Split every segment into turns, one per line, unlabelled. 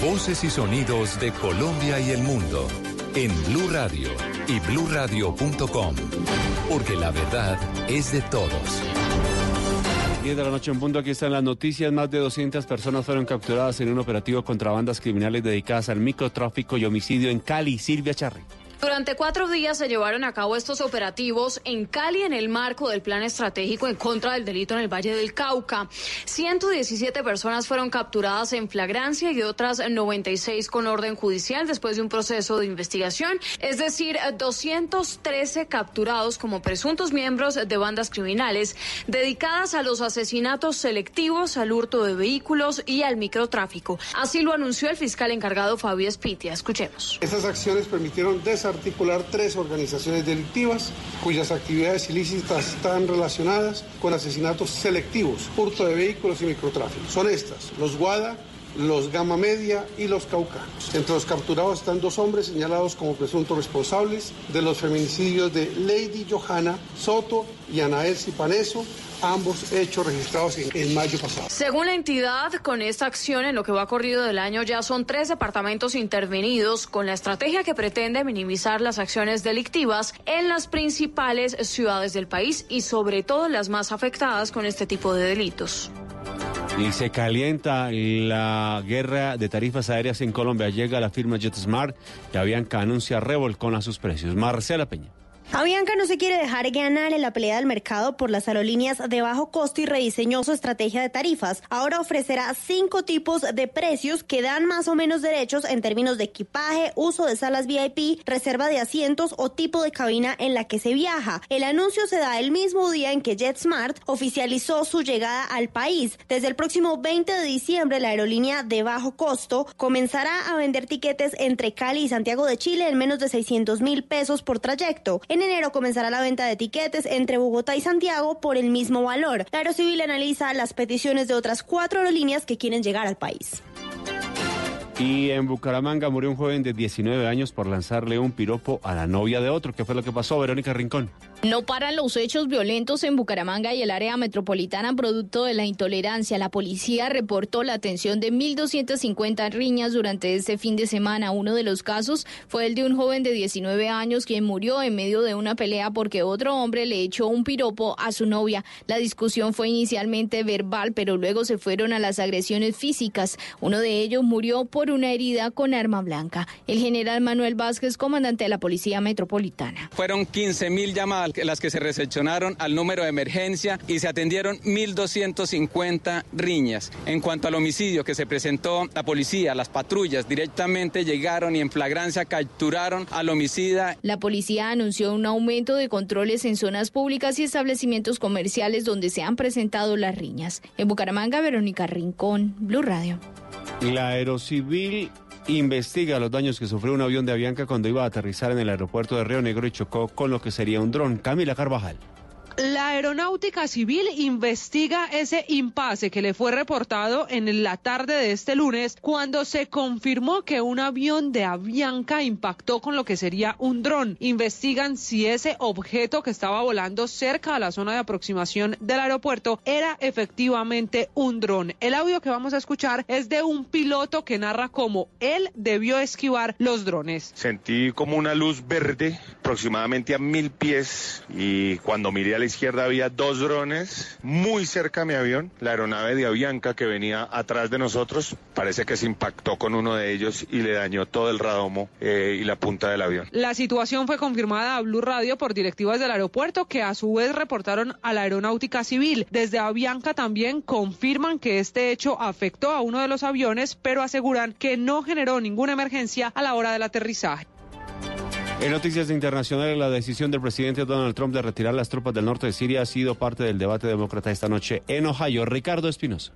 Voces y sonidos de Colombia y el mundo en Blue Radio y bluradio.com, porque la verdad es de todos.
10 de la noche en punto, aquí están las noticias. Más de 200 personas fueron capturadas en un operativo contra bandas criminales dedicadas al microtráfico y homicidio en Cali. Silvia Charri.
Durante cuatro días se llevaron a cabo estos operativos en Cali en el marco del plan estratégico en contra del delito en el Valle del Cauca. 117 personas fueron capturadas en flagrancia y otras 96 con orden judicial después de un proceso de investigación, es decir, 213 capturados como presuntos miembros de bandas criminales dedicadas a los asesinatos selectivos, al hurto de vehículos y al microtráfico. Así lo anunció el fiscal encargado Fabio Espitia. Escuchemos.
Esas acciones permitieron desarrollar articular tres organizaciones delictivas cuyas actividades ilícitas están relacionadas con asesinatos selectivos, hurto de vehículos y microtráfico. Son estas, los Guada, los Gama Media y los Caucanos. Entre los capturados están dos hombres señalados como presuntos responsables de los feminicidios de Lady Johanna Soto y Anael Cipaneso, ambos hechos registrados en, mayo pasado.
Según la entidad, con esta acción en lo que va corrido del año ya son tres departamentos intervenidos con la estrategia que pretende minimizar las acciones delictivas en las principales ciudades del país y sobre todo las más afectadas con este tipo de delitos.
Y se calienta la guerra de tarifas aéreas en Colombia. Llega la firma JetSmart y Avianca anuncia revolcón a sus precios. Marcela Peña.
Avianca no se quiere dejar ganar en la pelea del mercado por las aerolíneas de bajo costo y rediseñó su estrategia de tarifas. Ahora ofrecerá cinco tipos de precios que dan más o menos derechos en términos de equipaje, uso de salas VIP, reserva de asientos o tipo de cabina en la que se viaja. El anuncio se da el mismo día en que JetSmart oficializó su llegada al país. Desde el próximo 20 de diciembre, la aerolínea de bajo costo comenzará a vender tiquetes entre Cali y Santiago de Chile en menos de 600 mil pesos por trayecto. Enero comenzará la venta de etiquetes entre Bogotá y Santiago por el mismo valor. La Aerocivil analiza las peticiones de otras cuatro aerolíneas que quieren llegar al país.
Y en Bucaramanga murió un joven de 19 años por lanzarle un piropo a la novia de otro. ¿Qué fue lo que pasó, Verónica Rincón?
No paran los hechos violentos en Bucaramanga y el área metropolitana producto de la intolerancia. La policía reportó la atención de 1.250 riñas durante este fin de semana. Uno de los casos fue el de un joven de 19 años quien murió en medio de una pelea porque otro hombre le echó un piropo a su novia. La discusión fue inicialmente verbal, pero luego se fueron a las agresiones físicas. Uno de ellos murió por una herida con arma blanca. El general Manuel Vázquez, comandante de la Policía Metropolitana.
Fueron 15 mil llamadas las que se recepcionaron al número de emergencia y se atendieron 1.250 riñas. En cuanto al homicidio que se presentó, la policía, las patrullas directamente llegaron y en flagrancia capturaron al homicida.
La policía anunció un aumento de controles en zonas públicas y establecimientos comerciales donde se han presentado las riñas. En Bucaramanga, Verónica Rincón, Blue Radio.
La Aerocivil investiga los daños que sufrió un avión de Avianca cuando iba a aterrizar en el aeropuerto de Río Negro y chocó con lo que sería un dron. Camila Carvajal.
La Aeronáutica Civil investiga ese impasse que le fue reportado en la tarde de este lunes cuando se confirmó que un avión de Avianca impactó con lo que sería un dron. Investigan si ese objeto que estaba volando cerca a la zona de aproximación del aeropuerto era efectivamente un dron. El audio que vamos a escuchar es de un piloto que narra cómo él debió esquivar los drones.
Sentí como una luz verde aproximadamente a mil pies y cuando miré al la izquierda había dos drones muy cerca a mi avión. La aeronave de Avianca que venía atrás de nosotros parece que se impactó con uno de ellos y le dañó todo el radomo eh, y la punta del avión.
La situación fue confirmada a Blue Radio por directivas del aeropuerto que a su vez reportaron a la aeronáutica civil. Desde Avianca también confirman que este hecho afectó a uno de los aviones, pero aseguran que no generó ninguna emergencia a la hora del aterrizaje.
En noticias internacionales, la decisión del presidente Donald Trump de retirar las tropas del norte de Siria ha sido parte del debate demócrata esta noche en Ohio. Ricardo Espinosa.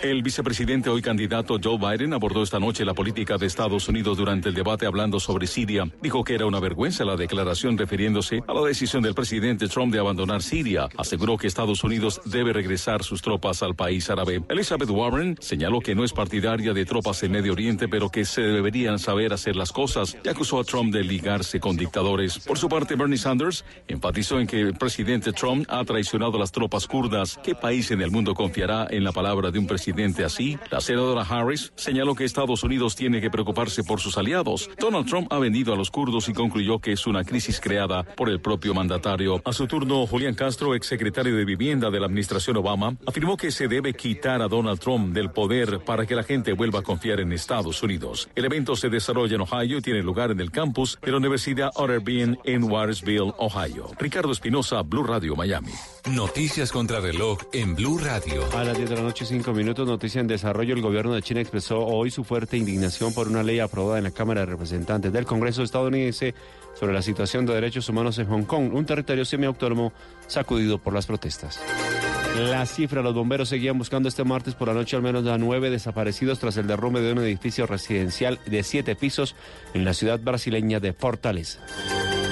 El vicepresidente, hoy candidato Joe Biden, abordó esta noche la política de Estados Unidos durante el debate hablando sobre Siria. Dijo que era una vergüenza la declaración refiriéndose a la decisión del presidente Trump de abandonar Siria. Aseguró que Estados Unidos debe regresar sus tropas al país árabe. Elizabeth Warren señaló que no es partidaria de tropas en Medio Oriente, pero que se deberían saber hacer las cosas y acusó a Trump de ligarse con dictadores. Por su parte, Bernie Sanders enfatizó en que el presidente Trump ha traicionado a las tropas kurdas. ¿Qué país en el mundo confiará en la palabra de un presidente? Así, la senadora Harris señaló que Estados Unidos tiene que preocuparse por sus aliados. Donald Trump ha vendido a los kurdos y concluyó que es una crisis creada por el propio mandatario. A su turno, Julián Castro, exsecretario de Vivienda de la administración Obama, afirmó que se debe quitar a Donald Trump del poder para que la gente vuelva a confiar en Estados Unidos. El evento se desarrolla en Ohio y tiene lugar en el campus de la Universidad Otterbein en Watersville, Ohio. Ricardo Espinosa, Blue Radio, Miami.
Noticias contra reloj en Blue Radio.
A las 10 de la noche, 5 minutos, noticia en desarrollo. El gobierno de China expresó hoy su fuerte indignación por una ley aprobada en la Cámara de Representantes del Congreso estadounidense sobre la situación de derechos humanos en Hong Kong, un territorio semiautónomo sacudido por las protestas. La cifra, los bomberos seguían buscando este martes por la noche al menos a nueve desaparecidos tras el derrumbe de un edificio residencial de siete pisos en la ciudad brasileña de Fortaleza.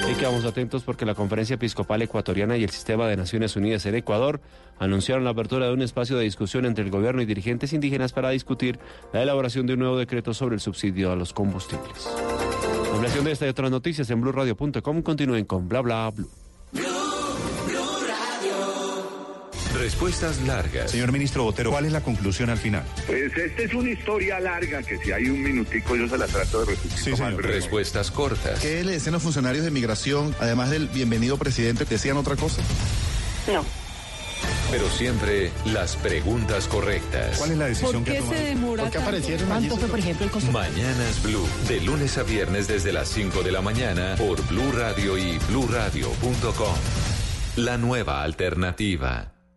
Y quedamos atentos porque la Conferencia Episcopal Ecuatoriana y el Sistema de Naciones Unidas en Ecuador anunciaron la apertura de un espacio de discusión entre el gobierno y dirigentes indígenas para discutir la elaboración de un nuevo decreto sobre el subsidio a los combustibles. La ampliación de esta y otras noticias en blurradio.com continúen con bla bla blue.
Respuestas largas.
Señor ministro Botero, ¿cuál es la conclusión al final?
Pues esta es una historia larga que si hay un minutico yo se la trato de resumir.
Sí, señor. Respuestas cortas.
¿Qué le decían los funcionarios de migración, además del bienvenido presidente, decían otra cosa?
No.
Pero siempre las preguntas correctas.
¿Cuál es la decisión
¿Por qué
que
se demora
¿Por qué
tanto?
aparecieron
¿Cuánto
allí?
fue, por ejemplo, el costo?
Mañanas Blue. De lunes a viernes desde las 5 de la mañana por Blue Radio y bluradio.com. La nueva alternativa.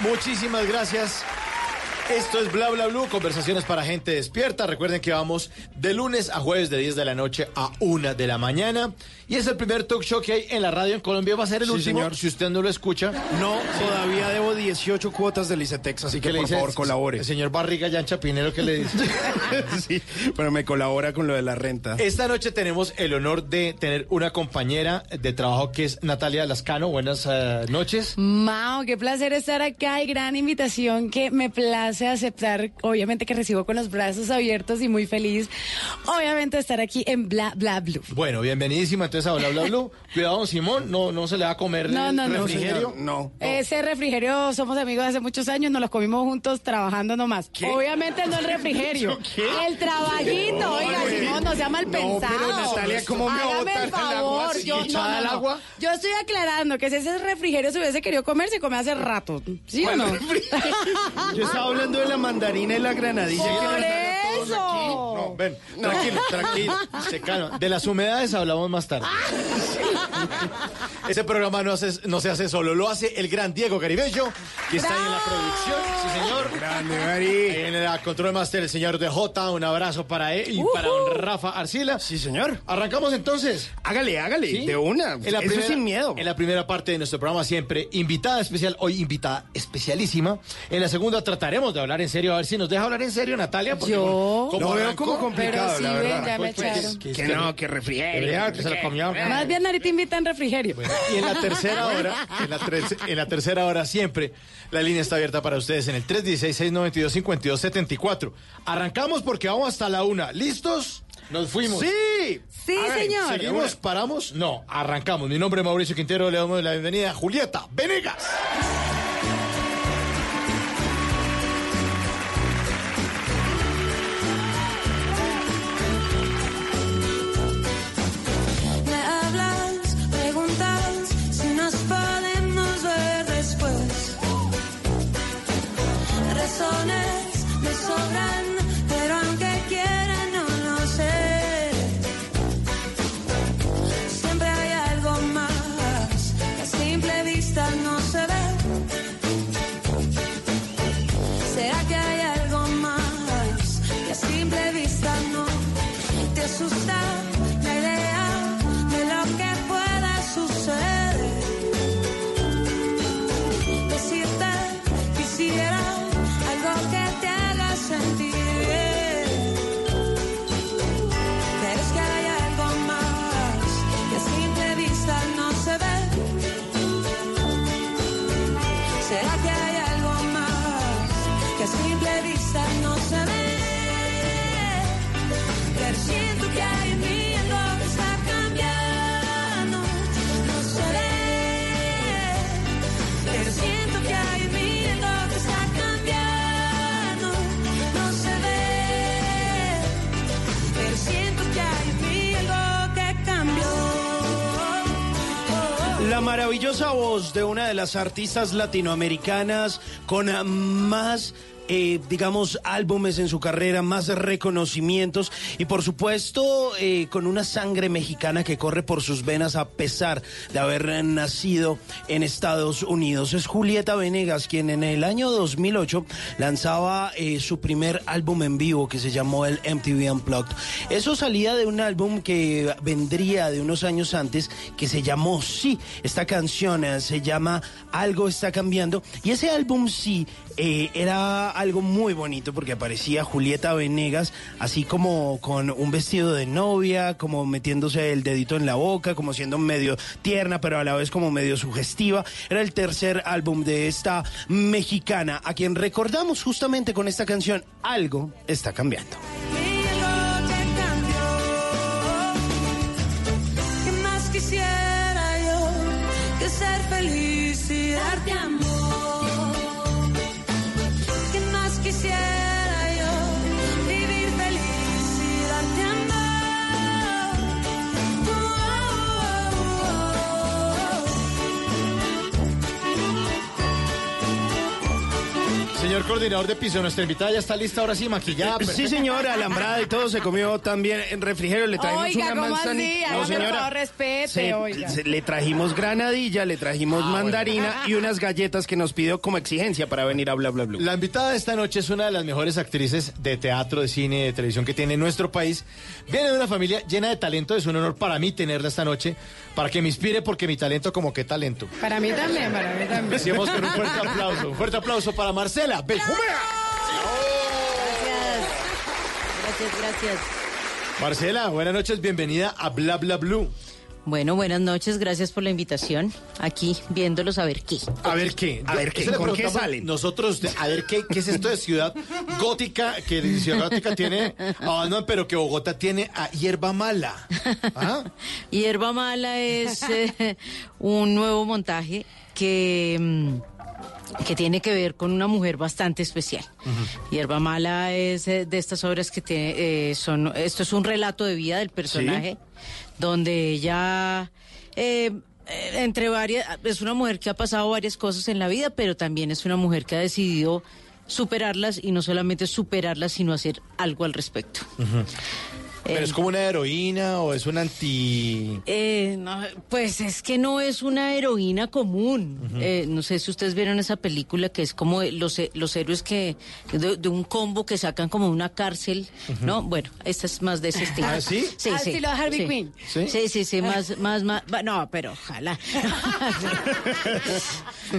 Muchísimas gracias. Esto es Bla Bla Blue, conversaciones para gente despierta. Recuerden que vamos de lunes a jueves de 10 de la noche a 1 de la mañana. Y es el primer talk show que hay en la radio en Colombia. Va a ser el
Sí,
último,
señor.
si usted no lo escucha.
No, todavía debo 18 cuotas del ICETEX, así que
¿Qué le
por
dice
favor colabore.
El señor Barriga Yancha Pinero, ¿qué le dice?
sí, pero me colabora con lo de la renta.
Esta noche tenemos el honor de tener una compañera de trabajo que es Natalia Lascano. Buenas eh, noches.
Mao, qué placer estar acá y gran invitación que me place aceptar. Obviamente que recibo con los brazos abiertos y muy feliz. Obviamente estar aquí en Bla Bla Blue.
Bueno, bienvenidísima entonces a Bla Bla Blue. Cuidado, Simón, no, no se le va a comer
No,
el
no, no.
refrigerio.
No.
Ese refrigerio somos amigos de hace muchos años, nos los comimos juntos trabajando nomás. Obviamente no el refrigerio. El trabajito, oiga, Simón, no sea mal pensado.
pero Natalia, ¿cómo me
Hágame el
agua
favor.
así?
Yo, no,
¿Echada
no, no.
agua?
Yo estoy aclarando que si ese refrigerio se hubiese querido comer, se come hace rato. ¿Sí o no?
Yo estaba hablando de la mandarina y la granadilla.
Por eso.
aquí.
No, ven, tranquilo, tranquilo. Se calma. De las humedades hablamos más tarde. Ese programa no, hace- no se hace solo, lo hace el gran Diego Garibello, que está ahí en la producción. Sí, señor.
Grande, Gary.
En el control master, el señor DJ. Un abrazo para él y para don Rafa Arcila.
Sí, señor.
Arrancamos entonces.
Hágale, hágale,
¿Sí?
de una.
En la
Eso
primera-
sin miedo.
En la primera parte de nuestro programa siempre invitada especial, hoy invitada especialísima. En la segunda trataremos de hablar en serio, a ver si nos deja hablar en serio Natalia. porque
Yo.
Lo veo
arrancó,
como complicado,
Pero sí,
la
ven,
verdad.
ya me
pues,
echaron.
que-
Que
que-
no, que refrigerio.
Que se la.
Más bien ahorita invitan refrigerio.
Y en la tercera hora, en la, tres- en la tercera hora siempre, la línea está abierta para ustedes en el 316-692-5274. Arrancamos porque vamos hasta la una. ¿Listos? Nos fuimos.
Sí.
Sí,
ver,
señor.
¿Seguimos? ¿Paramos? No, arrancamos. Mi nombre es Mauricio Quintero, le damos la bienvenida a Julieta Venegas.
Maravillosa voz de una de las artistas latinoamericanas con más, eh, digamos, álbumes en su carrera, más reconocimientos y por supuesto eh, con una sangre mexicana que corre por sus venas a pesar de haber nacido en Estados Unidos. Es Julieta Venegas quien en el año 2008 lanzaba eh, su primer álbum en vivo que se llamó el MTV Unplugged. Eso salía de un álbum que vendría de unos años antes que se llamó Sí. Esta canción se llama Algo está cambiando y ese álbum Sí eh, era algo muy bonito porque aparecía Julieta Venegas, así como con un vestido de novia, como metiéndose el dedito en la boca, como siendo medio tierna, pero a la vez como medio sugestiva. Era el tercer álbum de esta mexicana, a quien recordamos justamente con esta canción, Algo está cambiando.
Señor coordinador de piso, nuestra invitada ya está lista ahora sí, maquillada.
Sí, señora, alambrada y todo se comió también en refrigerio. Le trajimos
Oiga,
una
¿cómo
manzanilla.
así? Hágame, por favor, respete,
Se-
oiga.
se- le trajimos granadilla, le trajimos
Ah,
mandarina y unas galletas que nos pidió como exigencia para venir a Bla Bla Blue.
La invitada de esta noche es una de las mejores actrices de teatro, de cine, de televisión que tiene nuestro país. Viene de una familia llena de talento, es un honor para mí tenerla esta noche, para que me inspire, porque mi talento, como qué talento.
Para mí también, para mí también.
Decíamos con un fuerte aplauso, un fuerte aplauso para Marcela Benjumea.
Gracias, gracias.
Marcela, buenas noches, bienvenida a Bla Bla Blue.
Bueno, buenas noches, gracias por la invitación. Aquí viéndolos a ver qué.
A ver qué,
A ver qué,
Eso
¿con qué salen?
Nosotros, a ver qué, qué es esto de ciudad gótica, que ciudad gótica tiene, ah, no, pero que Bogotá tiene a hierba mala. ¿Ah?
Hierba Mala es eh, un nuevo montaje que, mm, que tiene que ver con una mujer bastante especial. Hierba Mala es eh, de estas obras que tiene, eh, son, esto es un relato de vida del personaje, donde ella, eh, entre varias, es una mujer que ha pasado varias cosas en la vida, pero también es una mujer que ha decidido superarlas y no solamente superarlas, sino hacer algo al respecto.
Pero es como una heroína o es un anti...
Eh, no, pues es que no es una heroína común. Eh, no sé si ustedes vieron esa película que es como los, los héroes que de, de un combo que sacan como una cárcel, ¿no? Bueno, esta es más de ese estilo.
¿Ah, sí?
Sí,
Al
sí.
estilo de Harley
sí.
Quinn.
¿Sí?
Sí, sí, sí, más, más, más, no, pero ojalá.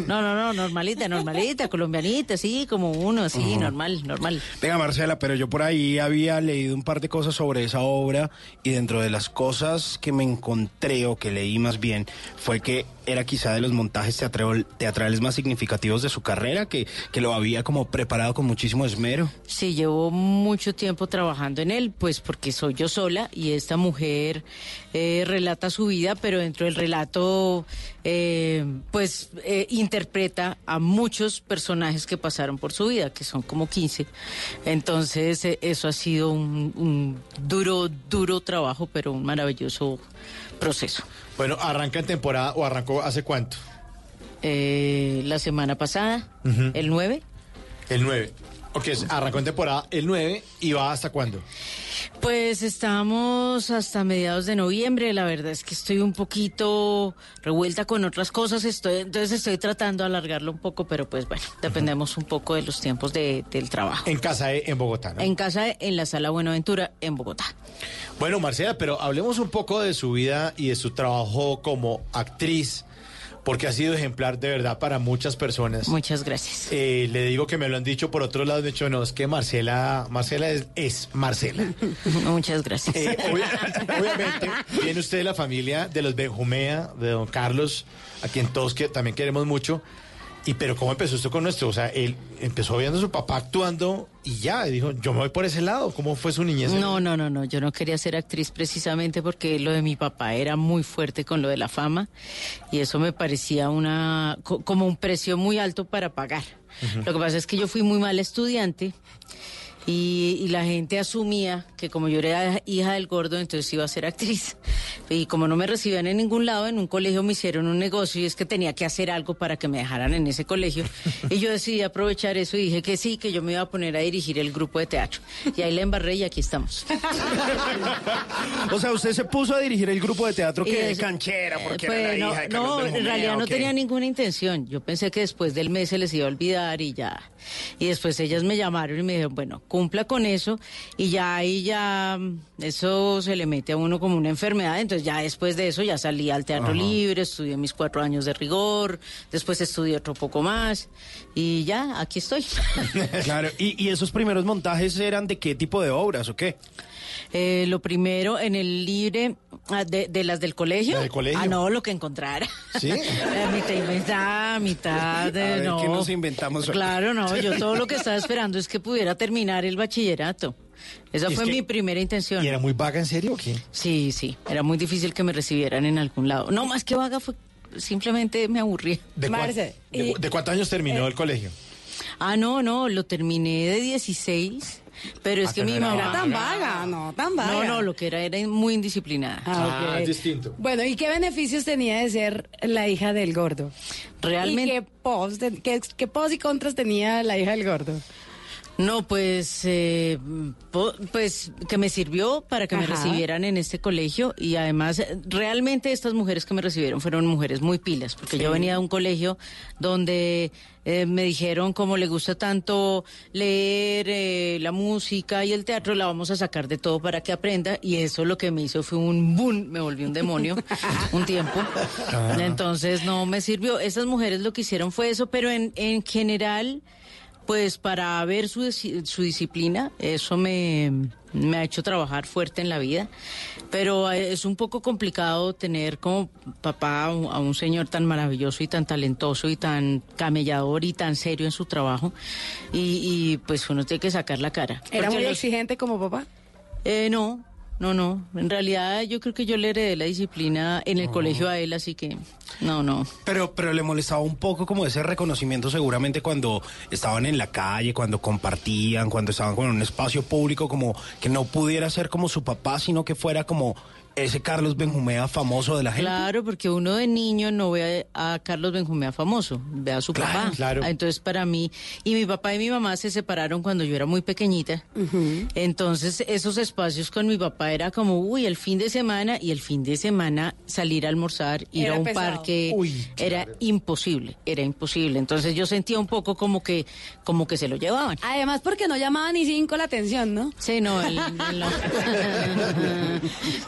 No, no, no, normalita, normalita, colombianita, sí, como uno, así, normal, normal.
Venga, Marcela, pero yo por ahí había leído un par de cosas sobre esa obra y dentro de las cosas que me encontré o que leí más bien fue que era quizá de los montajes teatral- teatrales más significativos de su carrera, que, que lo había como preparado con muchísimo esmero.
Sí, llevo mucho tiempo trabajando en él, pues porque soy yo sola y esta mujer eh, relata su vida, pero dentro del relato, eh, pues eh, interpreta a muchos personajes que pasaron por su vida, que son como 15. Entonces, eso ha sido un duro, duro trabajo, pero un maravilloso proceso.
Bueno, arranca en temporada o arrancó hace cuánto?
Eh, la semana pasada, el 9.
El 9. Ok, arrancó en temporada el 9 y va hasta cuándo?
Pues estamos hasta mediados de noviembre. La verdad es que estoy un poquito revuelta con otras cosas. Estoy, entonces estoy tratando de alargarlo un poco, pero pues bueno, dependemos un poco de los tiempos de- del trabajo.
En Casa en Bogotá, ¿no?
En casa, en la sala Buenaventura, en Bogotá.
Bueno, Marcela, pero hablemos un poco de su vida y de su trabajo como actriz, porque ha sido ejemplar de verdad para muchas personas.
Muchas gracias.
Eh, le digo que me lo han dicho por otro lado, de hecho, no, es que Marcela, Marcela es, es Marcela.
Muchas gracias.
Eh, obvia- obviamente, viene usted de la familia de los Benjumea, de don Carlos, a quien todos que, también queremos mucho. Y pero ¿cómo empezó esto con nuestro? O sea, él empezó viendo a su papá actuando y ya, y dijo, yo me voy por ese lado. ¿Cómo fue su niñez?
No, no, no, no. Yo no quería ser actriz precisamente porque lo de mi papá era muy fuerte con lo de la fama y eso me parecía una co- como un precio muy alto para pagar. Lo que pasa es que yo fui muy mala estudiante y, y la gente asumía que como yo era hija del gordo, entonces iba a ser actriz. Y como no me recibían en ningún lado, en un colegio me hicieron un negocio y es que tenía que hacer algo para que me dejaran en ese colegio. Y yo decidí aprovechar eso y dije que sí, que yo me iba a poner a dirigir el grupo de teatro. Y ahí la embarré y aquí estamos.
O sea, usted se puso a dirigir el grupo de teatro que de
eso-
canchera, porque
Pues,
era la
no,
hija de
no, en realidad no tenía ninguna intención. Yo pensé que después del mes se les iba a olvidar y ya. Y después ellas me llamaron y me dijeron, bueno, cumpla con eso y ya ahí ya mm, eso se le mete a uno como una enfermedad, entonces ya después de eso ya salí al teatro
Ajá.
libre, estudié mis cuatro años de rigor, después estudié otro poco más y ya aquí estoy.
Claro, ¿Y, y esos primeros montajes eran de qué tipo de obras o qué?
Eh, lo primero en el libre de, de las del colegio.
¿La del colegio?
Ah, no, lo que encontrara.
¿Sí?
Eh, mitad inventada, mitad de.
A ver,
no.
¿qué nos inventamos?
Claro, no. Yo todo lo que estaba esperando es que pudiera terminar el bachillerato. Esa
es
fue
que-
mi primera intención.
¿Y era muy vaga en serio o qué?
Sí, sí. Era muy difícil que me recibieran en algún lado. No, más que vaga fue. Simplemente me aburrí.
¿De, de cuántos años terminó el colegio?
Ah, no, no, lo terminé de 16. Pero es
Ah,
que mi
era
mamá.
Era tan vaga, no, tan vaga.
No, no, lo que era era muy indisciplinada.
Ah, ok.
distinto.
Bueno, ¿y qué beneficios tenía de ser la hija del gordo?
Realmente-
¿Y qué pos, de- qué, qué pos y contras tenía la hija del gordo?
No, pues, eh, pues que me sirvió para que me recibieran en este colegio y además eh, realmente estas mujeres que me recibieron fueron mujeres muy pilas, porque
Sí.
yo venía de un colegio donde eh, me dijeron como le gusta tanto leer eh, la música y el teatro, la vamos a sacar de todo para que aprenda y eso lo que me hizo fue un boom, me volví un demonio un tiempo.
Ah.
Entonces no me sirvió. Esas mujeres lo que hicieron fue eso, pero en, en general pues para ver su, su disciplina, eso me, me ha hecho trabajar fuerte en la vida, pero eh, es un poco complicado tener como papá a un, a un señor tan maravilloso y tan talentoso y tan camellador y tan serio en su trabajo y, y, pues uno tiene que sacar la cara.
¿Era muy
los-
exigente como papá?
eh, no, no, no. En realidad yo creo que yo le heredé la disciplina en el colegio a él, así que no, no.
Pero, pero le molestaba un poco como ese reconocimiento seguramente cuando estaban en la calle, cuando compartían, cuando estaban con un espacio público, como que no pudiera ser como su papá, sino que fuera como ese Carlos Benjumea famoso de la gente.
Claro, porque uno de niño no ve a, a Carlos Benjumea famoso, ve a su
Claro,
papá.
claro.
Entonces, para mí, y mi papá y mi mamá se separaron cuando yo era muy pequeñita. Entonces, esos espacios con mi papá era como, uy, el fin de semana, y el fin de semana salir a almorzar, ir
Era
a un
pesado.
parque,
Uy,
era imposible, era imposible. Entonces, yo sentía un poco como que, como que se lo llevaban.
Además, porque no llamaba ni cinco la atención, ¿no?
Sí, no, no.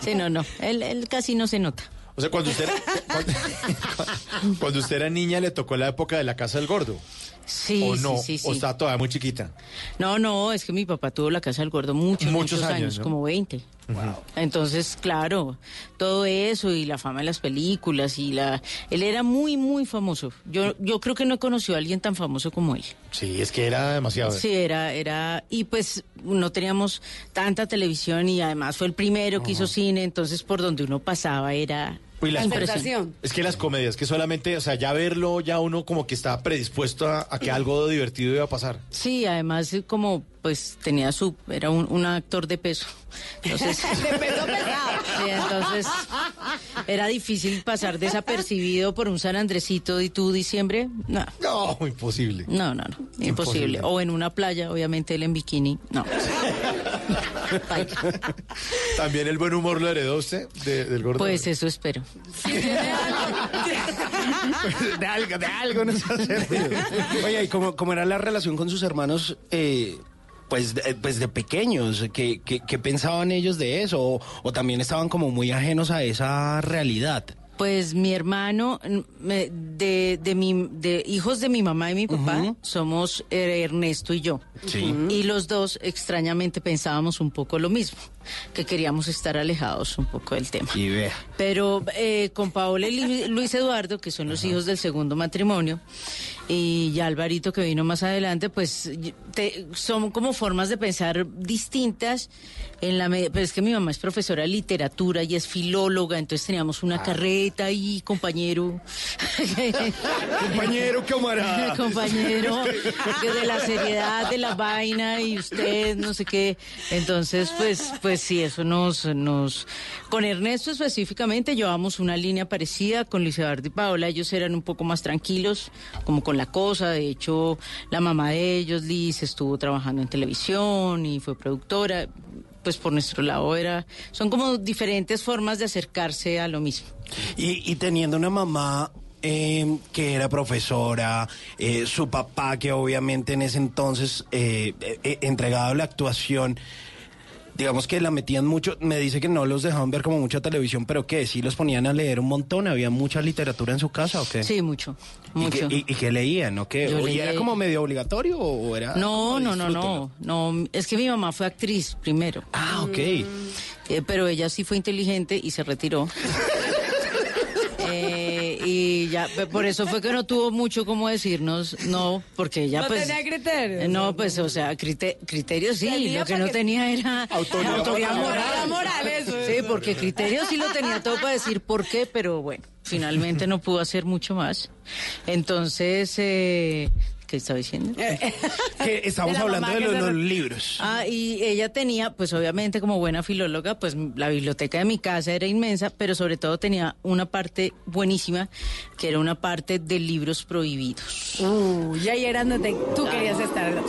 sí, no, no, él, él casi no se nota.
O sea, cuando usted, cuando, cuando usted era niña le tocó la época de la casa del gordo.
Sí,
¿O no?
sí, sí,
¿O
sí.
está todavía muy chiquita?
No, no, es que mi papá tuvo la casa del gordo muchos,
Muchos
muchos,
años,
años,
¿no?
como 20. Entonces, claro, todo eso y la fama de las películas y la... Él era muy, muy famoso. Yo, yo creo que no he conocido a alguien tan famoso como él.
Sí, es que era demasiado.
Sí, era, era... Y pues no teníamos tanta televisión y además fue el primero que hizo cine, entonces por donde uno pasaba era...
Las. Es que las comedias, que solamente, o sea, ya verlo, ya uno como que está predispuesto a, a que algo divertido iba a pasar.
Sí, además como pues tenía su... Era un, un actor de peso. Entonces...
De peso pesado.
Sí, entonces era difícil pasar desapercibido por un San Andresito y tú diciembre. No.
No, imposible.
No, no, no. Imposible.
Imposible.
O en una playa, obviamente él en bikini. No.
¿También el buen humor lo heredó usted de- del gordo?
Pues eso espero.
de algo, de algo nos ha servido. Oye, ¿y cómo, cómo era la relación con sus hermanos? eh, pues, de, pues de pequeños, ¿qué, qué, qué pensaban ellos de eso? O, o también estaban como muy ajenos a esa realidad?
Pues mi hermano, de, de, mi, de hijos de mi mamá y mi papá, somos eh, Ernesto y yo.
Sí.
Y los dos extrañamente pensábamos un poco lo mismo, que queríamos estar alejados un poco del tema.
Y vea.
Pero eh, con Paola y Lu- Luis Eduardo, que son los hijos del segundo matrimonio, y ya Alvarito que vino más adelante, pues te- son como formas de pensar distintas. En la me- pues es que mi mamá es profesora de literatura y es filóloga, entonces teníamos una carreta ahí, compañero.
Compañero, camarada.
compañero, de la seriedad de la vaina y usted, no sé qué. Entonces, pues, pues sí, eso nos, nos, con Ernesto específicamente llevamos una línea parecida con Luis Eduardo y Paola. Ellos eran un poco más tranquilos, como con la cosa. De hecho, la mamá de ellos, Liz, estuvo trabajando en televisión y fue productora. Pues por nuestro lado era, son como diferentes formas de acercarse a lo mismo.
Y, teniendo una mamá
eh, que era profesora, eh, su papá que obviamente en ese entonces eh, eh, entregado a la actuación, digamos que la metían mucho, me dice que no los dejaban ver como mucha televisión, pero que sí los ponían a leer un montón, había mucha literatura en su casa o qué?
Sí, mucho,
¿Y
mucho.
qué, y- y qué leían o qué?
Yo
¿O y era como medio obligatorio o era
No, no, no, no, no. Es que mi mamá fue actriz primero.
Ah, ok.
Eh, pero ella sí fue inteligente y se retiró. Pe- por eso fue que no tuvo mucho como decirnos no, porque ella
No
pues...
tenía criterios.
No, pues, o sea, crite- criterios sí,
Tenía
lo que no
que-
tenía era
Autoridad
autoridad
moral.
moral.
Eso,
Sí,
eso.
porque criterios sí lo tenía todo para decir por qué, pero bueno, finalmente no pudo hacer mucho más. Entonces, eh, ¿qué estaba diciendo?
Que estamos
De
hablando de los, libros.
Ah, y ella tenía, pues obviamente como buena filóloga, pues la biblioteca de mi casa era inmensa, pero sobre todo tenía una parte buenísima, que era una parte de libros prohibidos.
Uh, y ahí era donde tú querías estar.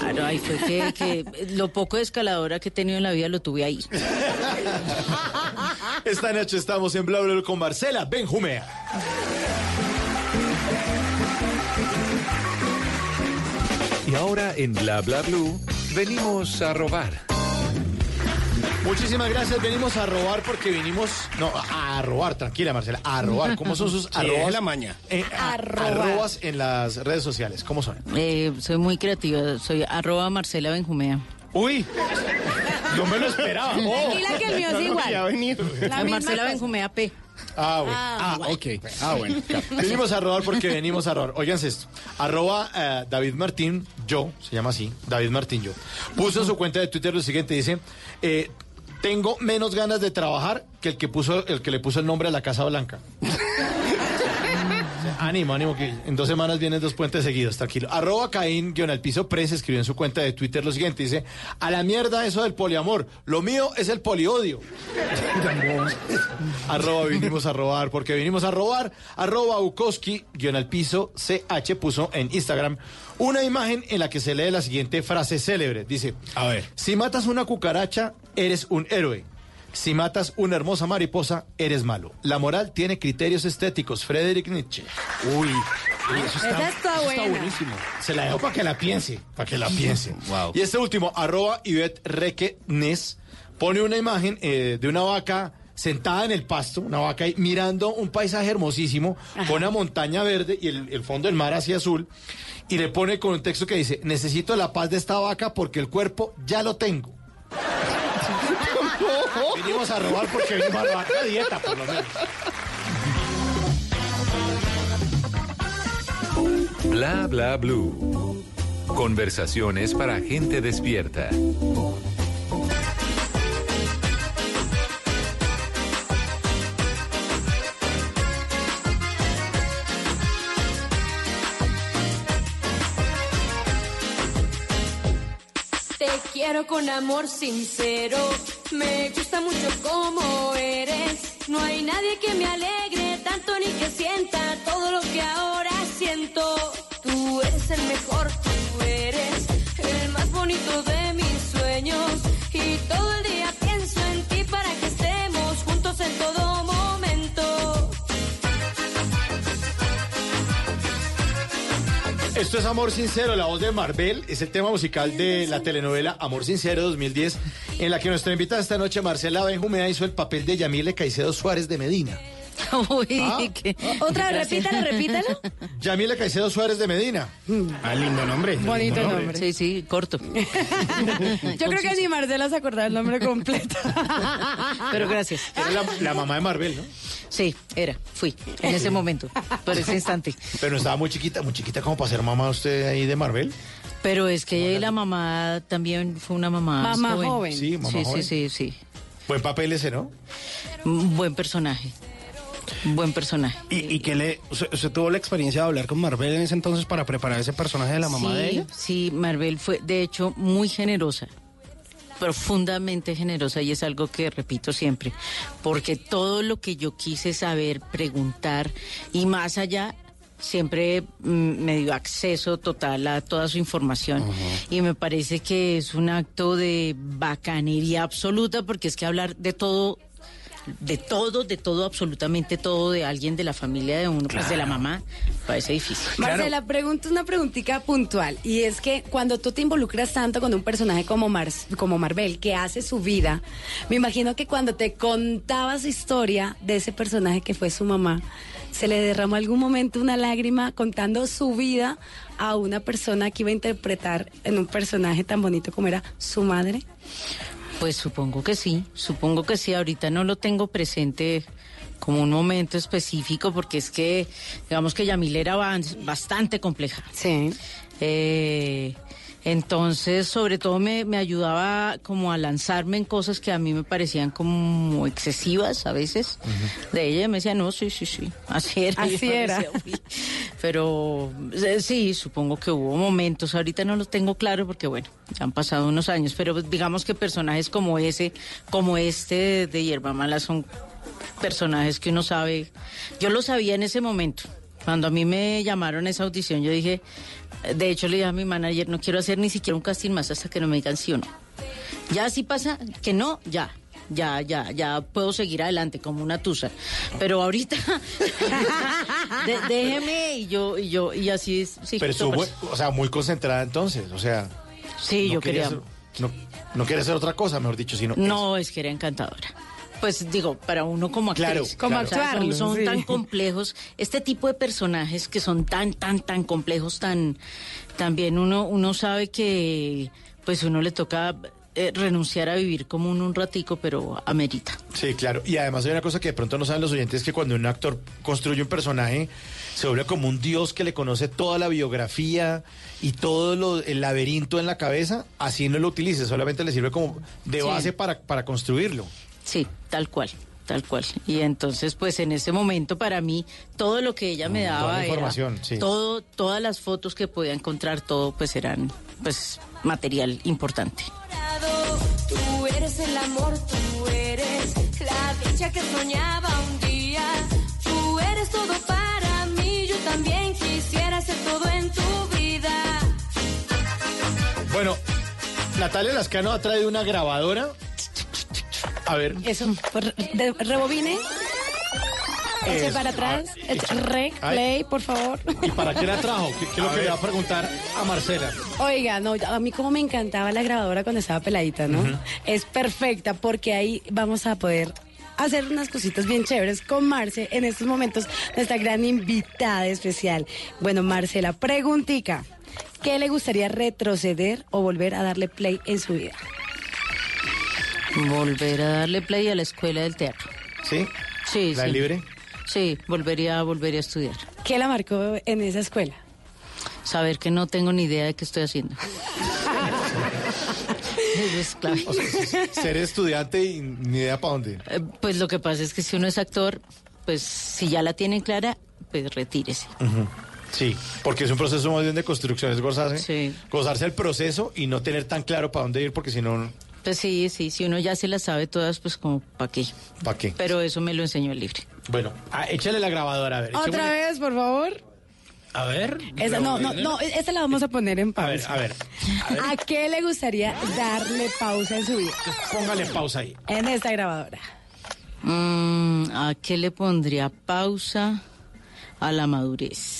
Claro, ahí fue que, que lo poco de escaladora que he tenido en la vida lo tuve ahí.
Esta noche estamos en Bla Bla Bla con Marcela Benjumea.
Y ahora en Bla Bla Blue venimos a robar.
Muchísimas gracias. Venimos a robar porque vinimos. No, a, robar, tranquila, Marcela. A robar. ¿Cómo son sus
Sí,
arrobas?
es la maña.
Eh, a- arrobas en las redes sociales. ¿Cómo son?
Eh, soy muy creativa, soy arroba Marcela Benjumea.
Uy, no me lo esperaba. Oh.
Tranquila que el mío es
No
igual. La misma
Marcela. Benjumea P.
Ah, bueno.
Ah,
Ah, ok. Ah, bueno. Venimos a robar porque venimos a robar. Óiganse esto. Arroba eh, David Martín, yo, se llama así, David Martín, yo. Puso en su cuenta de Twitter lo siguiente, dice, eh, tengo menos ganas de trabajar que el que puso, el que le puso el nombre a la Casa Blanca. Ánimo, ánimo, que en dos semanas vienen dos puentes seguidos, tranquilo. Arroba Caín, guion al piso pres, escribió en su cuenta de Twitter lo siguiente, dice, a la mierda eso del poliamor, lo mío es el poliodio. arroba vinimos a robar, porque vinimos a robar, arroba Bukowski, guion al piso, CH puso en Instagram una imagen en la que se lee la siguiente frase célebre, dice,
A ver.
si matas una cucaracha, eres un héroe. Si matas una hermosa mariposa, eres malo. La moral tiene criterios estéticos. Friedrich Nietzsche.
Uy, eso está,
está
eso
buena.
buenísimo. Se la dejo para que la piense. Para que la piense.
Wow.
Y este último, arroba Ivette Requenes, pone una imagen eh, de una vaca sentada en el pasto, una vaca ahí, mirando un paisaje hermosísimo, con una montaña verde y el, el fondo del mar así azul, y le pone con un texto que dice, necesito la paz de esta vaca porque el cuerpo ya lo tengo. Vinimos a robar porque vinimos a la dieta, por lo menos.
Bla Bla Blue. Conversaciones para gente despierta.
Quiero con amor sincero, me gusta mucho como eres. No hay nadie que me alegre tanto ni que sienta todo lo que ahora siento. Tú eres el mejor, tú eres el más bonito de mis sueños. Y todo el día
Esto es Amor Sincero, la voz de Marvel, es el tema musical de la telenovela Amor Sincero 2010, en la que nuestra invitada esta noche, Marcela Benjumea, hizo el papel de Yamile Caicedo Suárez de Medina.
Uy,
Ah.
qué-
Otra vez, repítalo, repítalo.
Yamile Caicedo Suárez de Medina.
Ah, lindo nombre.
Bonito nombre.
Sí, sí, corto.
Yo creo que ni Marcela se acordaba el nombre completo.
Pero gracias.
Era la, la mamá de Marvel, ¿no?
Sí, era, fui, en ese momento, por ese instante.
Pero estaba muy chiquita, muy chiquita como para ser mamá usted ahí de Marvel.
Pero es que ella y la mamá también fue una mamá
Mamá joven.
Sí, mamá
sí,
joven.
sí, sí, sí.
Buen papel ese, ¿no?
Un buen personaje. Buen personaje.
¿Y, y que le, usted, tuvo la experiencia de hablar con Marvel en ese entonces para preparar ese personaje de la mamá
sí,
de ella?
Sí, Marvel fue, de hecho, muy generosa. Profundamente generosa y es algo que repito siempre, porque todo lo que yo quise saber, preguntar y más allá, siempre mm, me dio acceso total a toda su información y me parece que es un acto de bacanería absoluta porque es que hablar de todo de todo, de todo, absolutamente todo de alguien de la familia de uno, pues de la mamá, parece difícil.
Marcela, pregunta una preguntita puntual. Y es que cuando tú te involucras tanto con un personaje como, Mar como Marvel, que hace su vida, me imagino que cuando te contaba su historia de ese personaje que fue su mamá, se le derramó algún momento una lágrima contando su vida a una persona que iba a interpretar en un personaje tan bonito como era su madre.
Pues supongo que sí, supongo que sí. Ahorita no lo tengo presente como un momento específico porque es que, digamos que Yamil era bastante compleja.
Sí.
Eh, entonces, sobre todo me, me ayudaba como a lanzarme en cosas que a mí me parecían como excesivas a veces. De ella me decía, no, sí, sí, sí, así era.
Así era.
Pero eh, sí, supongo que hubo momentos, ahorita no los tengo claro porque bueno, ya han pasado unos años, pero digamos que personajes como ese, como este de, de Hierba Mala son personajes que uno sabe, yo lo sabía en ese momento. Cuando a mí me llamaron a esa audición, yo dije, de hecho le dije a mi manager, no quiero hacer ni siquiera un casting más hasta que no me digan sí o no. Ya si pasa que no, ya. Ya, ya, ya puedo seguir adelante como una tusa. Pero ahorita, de- déjeme y yo, y yo, y así es. Sí,
Pero estuvo, o sea, muy concentrada entonces, o sea.
Sí, yo quería-
hacer- no, no quería hacer otra cosa, mejor dicho, sino.
No, es que era encantadora. Pues digo, para uno como actriz.
Claro, Como
O sea, son-
actuarlo,
son,
sí.
tan complejos. Este tipo de personajes que son tan, tan, tan complejos, tan, también uno, uno sabe que, pues uno le toca eh, renunciar a vivir como un, un ratico, pero amerita.
Sí, claro. Y además hay una cosa que de pronto no saben los oyentes, que cuando un actor construye un personaje, se vuelve como un dios que le conoce toda la biografía y todo lo- el laberinto en la cabeza, así no lo utilice, solamente le sirve como de
Sí.
base para, para construirlo.
Sí, tal cual. Tal cual. Y entonces, pues en ese momento para mí, todo lo que ella me
toda
daba
la
era
información, sí.
todo, todas las fotos que podía encontrar, todo pues eran pues material importante.
Tú eres el amor, tú eres la dicha que soñaba un día. Tú eres todo para mí, yo también quisiera ser todo en tu vida.
Bueno, Natalia Lascano ha traído una grabadora. A ver.
Eso, de- rebobine. Eche
Eso.
para atrás.
Ah,
eche- play, por favor.
¿Y para qué la trajo? ¿Qué, qué es lo que le va a preguntar a Marcela?
Oiga, no, a mí como me encantaba la grabadora cuando estaba peladita, ¿no? Es perfecta porque ahí vamos a poder hacer unas cositas bien chéveres con Marce en estos momentos, nuestra gran invitada especial. Bueno, Marcela, preguntica. ¿Qué le gustaría retroceder o volver a darle play en su vida?
Volver a darle play a la escuela del teatro.
¿Sí?
Sí,
¿La
sí.
libre?
Sí, volvería, volvería a estudiar.
¿Qué la marcó en esa escuela?
Saber que no tengo ni idea de qué estoy haciendo. Eso es clave.
O sea, ser estudiante y ni idea para dónde.
Eh, Pues lo que pasa es que si uno es actor, pues si ya la tienen clara, pues retírese.
Sí, porque es un proceso más bien de construcción, es gozarse, gozarse el proceso y no tener tan claro para dónde ir, porque si no,
Pues sí, sí, si uno ya se las sabe todas, pues como para qué.
¿para qué?
Pero eso me lo enseñó el libre.
Bueno, ah, échale la grabadora, a ver.
Otra
echémosle-
vez, por favor.
A ver.
Esa, no, no, no, esta la vamos a poner en
A ver,
pausa.
a ver.
¿A qué le gustaría darle pausa en su vida?
Póngale pausa ahí.
En esta grabadora.
Mm, ¿A qué le pondría pausa? A la madurez.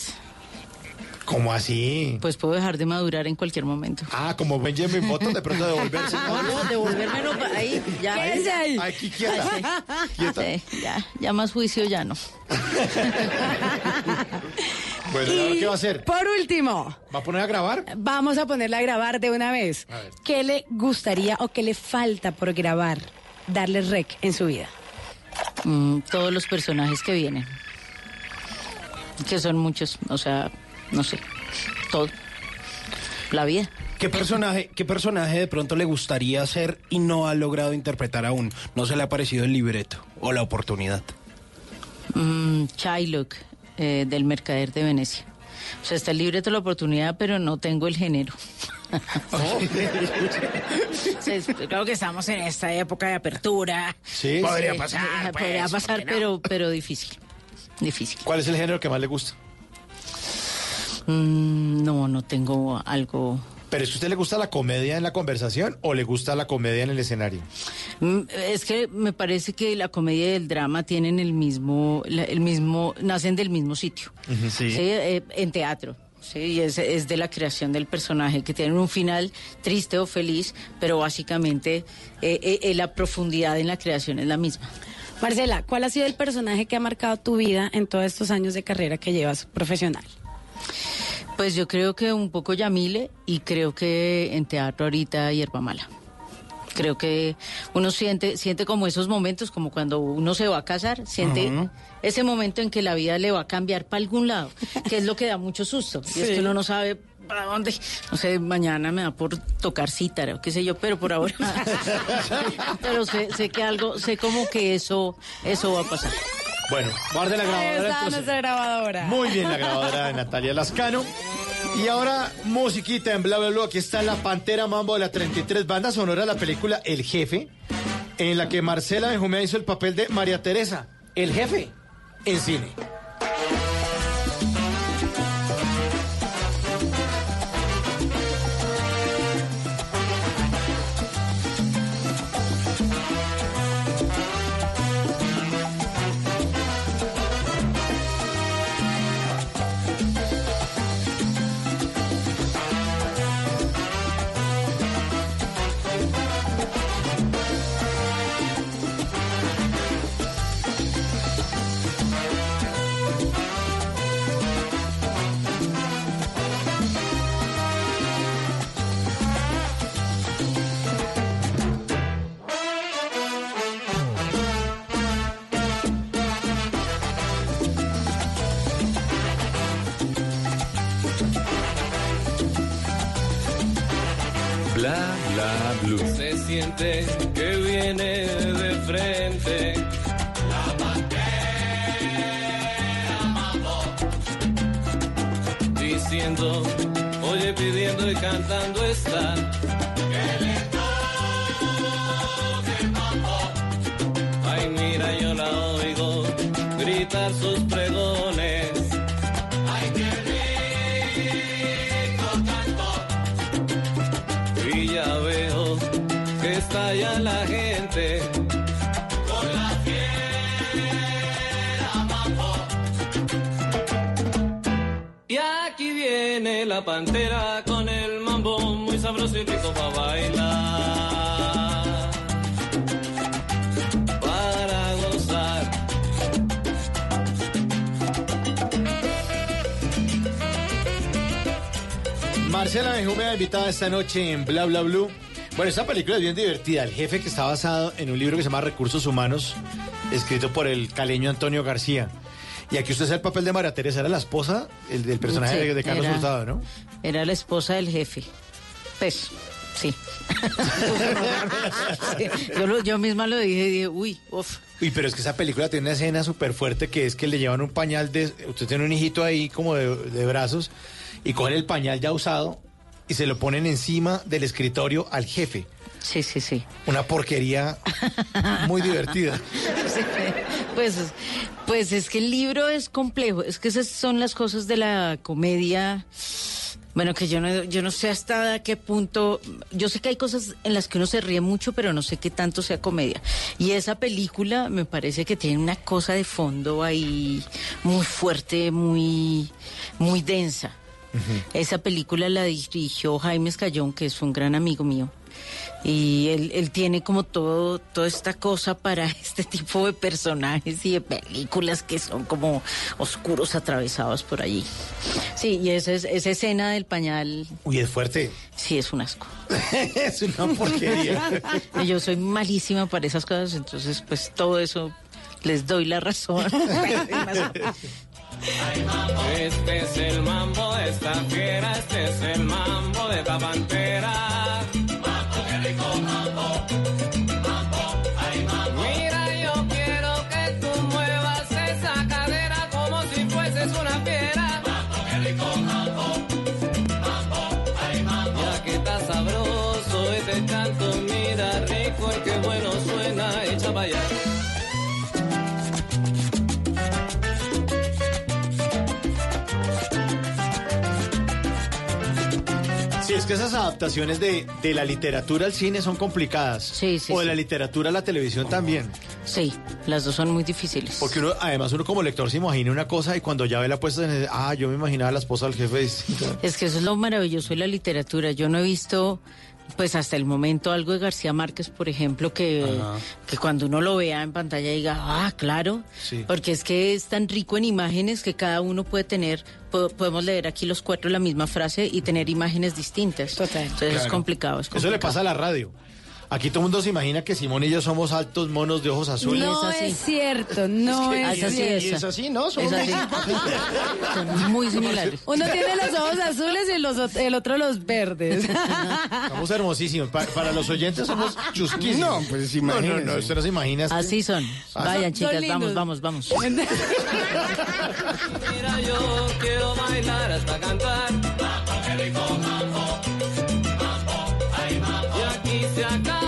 ¿Cómo así?
Pues puedo dejar de madurar en cualquier momento.
Ah, como Benjamin Button, de pronto devolverse.
No, no, devolverme no, ahí, ya.
Ahí.
Aquí quieta.
Sí.
Quieta.
Sí, ya, ya más juicio ya no.
Bueno, ¿y qué va a hacer?
Por último,
¿Va a poner a grabar?
vamos a ponerla a grabar de una vez.
A ver.
¿Qué le gustaría o qué le falta por grabar? Darle rec en su vida.
Mm, todos los personajes que vienen. Que son muchos, o sea, no sé, todo. La vida.
¿Qué personaje, ¿Qué personaje de pronto le gustaría hacer y no ha logrado interpretar aún? ¿No se le ha parecido el libreto o la oportunidad?
Mm, Shylock, eh, del Mercader de Venecia. O sea, está el libreto la oportunidad, pero no tengo el género. Sí, es- claro que estamos en esta época de apertura.
Sí,
Podría
Sí,
pasar,
eh,
pues,
podría
¿por
pasar,
no?
pero, pero difícil. Difícil.
¿Cuál es el género que más le gusta?
Mm, no, no tengo algo.
¿Pero es que a usted le gusta la comedia en la conversación o le gusta la comedia en el escenario?
Mm, Es que me parece que la comedia y el drama tienen el mismo, el mismo, nacen del mismo sitio.
Sí.
Eh, en teatro. Sí, y es, es de la creación del personaje, que tienen un final triste o feliz, pero básicamente eh, eh, la profundidad en la creación es la misma.
Marcela, ¿cuál ha sido el personaje que ha marcado tu vida en todos estos años de carrera que llevas profesional?
Pues yo creo que un poco Yamile y creo que en teatro ahorita Hierba Mala. Creo que uno siente, siente como esos momentos, como cuando uno se va a casar, siente ese momento en que la vida le va a cambiar para algún lado, que es lo que da mucho susto. Y es que uno no sabe para dónde. No sé, mañana me da por tocar cítara o qué sé yo, pero por ahora. pero sé, sé que algo, sé como que eso, eso va a pasar.
Bueno, guarde la
Ahí
grabadora.
está nuestra grabadora.
Muy bien la grabadora de Natalia Lascano. Y ahora, musiquita en bla bla bla. Aquí está la Pantera Mambo de la 33 banda sonora de la película El Jefe, en la que Marcela Benjumea hizo el papel de María Teresa, el jefe, en cine.
Blue.
Se siente que viene de frente. La pantera mambo. Diciendo, oye, pidiendo y cantando está. Que le toque mambo. Ay, mira, yo la oigo gritar sus pregones. La pantera con el mambo muy sabroso y rico para bailar. Para gozar.
Marcela Benjumea invitada esta noche en Bla Bla Blue. Bueno, esta película es bien divertida. El jefe que está basado en un libro que se llama Recursos Humanos, escrito por el caleño Antonio García. Y aquí usted hace el papel de María Teresa, era la esposa el del personaje
Sí,
de, de Carlos
era-
Hurtado, ¿no?
Era la esposa del jefe. Pues, sí. Sí, yo, lo- yo misma lo dije y dije, uy, uff.
Uy, pero es que esa película tiene una escena súper fuerte que es que le llevan un pañal de... Usted tiene un hijito ahí como de, de brazos y cogen el pañal ya usado y se lo ponen encima del escritorio al jefe.
Sí, sí, sí.
Una porquería muy divertida.
Sí, Pues, pues es que el libro es complejo. Es que esas son las cosas de la comedia. Bueno, que yo no, yo no sé hasta qué punto. Yo sé que hay cosas en las que uno se ríe mucho, pero no sé qué tanto sea comedia. Y esa película me parece que tiene una cosa de fondo ahí muy fuerte, muy, muy densa. Esa película la dirigió Jaime Escayón, que es un gran amigo mío. Y él, él tiene como todo, toda esta cosa para este tipo de personajes y de películas que son como oscuros atravesados por allí. Sí, y esa, es- esa escena del pañal,
Uy, es fuerte.
sí, es un asco.
es una porquería.
Y Yo soy malísima para esas cosas, entonces pues todo eso les doy la razón.
Este es el mambo de esta fiera, este es el mambo de esta pantera. Mambo, qué rico mambo. Mambo, que
esas adaptaciones de, de la literatura al cine son complicadas.
Sí, sí,
O de
sí.
la literatura a la televisión también.
Sí, las dos son muy difíciles.
Porque uno, además uno como lector se imagina una cosa y cuando ya ve la puesta en ah, yo me imaginaba la esposa del jefe.
Es que eso es lo maravilloso de la literatura. Yo no he visto, pues hasta el momento, algo de García Márquez, por ejemplo, que, que cuando uno lo vea en pantalla diga, ah, claro,
Sí.
porque es que es tan rico en imágenes que cada uno puede tener, po- podemos leer aquí los cuatro la misma frase y tener imágenes distintas. Total. Entonces es complicado, es
Eso le pasa a la radio. Aquí todo el mundo se imagina que Simón y yo somos altos monos de ojos azules.
No es cierto, no
Es
es,
que- es así,
cierto.
es así, ¿no? Somos
Es
muy
así. Son muy similares.
Uno tiene los ojos azules y los, el otro los verdes.
Somos hermosísimos. Pa- para los oyentes somos chusquísimos.
No, pues
No, no, no, usted no se imagina. es
Así son. Vayan, chicas, vamos, vamos, vamos.
Mira, yo quiero bailar hasta cantar. Y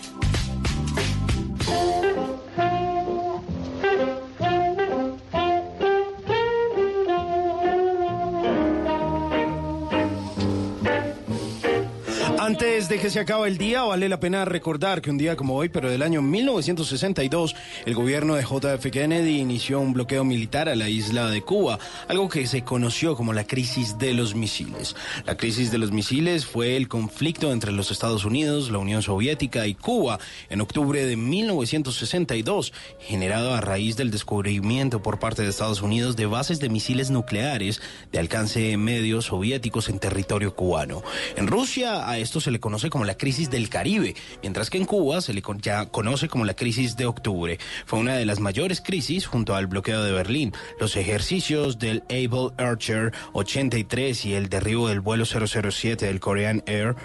De que se acabe el día, vale la pena recordar que un día como hoy, pero del año 1962, el gobierno de JF Kennedy inició un bloqueo militar a la isla de Cuba, algo que se conoció como la crisis de los misiles. La crisis de los misiles fue el conflicto entre los Estados Unidos, la Unión Soviética y Cuba en octubre de 1962, generado a raíz del descubrimiento por parte de Estados Unidos de bases de misiles nucleares de alcance medio soviéticos en territorio cubano. En Rusia a esto se le conoce como la crisis del Caribe, mientras que en Cuba se le conoce como la crisis de octubre. Fue una de las mayores crisis junto al bloqueo de Berlín, los ejercicios del Able Archer 83 y el derribo del vuelo 007 del Korean Air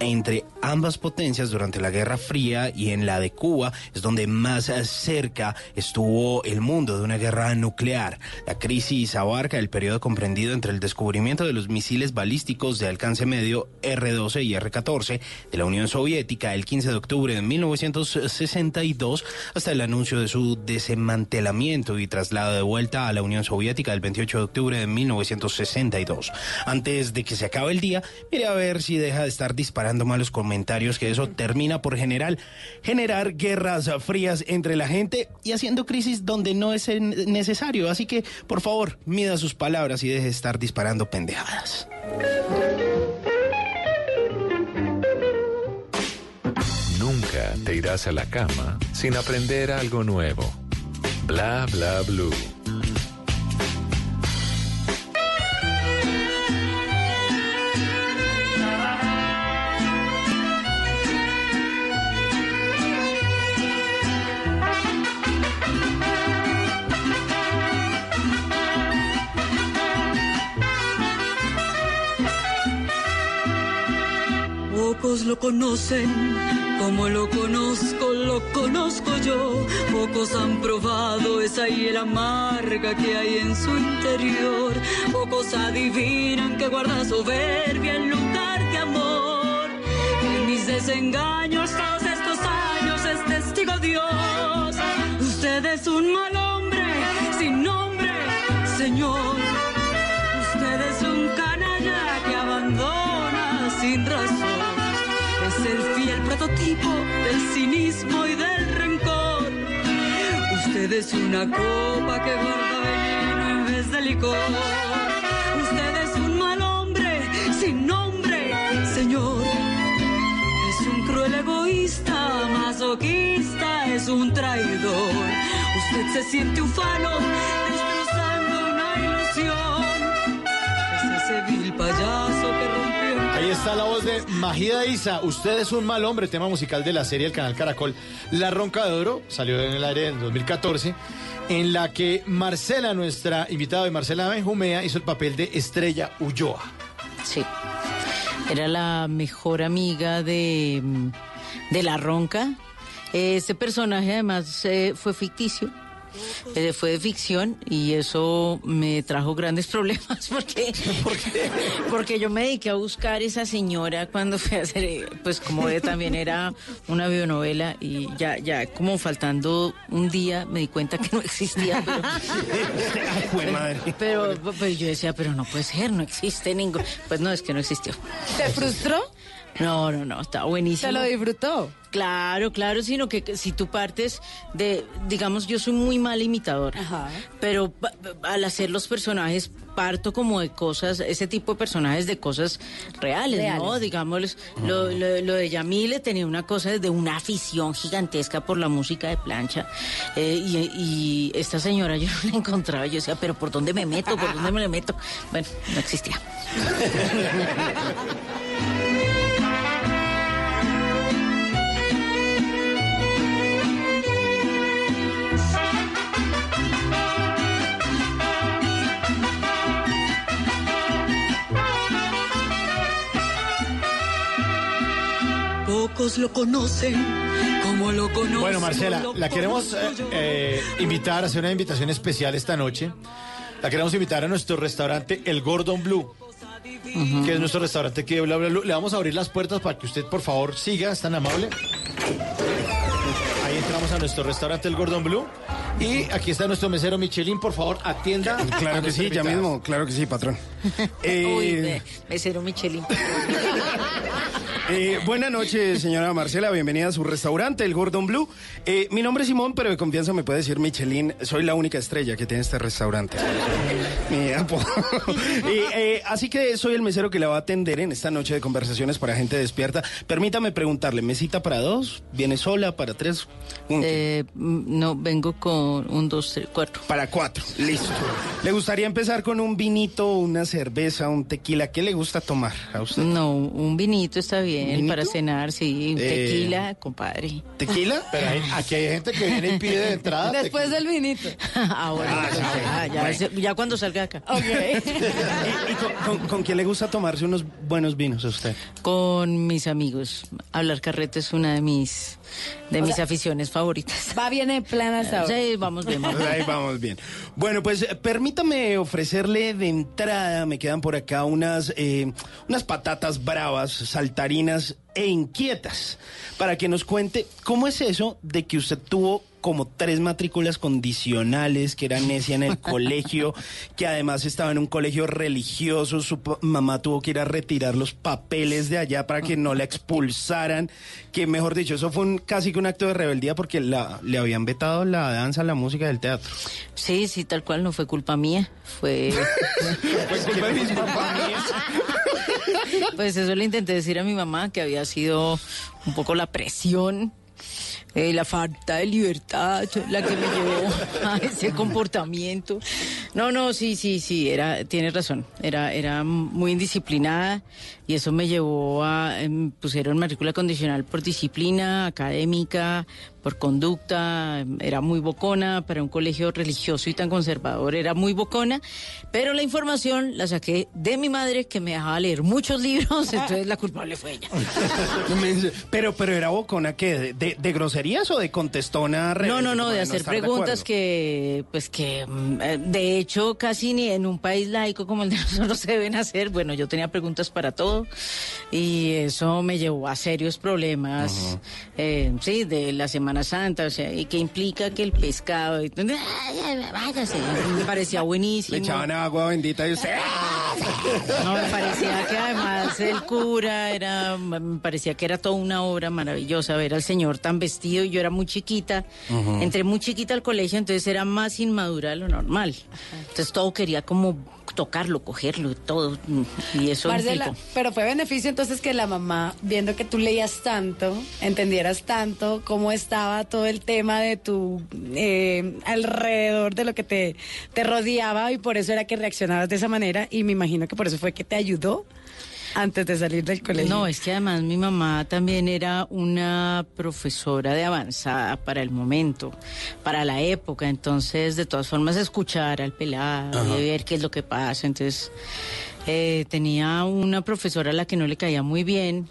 entre ambas potencias durante la Guerra Fría y en la de Cuba es donde más eh, cerca estuvo el mundo de una guerra nuclear. La crisis abarca el periodo comprendido entre el descubrimiento de los misiles balísticos de alcance medio R-12 y R-14 de la Unión Soviética el 15 de octubre de 1962 hasta el anuncio de su desmantelamiento y traslado de vuelta a la Unión Soviética el 28 de octubre de 1962. Antes de que se acabe el día, mire a ver si deja de estar disparando malos comentarios, que eso termina por general, generar guerras frías entre la gente y haciendo crisis donde no es necesario. Así que, por favor, mida sus palabras y deje de estar disparando pendejadas.
Nunca te irás a la cama sin aprender algo nuevo. Bla Bla Blue.
Pocos lo conocen como lo conozco, lo conozco yo. Pocos han probado esa hiel amarga que hay en su interior. Pocos adivinan que guarda soberbia en lugar de amor. En mis desengaños todos estos años es testigo Dios. Usted es un mal hombre sin nombre, Señor. Del cinismo y del rencor. Usted es una copa que guarda veneno en vez de licor. Usted es un mal hombre sin nombre, señor. Es un cruel egoísta, masoquista, es un traidor. Usted se siente ufano, destrozando una ilusión. Es ese payaso.
Está la voz de Magida Isa. Usted es un mal hombre, tema musical de la serie El Canal Caracol. La Ronca de Oro salió en el aire en 2014, en la que Marcela, nuestra invitada de Marcela Benjumea, hizo el papel de Estrella Ulloa.
Sí. Era la mejor amiga de, de la ronca. Este personaje además eh, fue ficticio. Eh, fue de ficción y eso me trajo grandes problemas porque porque yo me dediqué a buscar esa señora cuando fui a hacer pues como de- también era una bionovela y ya ya como faltando un día me di cuenta que no existía pero pero pues yo decía, pero no puede ser, no existe ningún. Pues no, es que no existió.
¿Te frustró?
No, no, no, está buenísimo.
¿Se lo disfrutó?
Claro, claro, sino que que si tú partes de, digamos, yo soy muy mal imitador, pero pa- pa- al hacer los personajes parto como de cosas, ese tipo de personajes de cosas reales, ¿no? Digamos, lo, lo- lo de Yamile tenía una cosa de una afición gigantesca por la música de plancha eh, y, y esta señora yo no la encontraba, yo decía, pero ¿por dónde me meto? ¿Por dónde me le meto? Bueno, no existía.
Pocos lo conocen como lo conozco.
Bueno, Marcela, la queremos eh, eh, invitar a hacer una invitación especial esta noche. La queremos invitar a nuestro restaurante El Gordon Blue, que es nuestro restaurante aquí de Bla Bla Blue. Le vamos a abrir las puertas para que usted, por favor, siga, es tan amable. Ahí entramos a nuestro restaurante El Gordon Blue. Y aquí está nuestro mesero Michelin, por favor, atienda.
Claro que sí, ya mismo, claro que sí, patrón. Eh,
Uy, me- mesero Michelin.
Eh, buenas noches, señora Marcela. Bienvenida a su restaurante, el Gordon Blue. Eh, mi nombre es Simón, pero de confianza me puede decir Michelin. Soy la única estrella que tiene este restaurante. Mi apodo. Y, eh, así que soy el mesero que la va a atender en esta noche de conversaciones para gente despierta. Permítame preguntarle, ¿mesita para dos? ¿Viene sola? ¿Para tres? Un-
no, vengo con un, dos, tres, cuatro.
Para cuatro, listo. ¿Le gustaría empezar con un vinito, una cerveza, un tequila? ¿Qué le gusta tomar a usted?
No, un vinito está bien
¿Vinito?
para cenar, sí. Un
Eh,
tequila, compadre.
¿Tequila?
Pero hay- aquí hay gente que viene y pide de entrada.
Después del vinito.
Ahora,
Ah,
ya, ya, se- ya cuando salga acá.
¿Y, y con, con- con quién le gusta tomarse unos buenos vinos a usted?
Con mis amigos. Hablar carreta es una de mis de
O
mis
sea,
aficiones favoritas.
Va bien en plan hasta ahora.
Sí, vamos bien. vamos bien.
Ahí vamos bien. Bueno, pues permítame ofrecerle de entrada, me quedan por acá unas, eh, unas patatas bravas, saltarinas e inquietas, para que nos cuente cómo es eso de que usted tuvo como tres matrículas condicionales, que era necia en el colegio, que además estaba en un colegio religioso, su mamá tuvo que ir a retirar los papeles de allá para que no la expulsaran, que mejor dicho, eso fue un, casi que un acto de rebeldía porque la, le habían vetado la danza, la música del teatro.
Sí, sí, tal cual, no fue culpa mía. Fue. Pues eso le intenté decir a mi mamá, que había sido un poco la presión, eh, la falta de libertad, la que me llevó a ese comportamiento. No, no, sí, sí, sí, era, tienes razón, era, era muy indisciplinada y eso me llevó a, em, pusieron matrícula condicional por disciplina académica, por conducta, em, era muy bocona, para un colegio religioso y tan conservador era muy bocona, pero la información la saqué de mi madre que me dejaba leer muchos libros, entonces la culpable fue ella.
Pero, pero era bocona, ¿qué? ¿De, groserías o de contestona?
No, no, no, de hacer preguntas que, pues que, mm, eh, de hecho, casi ni en un país laico como el de nosotros se deben hacer. Bueno, yo tenía preguntas para todo y eso me llevó a serios problemas, eh, sí, de la Semana Santa, o sea, y que implica que el pescado, y, váyase, me parecía buenísimo.
Le echaban agua bendita y usted...
No, me parecía que además el cura era, me parecía que era toda una obra maravillosa ver al señor tan vestido y yo era muy chiquita, entré muy chiquita al colegio, entonces era más inmadura de lo normal. Entonces todo quería como tocarlo, cogerlo, todo, y eso
Marcela, pero fue beneficio entonces que la mamá, viendo que tú leías tanto, entendieras tanto cómo estaba todo el tema de tu eh, alrededor de lo que te, te rodeaba y por eso era que reaccionabas de esa manera y me imagino que por eso fue que te ayudó antes de salir del colegio.
No, es que además mi mamá también era una profesora de avanzada para el momento, para la época, entonces de todas formas escuchar al pelado
Ajá.
y ver qué es lo que pasa, entonces eh, tenía una profesora a la que no le caía muy bien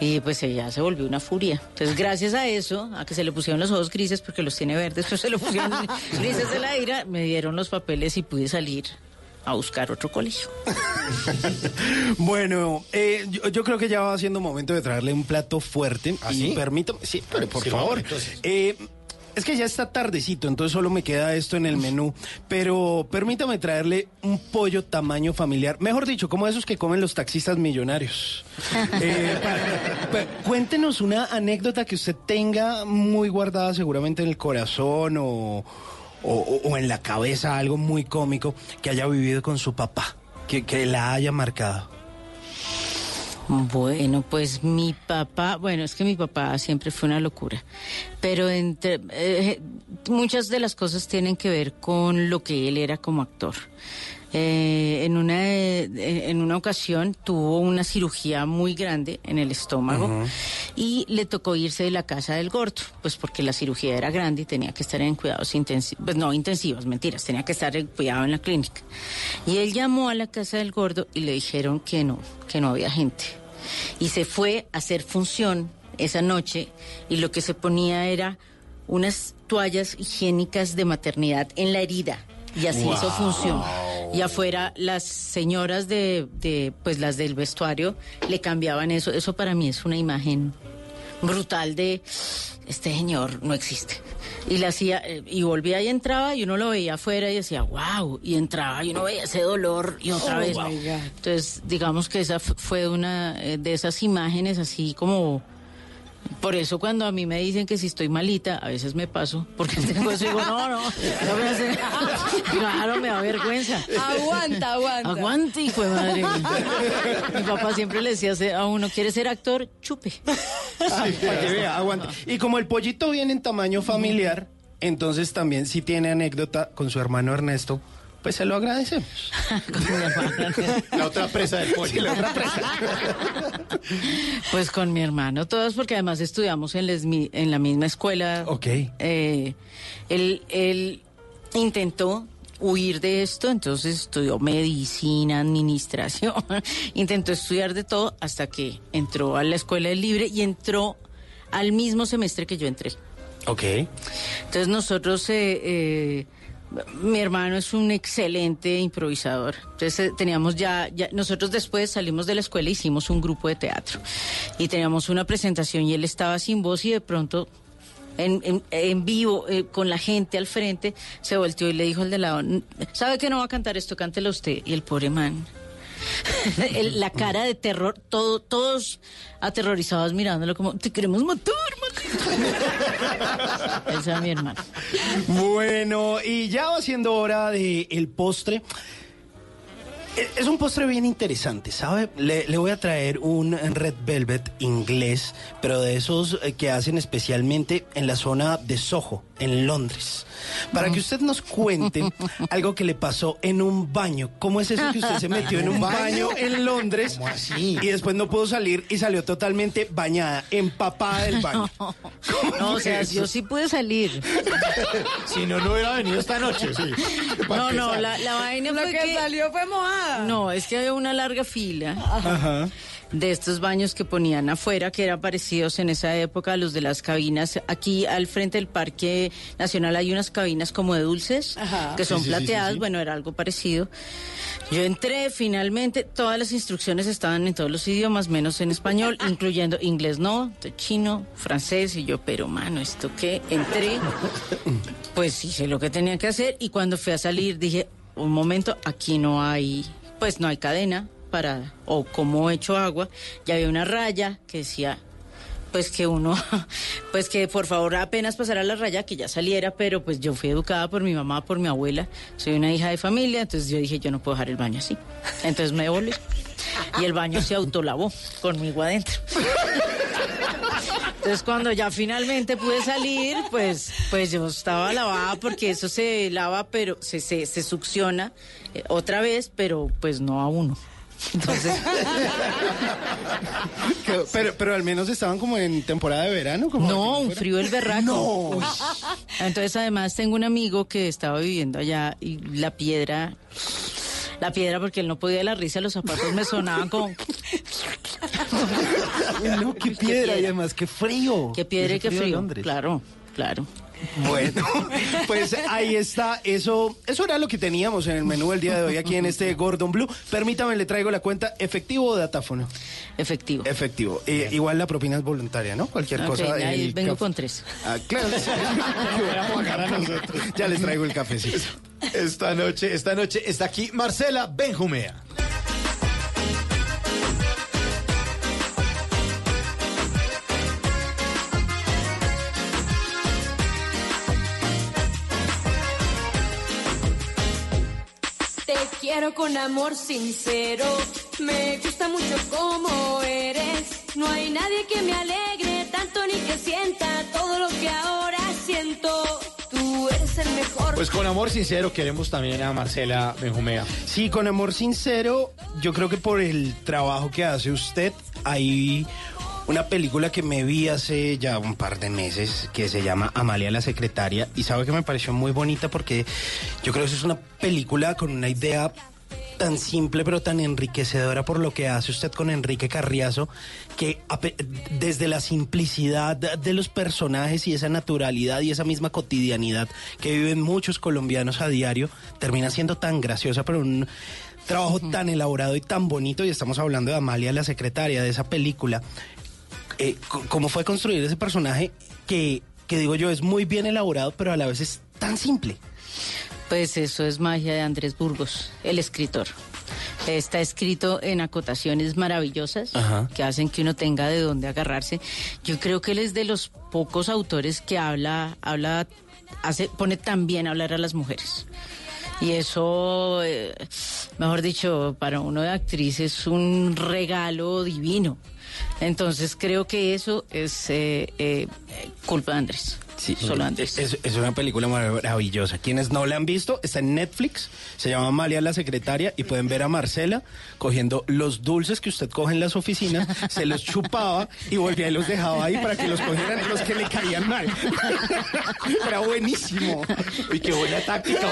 y pues ella se volvió una furia. Entonces gracias a eso, a que se le pusieron los ojos grises porque los tiene verdes, pero se le pusieron grises de la ira, me dieron los papeles y pude salir a buscar otro colegio.
Bueno, eh, yo, yo creo que ya va siendo momento de traerle un plato fuerte.
¿Ah,
y
sí?
permítame, sí, pero por
Sí,
favor. Eh, es que ya está tardecito, entonces solo me queda esto en el menú. Pero permítame traerle un pollo tamaño familiar. Mejor dicho, como esos que comen los taxistas millonarios. Eh, cuéntenos una anécdota que usted tenga muy guardada seguramente en el corazón o, o- en la cabeza, algo muy cómico que haya vivido con su papá, que, que la haya marcado.
Bueno, pues mi papá, bueno, es que mi papá siempre fue una locura, pero entre, eh, muchas de las cosas tienen que ver con lo que él era como actor. Eh, en una eh, en una ocasión tuvo una cirugía muy grande en el estómago y le tocó irse de la casa del gordo, pues porque la cirugía era grande y tenía que estar en cuidados intensivos, pues no intensivos, mentiras, tenía que estar en cuidado en la clínica. Y él llamó a la casa del gordo y le dijeron que no, que no había gente. Y se fue a hacer función esa noche y lo que se ponía era unas toallas higiénicas de maternidad en la herida. Y así
Wow.
hizo función. Y afuera las señoras de, de, pues las del vestuario le cambiaban eso. Eso para mí es una imagen brutal de este señor no existe. Y le hacía, eh, y volvía y entraba y uno lo veía afuera y decía, wow, y entraba y uno veía ese dolor y otra
Oh,
vez. Entonces, digamos que esa fue una eh, de esas imágenes así como... Por eso cuando a mí me dicen que si estoy malita, a veces me paso, porque tengo eso y digo, no, no, no me hace... Claro, me da vergüenza.
Aguanta, aguanta.
Aguante, hijo de madre. Mi papá siempre le decía a uno, ¿quiere ser actor? Chupe.
Ay, para que vea, aguante. Y como el pollito viene en tamaño familiar, entonces también si tiene anécdota con su hermano Ernesto, pues se lo agradecemos.
La otra presa del pollo.
Sí, la otra presa.
Pues con mi hermano, todos porque además estudiamos en, les mi- en la misma escuela.
Ok.
Eh, él, él intentó huir de esto, entonces estudió medicina, administración, intentó estudiar de todo hasta que entró a la escuela del libre y entró al mismo semestre que yo entré.
Ok.
Entonces nosotros, eh, eh, mi hermano es un excelente improvisador. Entonces eh, teníamos ya, ya, nosotros después salimos de la escuela, hicimos un grupo de teatro y teníamos una presentación y él estaba sin voz y de pronto en, vivo, eh, con la gente al frente, se volteó y le dijo al de lado, ¿sabe que no va a cantar esto? Cántelo usted. Y el pobre man, la cara de terror, todo, todos aterrorizados mirándolo como, te queremos matar, Ese era mi hermano.
Bueno, y ya va siendo hora de el postre. Es un postre bien interesante, ¿sabe? Le, le voy a traer un red velvet inglés, pero de esos eh, que hacen especialmente en la zona de Soho, en Londres. Para que usted nos cuente algo que le pasó en un baño. ¿Cómo es eso que usted se metió en un baño en Londres y después no pudo salir y salió totalmente bañada, empapada del baño?
No, o sea, yo sí pude salir.
Si no, no hubiera venido esta noche, sí.
No, no, la, la vaina
Lo
fue
que,
que...
salió fue mojada. Nada.
No, es que había una larga fila
Ajá.
de estos baños que ponían afuera, que eran parecidos en esa época a los de las cabinas. Aquí al frente del Parque Nacional hay unas cabinas como de dulces,
Ajá.
que son
Sí, sí, sí, sí,
plateadas,
sí.
bueno, era algo parecido. Yo entré, finalmente, todas las instrucciones estaban en todos los idiomas, menos en español, incluyendo inglés no, chino, francés, y yo, pero mano, ¿esto qué? Entré, pues hice lo que tenía que hacer, y cuando fui a salir dije, un momento, aquí no hay, pues no hay cadena para, o como he hecho agua, ya había una raya que decía, pues que uno, pues que por favor apenas pasara la raya, que ya saliera, pero pues yo fui educada por mi mamá, por mi abuela, soy una hija de familia, entonces yo dije, yo no puedo dejar el baño así. Entonces me volví y el baño se autolavó conmigo adentro. Entonces cuando ya finalmente pude salir, pues, pues yo estaba lavada porque eso se lava, pero se, se, se succiona eh, otra vez, pero pues no a uno. Entonces,
Pero, pero al menos estaban como en temporada de verano. Como
No, un frío el berraco.
No.
Entonces, además, tengo un amigo que estaba viviendo allá y la piedra, la piedra, porque él no podía de la risa, los zapatos me sonaban como.
No, qué piedra y además qué frío.
Qué piedra y qué frío.
Londres.
Claro, claro.
Bueno, pues ahí está. Eso, eso era lo que teníamos en el menú del día de hoy aquí en este Gordon Blue. Permítame, le traigo la cuenta efectivo o datáfono.
Efectivo.
Efectivo. Eh, igual la propina es voluntaria, ¿no? Cualquier cosa.
ahí
el
vengo con tres.
Ah, claro. Ya les traigo el cafecito.
Esta noche, esta noche está aquí Marcela Benjumea.
Quiero con amor sincero, me gusta mucho como eres. No hay nadie que me alegre tanto ni que sienta todo lo que ahora siento. Tú eres el mejor.
Pues con amor sincero queremos también a Marcela Benjumea.
Sí, con amor sincero, yo creo que por el trabajo que hace usted, hay una película que me vi hace ya un par de meses que se llama Amalia la secretaria y sabe que me pareció muy bonita porque yo creo que es una película con una idea tan simple pero tan enriquecedora por lo que hace usted con Enrique Carriazo, que desde la simplicidad de los personajes y esa naturalidad y esa misma cotidianidad que viven muchos colombianos a diario, termina siendo tan graciosa, pero un trabajo tan elaborado y tan bonito, y estamos hablando de Amalia la secretaria, de esa película. Eh, ¿Cómo fue construir ese personaje que, que digo yo, es muy bien elaborado, pero a la vez es tan simple?
Pues eso es magia de Andrés Burgos, el escritor. Está escrito en acotaciones maravillosas
Ajá.
que hacen que uno tenga de dónde agarrarse. Yo creo que él es de los pocos autores que habla, habla, hace, pone tan bien hablar a las mujeres. Y eso, eh, mejor dicho, para uno de actriz es un regalo divino. Entonces creo que eso es eh, eh, culpa de Andrés.
Sí,
Solo Andrés.
Es, es una película maravillosa. Quienes no la han visto, está en Netflix, se llama Amalia la secretaria y pueden ver a Marcela cogiendo los dulces que usted coge en las oficinas, se los chupaba y volvía y los dejaba ahí para que los cogieran los que le caían mal. Era buenísimo.
Uy, qué buena táctica.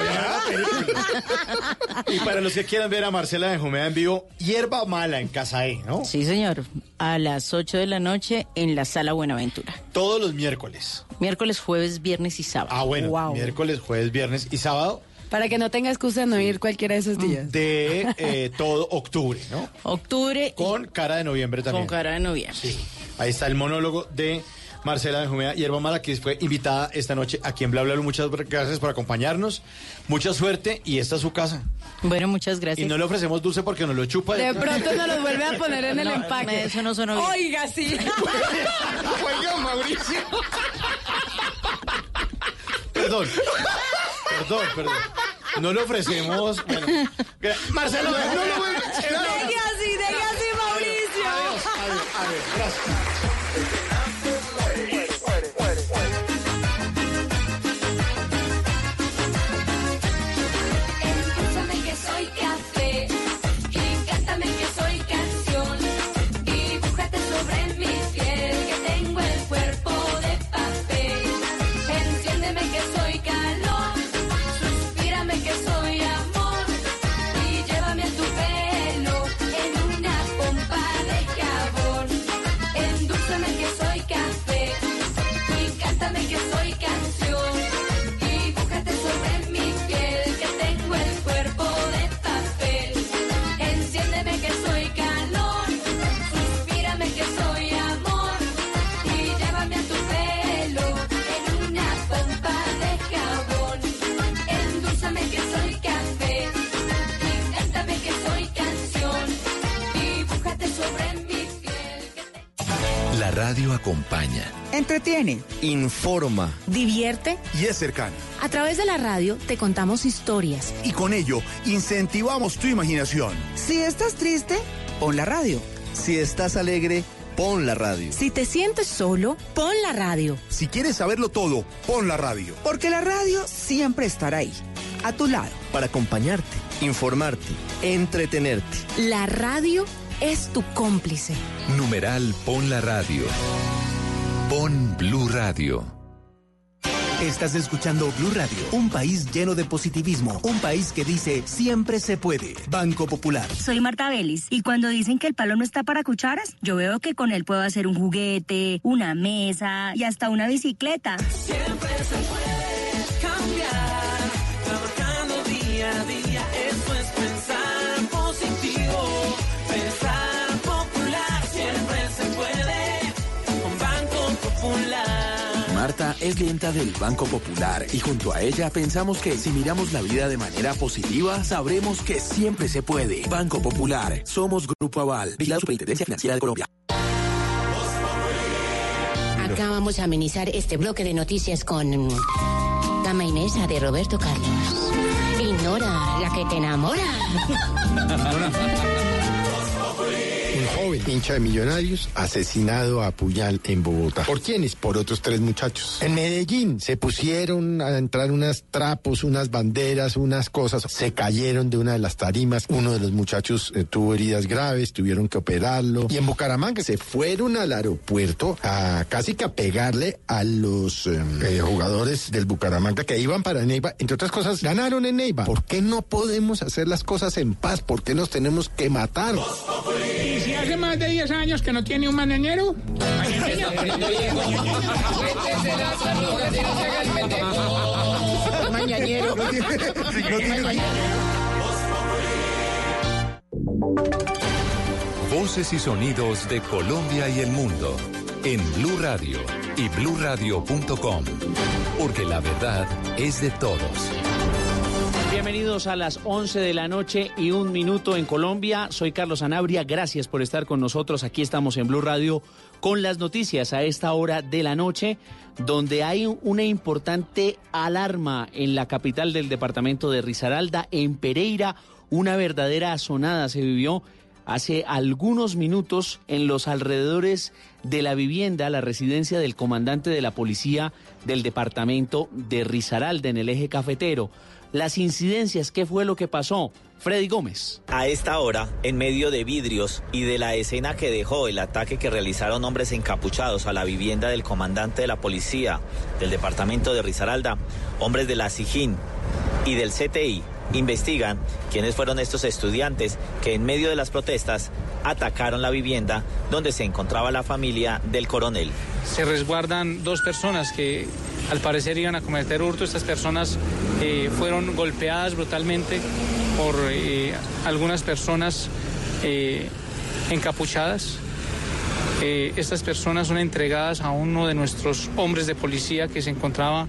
Y para los que quieran ver a Marcela Benjumea en vivo, Hierba Mala en Casa E, ¿no?
Sí, señor. A las 8 de la noche en la Sala Buenaventura.
Todos los miércoles.
Miércoles, jueves, viernes y sábado.
Ah, bueno.
Wow.
Miércoles, jueves, viernes y sábado
Para que no tenga excusa de no ir cualquiera de esos días.
de eh, todo octubre, ¿no?
Octubre
Con cara de noviembre también.
con cara de noviembre.
Sí. Ahí está el monólogo de Marcela Benjumea Hierba Mala, que fue invitada esta noche aquí en Bla. Muchas gracias por acompañarnos. Mucha suerte y esta es su casa.
Bueno, muchas
Y
gracias.
no le ofrecemos dulce porque nos lo chupa.
De pronto nos los vuelve a poner en el empaque.
eso no sonó bien.
Oiga, sí.
Oiga, Mauricio.
Perdón. Perdón, perdón. No le ofrecemos. Bueno, Marcelo, no, lo vuelve.
Deje así, deje así, Mauricio.
Adiós, adiós, adiós. Gracias.
Radio acompaña,
Entretiene,
informa
divierte.
y es cercana.
A través de la radio te contamos historias.
Y con ello incentivamos tu imaginación.
Si estás triste, pon la radio.
Si estás alegre, pon la radio.
Si te sientes solo, pon la radio.
Si quieres saberlo todo, pon la radio.
Porque la radio siempre estará ahí, a tu lado.
Para acompañarte, informarte, entretenerte.
La radio es tu cómplice.
Numeral Pon la Radio. Pon Blue Radio.
Estás escuchando Blue Radio, un país lleno de positivismo, un país que dice siempre se puede. Banco Popular.
Soy Marta Vélez y cuando dicen que el palo no está para cucharas, yo veo que con él puedo hacer un juguete, una mesa y hasta una bicicleta.
Siempre se puede
Marta es clienta del Banco Popular y junto a ella pensamos que si miramos la vida de manera positiva, sabremos que siempre se puede. Banco Popular, somos Grupo Aval, la Superintendencia Financiera de Colombia.
Acá vamos a amenizar este bloque de noticias con Cama y Mesa de Roberto Carlos. Ignora la que te enamora.
Un joven hincha de millonarios asesinado a puñal en Bogotá. ¿Por quiénes? Por otros tres muchachos. En Medellín se pusieron a entrar unos trapos, unas banderas, unas cosas. Se cayeron de una de las tarimas. Uno de los muchachos eh, tuvo heridas graves, tuvieron que operarlo. Y en Bucaramanga se fueron al aeropuerto a casi que a pegarle a los eh, eh, jugadores del Bucaramanga que iban para Neiva. Entre otras cosas, ganaron en Neiva. ¿Por qué no podemos hacer las cosas en paz? ¿Por qué nos tenemos que matar?
¿Y si hace más de 10 años que no tiene un mañanero?
Mañanero.
Voces y sonidos de Colombia y el mundo en Blue Radio y bluradio.com. Porque la verdad es de todos.
Bienvenidos a las 11 de la noche y un minuto en Colombia. Soy Carlos Anabria. Gracias por estar con nosotros. Aquí estamos en Blue Radio con las noticias a esta hora de la noche, donde hay una importante alarma en la capital del departamento de Risaralda, en Pereira. Una verdadera azonada se vivió hace algunos minutos en los alrededores de la vivienda, la residencia del comandante de la policía del departamento de Risaralda, en el eje cafetero. Las incidencias, ¿qué fue lo que pasó? Freddy Gómez.
A esta hora, en medio de vidrios y de la escena que dejó el ataque que realizaron hombres encapuchados a la vivienda del comandante de la policía del departamento de Risaralda, hombres de la SIGIN y del CTI investigan quiénes fueron estos estudiantes que en medio de las protestas atacaron la vivienda donde se encontraba la familia del coronel.
Se resguardan dos personas que al parecer iban a cometer hurto. Estas personas eh, fueron golpeadas brutalmente por eh, algunas personas eh, encapuchadas. Estas personas son entregadas a uno de nuestros hombres de policía que se encontraba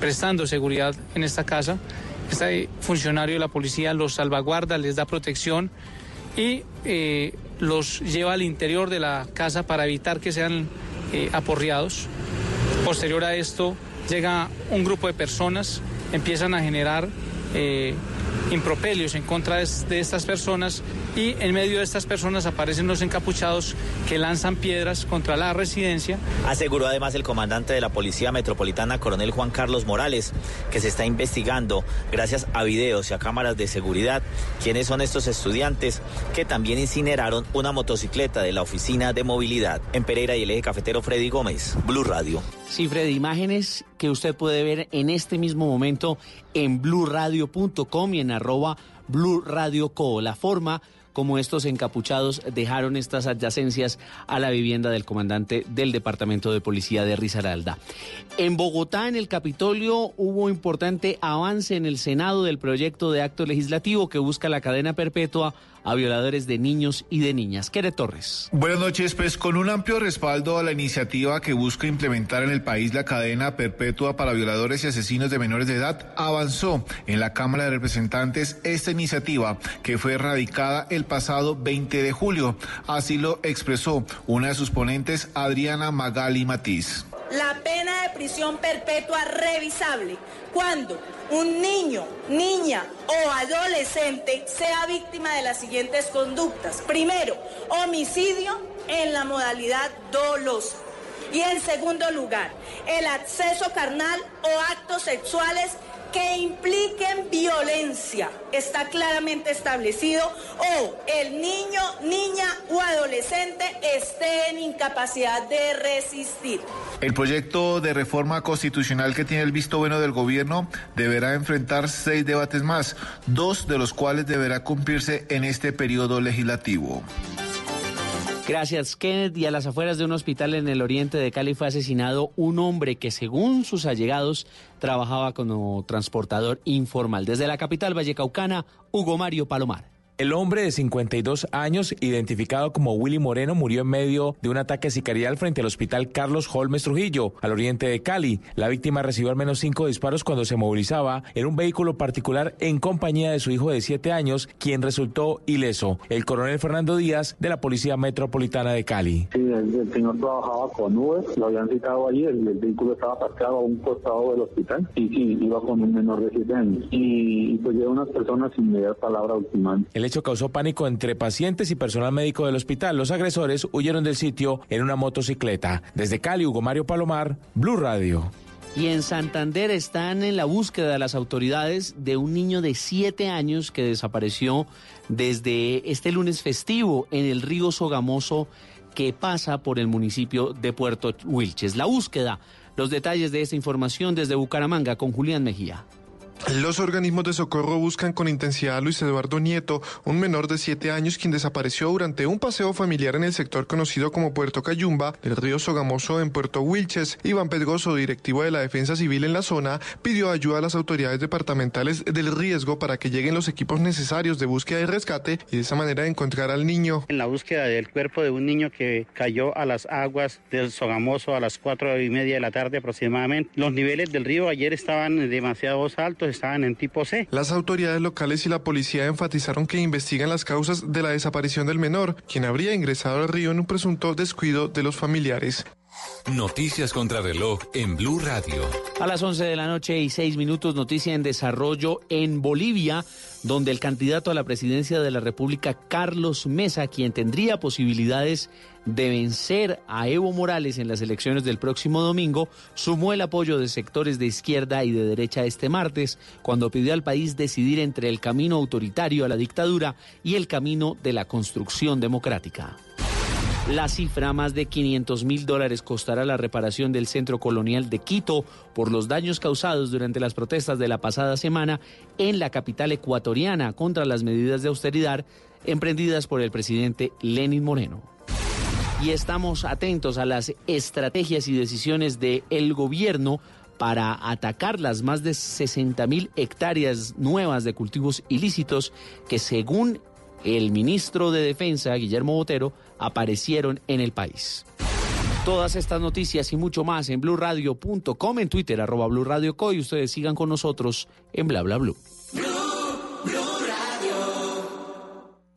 prestando seguridad en esta casa. Este funcionario de la policía los salvaguarda, les da protección y eh, los lleva al interior de la casa para evitar que sean eh, aporreados. Posterior a esto llega un grupo de personas, empiezan a generar eh, impropelios en contra de, de estas personas y en medio de estas personas aparecen los encapuchados que lanzan piedras contra la residencia.
Aseguró además el comandante de la Policía Metropolitana, coronel Juan Carlos Morales, que se está investigando, gracias a videos y a cámaras de seguridad, quiénes son estos estudiantes que también incineraron una motocicleta de la Oficina de Movilidad en Pereira y el eje cafetero Freddy Gómez, Blue Radio.
Sí, Freddy, imágenes que usted puede ver en este mismo momento en blurradio.com y en arroba blurradioco. La forma como estos encapuchados dejaron estas adyacencias a la vivienda del comandante del Departamento de Policía de Risaralda. En Bogotá, en el Capitolio, hubo importante avance en el Senado del proyecto de acto legislativo que busca la cadena perpetua a violadores de niños y de niñas. Kere Torres.
Buenas noches, pues con un amplio respaldo a la iniciativa que busca implementar en el país la cadena perpetua para violadores y asesinos de menores de edad, avanzó en la Cámara de Representantes esta iniciativa que fue radicada el pasado 20 de julio. Así lo expresó una de sus ponentes, Adriana Magali Matiz.
La pena de prisión perpetua revisable cuando un niño, niña o adolescente sea víctima de las siguientes conductas. Primero, homicidio en la modalidad dolosa. Y en segundo lugar, el acceso carnal o actos sexuales que impliquen violencia. Está claramente establecido. O el niño, niña o adolescente esté en incapacidad de resistir.
El proyecto de reforma constitucional que tiene el visto bueno del gobierno deberá enfrentar seis debates más, dos de los cuales deberá cumplirse en este periodo legislativo.
Gracias, Kenneth. Y a las afueras de un hospital en el oriente de Cali fue asesinado un hombre que, según sus allegados, trabajaba como transportador informal. Desde la capital vallecaucana, Hugo Mario Palomar.
El hombre de 52 años, identificado como Willy Moreno, murió en medio de un ataque sicarial frente al hospital Carlos Holmes Trujillo, al oriente de Cali. La víctima recibió al menos cinco disparos cuando se movilizaba en un vehículo particular en compañía de su hijo de 7 años, quien resultó ileso. El coronel Fernando Díaz, de la Policía Metropolitana de Cali.
Sí, el, el señor trabajaba con Uber, lo habían citado allí, el, el vehículo estaba aparcado a un costado del hospital y sí, iba con un menor de 7 años. Y, y pues lleva unas personas sin mediar palabra ultimando.
El hecho causó pánico entre pacientes y personal médico del hospital. Los agresores huyeron del sitio en una motocicleta. Desde Cali, Hugo Mario Palomar, Blue Radio.
Y en Santander están en la búsqueda de las autoridades de un niño de 7 años que desapareció desde este lunes festivo en el río Sogamoso que pasa por el municipio de Puerto Wilches. La búsqueda, los detalles de esta información desde Bucaramanga con Julián Mejía.
Los organismos de socorro buscan con intensidad a Luis Eduardo Nieto, un menor de 7 años quien desapareció durante un paseo familiar en el sector conocido como Puerto Cayumba del río Sogamoso en Puerto Wilches. Iván Pedgoso, directivo de la Defensa Civil en la zona, pidió ayuda a las autoridades departamentales del riesgo para que lleguen los equipos necesarios de búsqueda y rescate y de esa manera encontrar al niño.
En la búsqueda del cuerpo de un niño que cayó a las aguas del Sogamoso a las cuatro y media de la tarde aproximadamente. Los niveles del río ayer estaban demasiado altos, estaban en tipo C.
Las autoridades locales y la policía enfatizaron que investigan las causas de la desaparición del menor, quien habría ingresado al río en un presunto descuido de los familiares.
Noticias contra reloj en Blue Radio.
A las 11 de la noche y 6 minutos, noticia en desarrollo en Bolivia, donde el candidato a la presidencia de la República, Carlos Mesa, quien tendría posibilidades de vencer a Evo Morales en las elecciones del próximo domingo, sumó el apoyo de sectores de izquierda y de derecha este martes, cuando pidió al país decidir entre el camino autoritario a la dictadura y el camino de la construcción democrática. La cifra, más de 500 mil dólares, costará la reparación del centro colonial de Quito por los daños causados durante las protestas de la pasada semana en la capital ecuatoriana contra las medidas de austeridad emprendidas por el presidente Lenin Moreno. Y estamos atentos a las estrategias y decisiones del el gobierno para atacar las más de 60 mil hectáreas nuevas de cultivos ilícitos que según el ministro de Defensa, Guillermo Botero, aparecieron en el país. Todas estas noticias y mucho más en blurradio.com, en Twitter, arroba Blue Radio Co, y ustedes sigan con nosotros en Bla Bla Blue.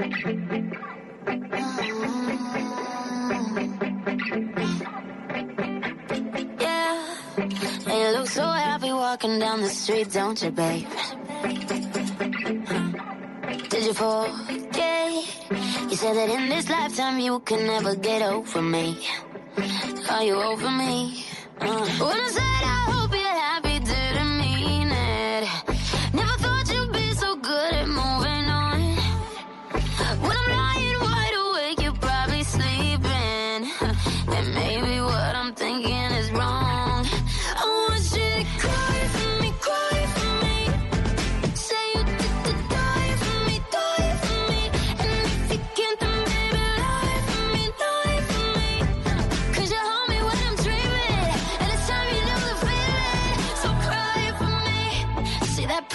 Yeah, you look so happy walking down the street, don't you, babe? Did you forget? You said that in this lifetime you can never get over me. Are you over me? Uh. When I said I hope you're happy, didn't mean it. Never thought you'd be so good at moving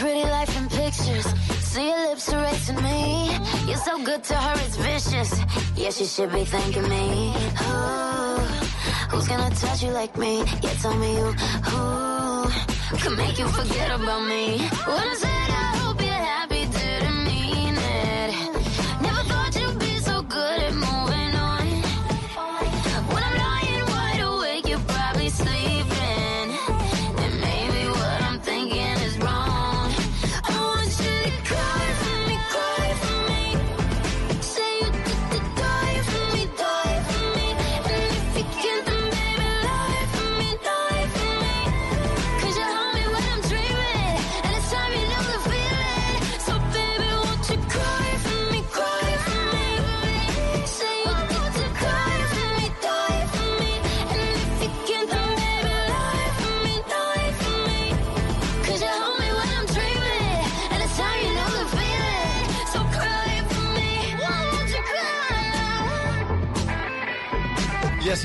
pretty life in pictures. See your lips erasing me. You're so good to her, it's vicious. Yes, you should be thanking me. Ooh, who's gonna touch you like me? Yeah, tell me who, who could make you forget about me. When I said I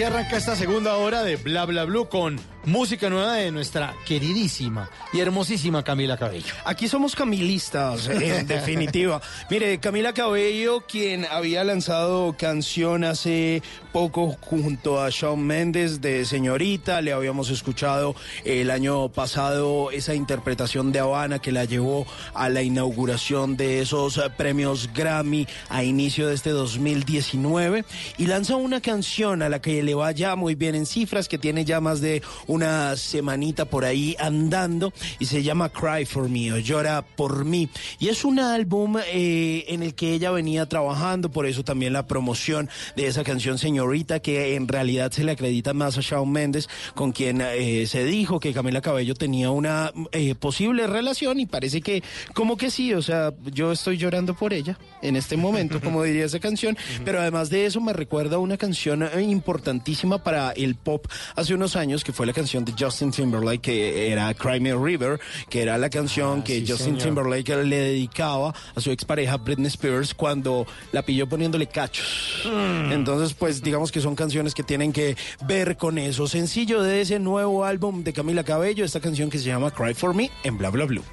así arranca esta segunda hora de Bla Bla Blue con música nueva de nuestra queridísima y hermosísima Camila Cabello.
Aquí somos camilistas, en definitiva. Mire, Camila Cabello, quien había lanzado canción hace poco junto a Shawn Mendes de Señorita, le habíamos escuchado el año pasado esa interpretación de Habana que la llevó a la inauguración de esos premios Grammy a inicio de este 2019 y lanza una canción a la que le va ya muy bien en cifras, que tiene ya más de una semanita por ahí andando y se llama Cry for Me o Llora por mí. Y es un álbum eh, en el que ella venía trabajando, por eso también la promoción de esa canción Señorita, que en realidad se le acredita más a Shawn Mendes, con quien eh, se dijo que Camila Cabello tenía una eh, posible relación y parece que como que sí, o sea, yo estoy llorando por ella en este momento, como diría esa canción, pero además de eso me recuerda una canción eh, importantísima para el pop hace unos años, que fue la canción de Justin Timberlake, que era Cry Me a River, que era la canción que Justin
señor.
Timberlake le dedicaba a su expareja Britney Spears cuando la pilló poniéndole cachos. Entonces, pues digamos que son canciones que tienen que ver con eso. Sencillo de ese nuevo álbum de Camila Cabello, esta canción que se llama Cry for Me en Bla Bla Blue.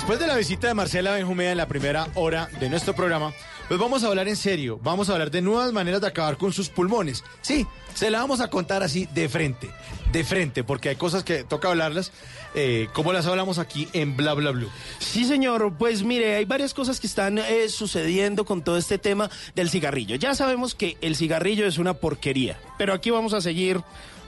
Después de la visita de Marcela Benjumea en la primera hora de nuestro programa, pues vamos a hablar en serio, vamos a hablar de nuevas maneras de acabar con sus pulmones. Sí, se la vamos a contar así de frente, de frente, porque hay cosas que toca hablarlas, eh, como las hablamos aquí en Bla Bla.
Sí, señor. Pues mire, hay varias cosas que están eh, sucediendo con todo este tema del cigarrillo. Ya sabemos que el cigarrillo es una porquería, pero aquí vamos a seguir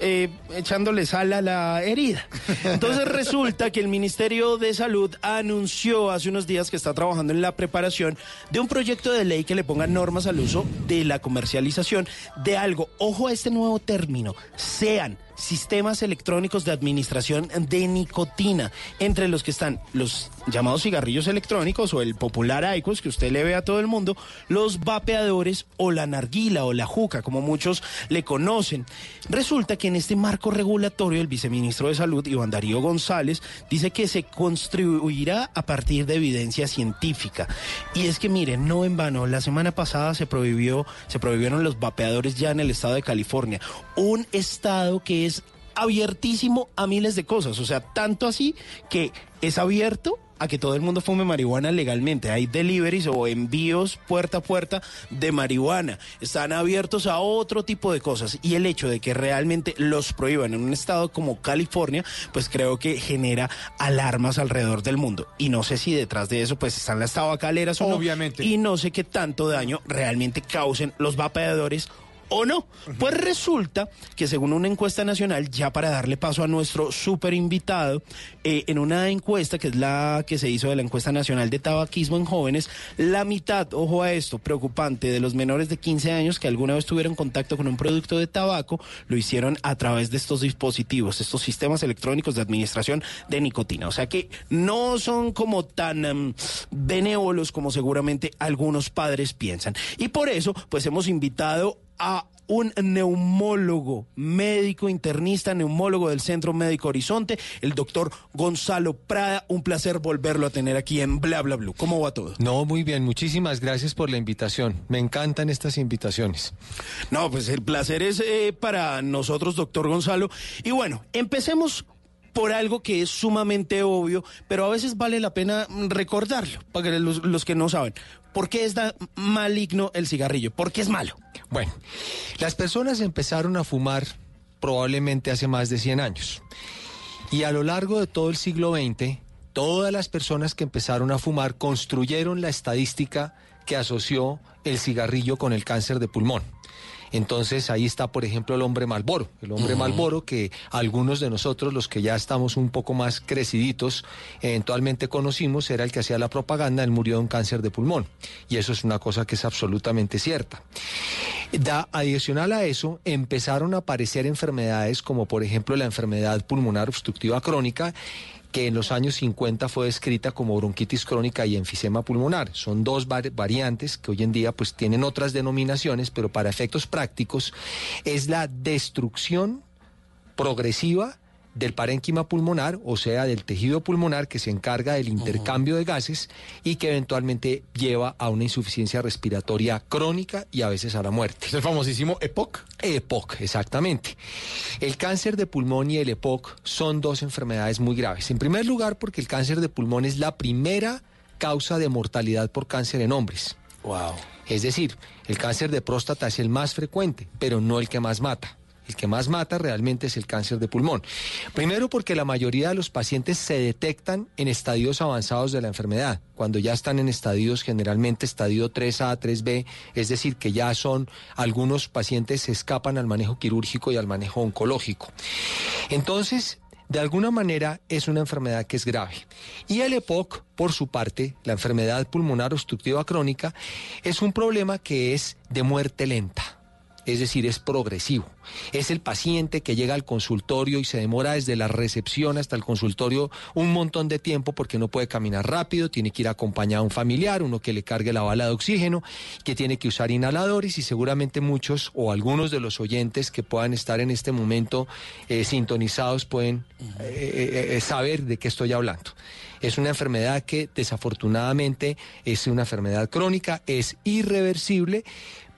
eh, echándole sal a la herida. Entonces resulta que el Ministerio de Salud anunció hace unos días que está trabajando en la preparación de un proyecto de ley que le ponga normas al uso de la comercialización de algo. Ojo a este nuevo término, sean sistemas electrónicos de administración de nicotina, entre los que están los llamados cigarrillos electrónicos o el popular IQOS que usted le ve a todo el mundo, los vapeadores o la narguila o la juca, como muchos le conocen. Resulta que en este marco regulatorio el viceministro de Salud, Iván Darío González, dice que se construirá a partir de evidencia científica. Y es que miren, no en vano, la semana pasada se prohibió, se prohibieron los vapeadores ya en el estado de California, un estado que es abiertísimo a miles de cosas, o sea, tanto así que es abierto a que todo el mundo fume marihuana legalmente. Hay deliveries o envíos puerta a puerta de marihuana. Están abiertos a otro tipo de cosas. Y el hecho de que realmente los prohíban en un estado como California, pues creo que genera alarmas alrededor del mundo. Y no sé si detrás de eso pues están las tabacaleras o no.
Obviamente.
Y no sé qué tanto daño realmente causen los vapeadores o no. Pues resulta que según una encuesta nacional, ya para darle paso a nuestro super invitado, eh, en una encuesta que es la que se hizo de la encuesta nacional de tabaquismo en jóvenes, la mitad, ojo a esto, preocupante, de los menores de 15 años que alguna vez tuvieron contacto con un producto de tabaco, lo hicieron a través de estos dispositivos, estos sistemas electrónicos de administración de nicotina. O sea que no son como tan em, benévolos como seguramente algunos padres piensan. Y por eso, pues hemos invitado a un neumólogo, médico internista, neumólogo del Centro Médico Horizonte, el doctor Gonzalo Prada. Un placer volverlo a tener aquí en Bla Bla Blue. ¿Cómo va todo?
No, muy bien, muchísimas gracias por la invitación. Me encantan estas invitaciones.
No, pues el placer es eh, para nosotros, doctor Gonzalo. Y bueno, empecemos por algo que es sumamente obvio, pero a veces vale la pena recordarlo, para que los, los que no saben. ¿Por qué es maligno el cigarrillo? ¿Por qué es malo?
Bueno, las personas empezaron a fumar probablemente hace más de 100 años. Y a lo largo de todo el siglo XX, todas las personas que empezaron a fumar construyeron la estadística que asoció el cigarrillo con el cáncer de pulmón. Entonces ahí está, por ejemplo, el hombre Malboro. El hombre Malboro que algunos de nosotros, los que ya estamos un poco más creciditos, eventualmente conocimos, era el que hacía la propaganda, él murió de un cáncer de pulmón. Y eso es una cosa que es absolutamente cierta. Da, adicional a eso, empezaron a aparecer enfermedades como por ejemplo la enfermedad pulmonar obstructiva crónica, que en los años 50 fue descrita como bronquitis crónica y enfisema pulmonar. Son dos var- variantes que hoy en día pues tienen otras denominaciones, pero para efectos prácticos es la destrucción progresiva del parénquima pulmonar, o sea, del tejido pulmonar que se encarga del intercambio de gases y que eventualmente lleva a una insuficiencia respiratoria crónica y a veces a la muerte.
Es el famosísimo EPOC.
EPOC, exactamente. El cáncer de pulmón y el EPOC son dos enfermedades muy graves. En primer lugar, porque el cáncer de pulmón es la primera causa de mortalidad por cáncer en hombres.
Wow.
Es decir, el cáncer de próstata es el más frecuente, pero no el que más mata. El que más mata realmente es el cáncer de pulmón. Primero porque la mayoría de los pacientes se detectan en estadios avanzados de la enfermedad, cuando ya están en estadios generalmente estadio 3A, 3B, es decir, que ya son algunos pacientes se escapan al manejo quirúrgico y al manejo oncológico. Entonces, de alguna manera es una enfermedad que es grave. Y el EPOC, por su parte, la enfermedad pulmonar obstructiva crónica, es un problema que es de muerte lenta. Es decir, es progresivo. Es el paciente que llega al consultorio y se demora desde la recepción hasta el consultorio un montón de tiempo porque no puede caminar rápido, tiene que ir acompañado a un familiar, uno que le cargue la bala de oxígeno, que tiene que usar inhaladores y seguramente muchos o algunos de los oyentes que puedan estar en este momento eh, sintonizados pueden eh, eh, saber de qué estoy hablando. Es una enfermedad que desafortunadamente es una enfermedad crónica, es irreversible,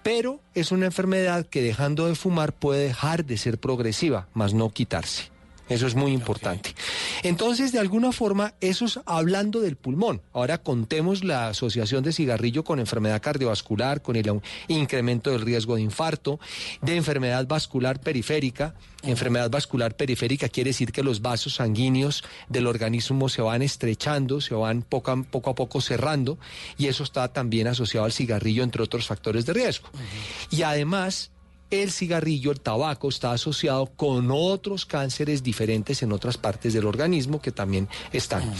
pero es una enfermedad que dejando de fumar puede dejar de ser progresiva, más no quitarse. Eso es muy importante. Entonces, de alguna forma, eso es hablando del pulmón. Ahora contemos la asociación de cigarrillo con enfermedad cardiovascular, con el incremento del riesgo de infarto, de enfermedad vascular periférica. Enfermedad vascular periférica quiere decir que los vasos sanguíneos del organismo se van estrechando, se van poco a poco, a poco cerrando, y eso está también asociado al cigarrillo, entre otros factores de riesgo. Y además, el cigarrillo, el tabaco, está asociado con otros cánceres diferentes en otras partes del organismo que también están.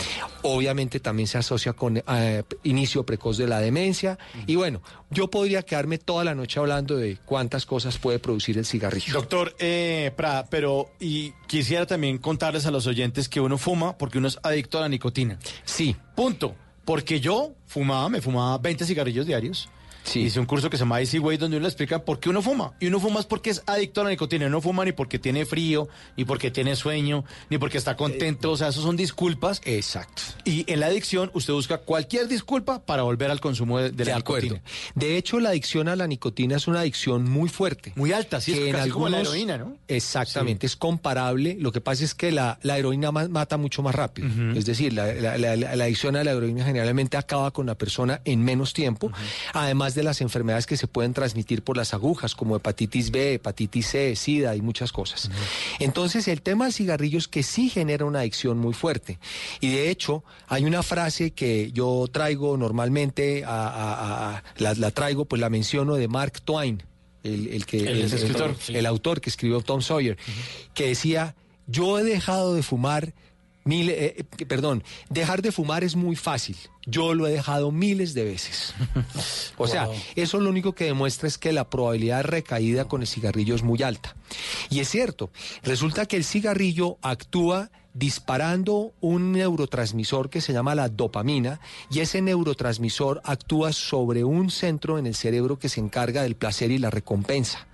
Obviamente también se asocia con eh, inicio precoz de la demencia. Y bueno, yo podría quedarme toda la noche hablando de cuántas cosas puede producir el cigarrillo.
Doctor eh, Prada, pero y quisiera también contarles a los oyentes que uno fuma porque uno es adicto a la nicotina.
Sí.
Punto. Porque yo fumaba, me fumaba 20 cigarrillos diarios.
Sí.
Hice un curso que se llama Easy Way donde uno le explica por qué uno fuma. Y uno fuma es porque es adicto a la nicotina. No fuma ni porque tiene frío, ni porque tiene sueño, ni porque está contento. O sea, eso son disculpas.
Exacto.
Y en la adicción usted busca cualquier disculpa para volver al consumo de, de la
De acuerdo.
nicotina.
De hecho, la adicción a la nicotina es una adicción muy fuerte.
Muy alta, sí, es
en
casi como la heroína, ¿no?
Exactamente, es comparable. Lo que pasa es que la, la heroína ma- mata mucho más rápido. Es decir, la, la- la- la- la adicción a la heroína generalmente acaba con la persona en menos tiempo, además de las enfermedades que se pueden transmitir por las agujas, como hepatitis B, hepatitis C, SIDA y muchas cosas. Entonces, el tema del cigarrillo es que sí genera una adicción muy fuerte. Y de hecho, hay una frase que yo traigo normalmente, a- a- a- la, la traigo, pues la menciono de Mark Twain, el, el que
El escritor, sí.
el autor que escribió Tom Sawyer, que decía, yo he dejado de fumar mil, eh, eh, perdón, dejar de fumar es muy fácil. Yo lo he dejado miles de veces. O sea, eso lo único que demuestra es que la probabilidad de recaída con el cigarrillo es muy alta. Y es cierto, resulta que el cigarrillo actúa disparando un neurotransmisor que se llama la dopamina y ese neurotransmisor actúa sobre un centro en el cerebro que se encarga del placer y la recompensa.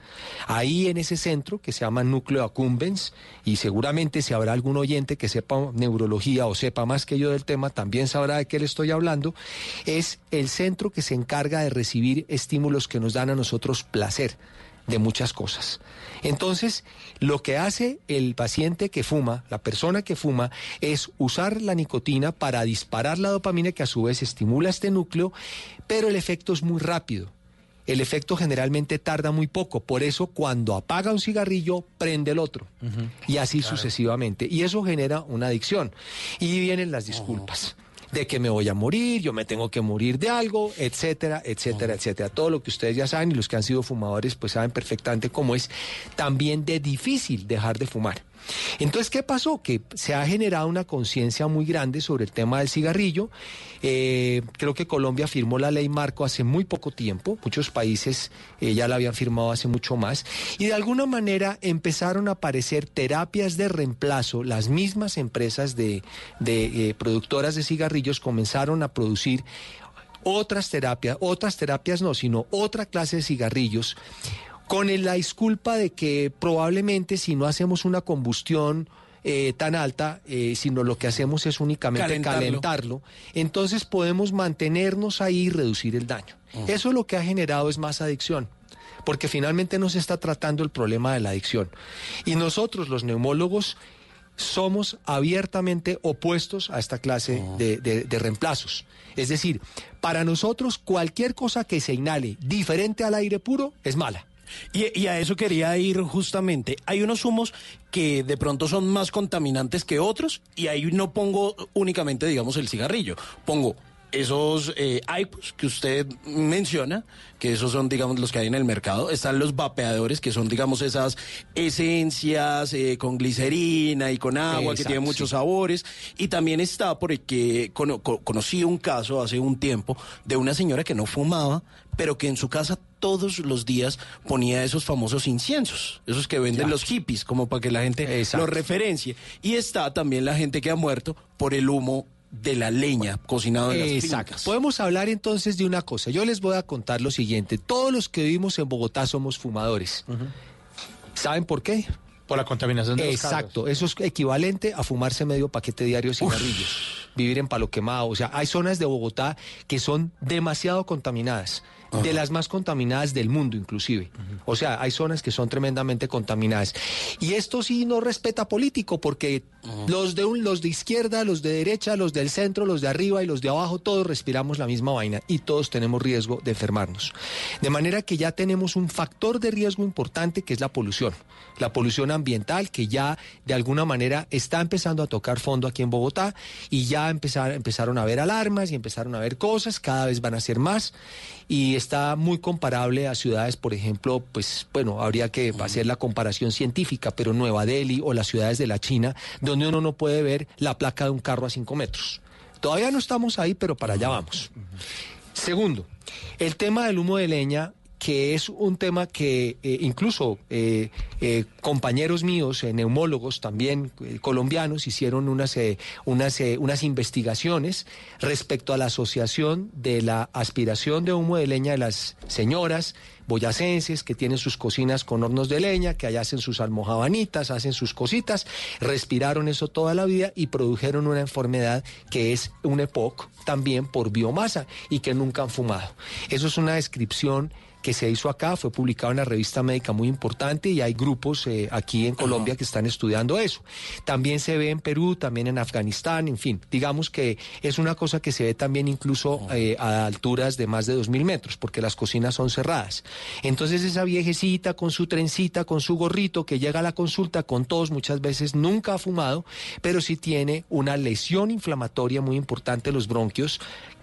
Ahí en ese centro, que se llama núcleo accumbens, y seguramente si habrá algún oyente que sepa neurología o sepa más que yo del tema, también sabrá de qué le estoy hablando, es el centro que se encarga de recibir estímulos que nos dan a nosotros placer de muchas cosas. Entonces, lo que hace el paciente que fuma, la persona que fuma, es usar la nicotina para disparar la dopamina que a su vez estimula este núcleo, pero el efecto es muy rápido. El efecto generalmente tarda muy poco, por eso cuando apaga un cigarrillo, prende el otro. Y así sucesivamente. Y eso genera una adicción. Y vienen las disculpas. De que me voy a morir, yo me tengo que morir de algo, etcétera, etcétera, etcétera. Todo lo que ustedes ya saben y los que han sido fumadores pues saben perfectamente cómo es también de difícil dejar de fumar. Entonces, ¿qué pasó? Que se ha generado una conciencia muy grande sobre el tema del cigarrillo. Eh, creo que Colombia firmó la ley Marco hace muy poco tiempo. Muchos países eh, ya la habían firmado hace mucho más. Y de alguna manera empezaron a aparecer terapias de reemplazo. Las mismas empresas de, eh, productoras de cigarrillos comenzaron a producir otras terapias, otras terapias no, sino otra clase de cigarrillos con la disculpa de que probablemente si no hacemos una combustión eh, tan alta, eh, sino lo que hacemos es únicamente
Calentarlo.
calentarlo, entonces podemos mantenernos ahí y reducir el daño. Eso lo que ha generado es más adicción. Porque finalmente no se está tratando el problema de la adicción. Y nosotros, los neumólogos, somos abiertamente opuestos a esta clase de, de- de reemplazos. Es decir, para nosotros cualquier cosa que se inhale diferente al aire puro es mala.
Y, a eso quería ir justamente. Hay unos humos que de pronto son más contaminantes que otros y ahí no pongo únicamente, digamos, el cigarrillo. Pongo esos eh, iPods que usted menciona, que esos son, digamos, los que hay en el mercado. Están los vapeadores, que son, digamos, esas esencias eh, con glicerina y con agua, que tienen muchos
sí.
sabores. Y también está porque cono- co- conocí un caso hace un tiempo de una señora que no fumaba, pero que en su casa todos los días ponía esos famosos inciensos, esos que venden
Ya.
los hippies, como para que la gente
Exacto.
los referencie. Y está también la gente que ha muerto por el humo de la leña cocinado en las fincas.
Podemos hablar entonces de una cosa. Yo les voy a contar lo siguiente. Todos los que vivimos en Bogotá somos fumadores. ¿Saben por qué?
Por la contaminación de los
Exacto, eso es equivalente a fumarse medio paquete diario de cigarrillos, vivir en palo quemado. O sea, hay zonas de Bogotá que son demasiado contaminadas. De las más contaminadas del mundo inclusive. O sea, hay zonas que son tremendamente contaminadas. Y esto sí no respeta político, porque los de un, los de izquierda, los de derecha, los del centro, los de arriba y los de abajo, todos respiramos la misma vaina y todos tenemos riesgo de enfermarnos. De manera que ya tenemos un factor de riesgo importante que es la polución. La polución ambiental que ya de alguna manera está empezando a tocar fondo aquí en Bogotá y ya empezar- empezaron a haber alarmas y empezaron a haber cosas, cada vez van a ser más y está muy comparable a ciudades, por ejemplo, pues bueno, habría que hacer la comparación científica, pero Nueva Delhi o las ciudades de la China, donde uno no puede ver la placa de un carro a cinco metros. Todavía no estamos ahí, pero para allá vamos. Segundo, el tema del humo de leña que es un tema que eh, incluso eh, eh, compañeros míos, neumólogos también colombianos, hicieron unas, unas, unas investigaciones respecto a la asociación de la aspiración de humo de leña de las señoras boyacenses que tienen sus cocinas con hornos de leña, que allá hacen sus almojabanitas, hacen sus cositas, respiraron eso toda la vida y produjeron una enfermedad que es un EPOC también por biomasa y que nunca han fumado. Eso es una descripción que se hizo acá, fue publicado en una revista médica muy importante y hay grupos eh, aquí en Colombia que están estudiando eso. También se ve en Perú, también en Afganistán, en fin, digamos que es una cosa que se ve también incluso eh, a alturas de más de 2.000 metros, porque las cocinas son cerradas. Entonces esa viejecita con su trencita, con su gorrito, que llega a la consulta con todos, muchas veces nunca ha fumado, pero sí tiene una lesión inflamatoria muy importante los bronquios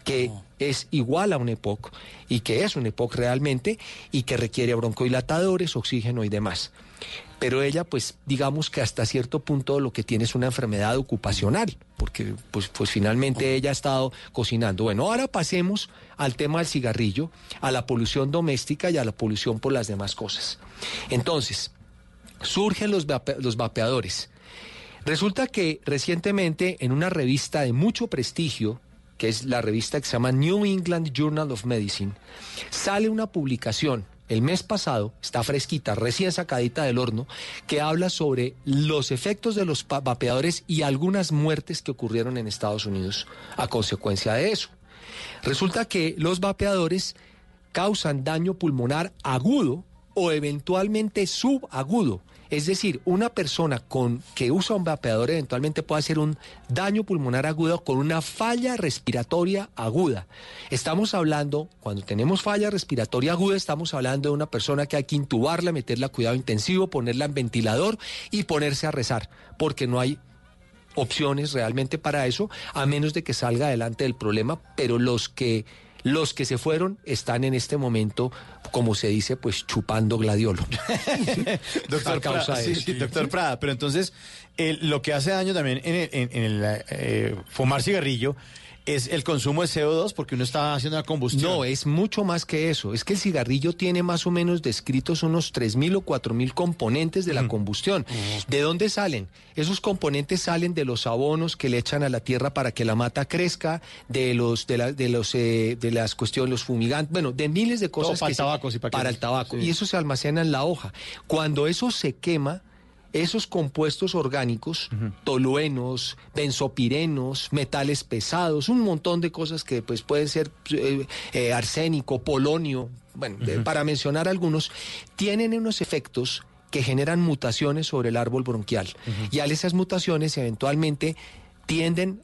que es igual a un EPOC y que es un EPOC realmente y que requiere broncohilatadores, oxígeno y demás. Pero ella, pues, digamos que hasta cierto punto lo que tiene es una enfermedad ocupacional, porque pues, pues finalmente ella ha estado cocinando. Bueno, ahora pasemos al tema del cigarrillo, a la polución doméstica y a la polución por las demás cosas. Entonces, surgen los, vape- los vapeadores. Resulta que recientemente en una revista de mucho prestigio, que es la revista que se llama New England Journal of Medicine, sale una publicación el mes pasado, está fresquita, recién sacadita del horno, que habla sobre los efectos de los vapeadores y algunas muertes que ocurrieron en Estados Unidos a consecuencia de eso. Resulta que los vapeadores causan daño pulmonar agudo o eventualmente subagudo. Es decir, una persona con, que usa un vapeador eventualmente puede hacer un daño pulmonar agudo con una falla respiratoria aguda. Estamos hablando, cuando tenemos falla respiratoria aguda, estamos hablando de una persona que hay que intubarla, meterla a cuidado intensivo, ponerla en ventilador y ponerse a rezar, porque no hay opciones realmente para eso, a menos de que salga adelante el problema, pero los que los que se fueron están en este momento, como se dice, pues chupando gladiolo.
Doctor Prada, sí, doctor Prada, pero entonces el- lo que hace daño también en el, en- en el, eh, fumar cigarrillo es el consumo de CO2 porque uno está haciendo una combustión.
No, es mucho más que eso. Es que el cigarrillo tiene más o menos descritos unos 3.000 o 4.000 componentes de la combustión. ¿De dónde salen? Esos componentes salen de los abonos que le echan a la tierra para que la mata crezca, de los de, la- de los eh, de las cuestiones, los fumigantes, bueno, de miles de cosas
Todo para
que
el
se-
tabaco, sí, para
el tabaco.
sí.
Y eso se almacena en la hoja. Cuando eso se quema, esos compuestos orgánicos, toluenos, benzopirenos, metales pesados, un montón de cosas que pues pueden ser eh, eh, arsénico, polonio, bueno, para mencionar algunos, tienen unos efectos que generan mutaciones sobre el árbol bronquial. Y al esas mutaciones eventualmente tienden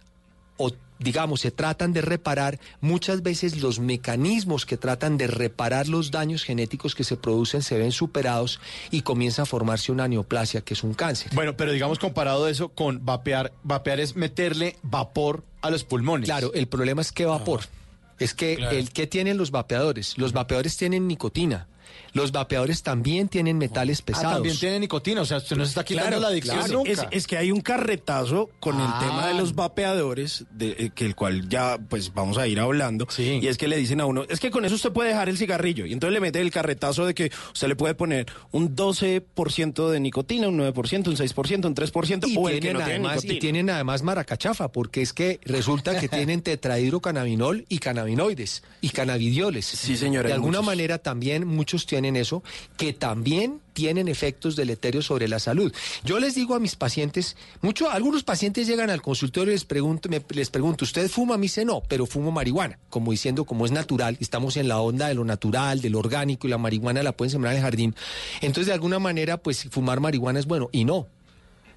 o digamos, se tratan de reparar muchas veces los mecanismos que tratan de reparar los daños genéticos que se producen se ven superados y comienza a formarse una neoplasia, que es un cáncer.
Bueno, pero digamos comparado eso con vapear, vapear es meterle vapor a los pulmones.
Claro, el problema es que vapor. Es que
Claro.
el que tienen los vapeadores, los vapeadores tienen nicotina. Los vapeadores también tienen metales
Ah,
pesados.
también tiene nicotina, o sea, usted no se está quitando la adicción
claro.
nunca.
Es, es que hay un carretazo con
Ah.
el tema de los vapeadores, de, eh, que el cual ya pues vamos a ir hablando. Y es que le dicen a uno, es que con eso usted puede dejar el cigarrillo. Y entonces le mete el carretazo de que usted le puede poner un 12% de nicotina, un 9%, un 6%, un 3%,
Y
o el que
tienen,
no tiene
y tienen además maracachafa, porque es que resulta que tienen tetrahidrocannabinol y cannabinoides y cannabidioles.
Sí, señora,
De alguna
muchos.
manera también muchos tienen eso, que también tienen efectos deleterios sobre la salud. Yo les digo a mis pacientes, mucho, algunos pacientes llegan al consultorio y les pregunto, me- les pregunto, ¿usted fuma? Me dice, no, pero fumo marihuana, como diciendo, como es natural, estamos en la onda de lo natural, de lo orgánico, y la marihuana la pueden sembrar en el jardín. Entonces, de alguna manera, pues fumar marihuana es bueno, y no.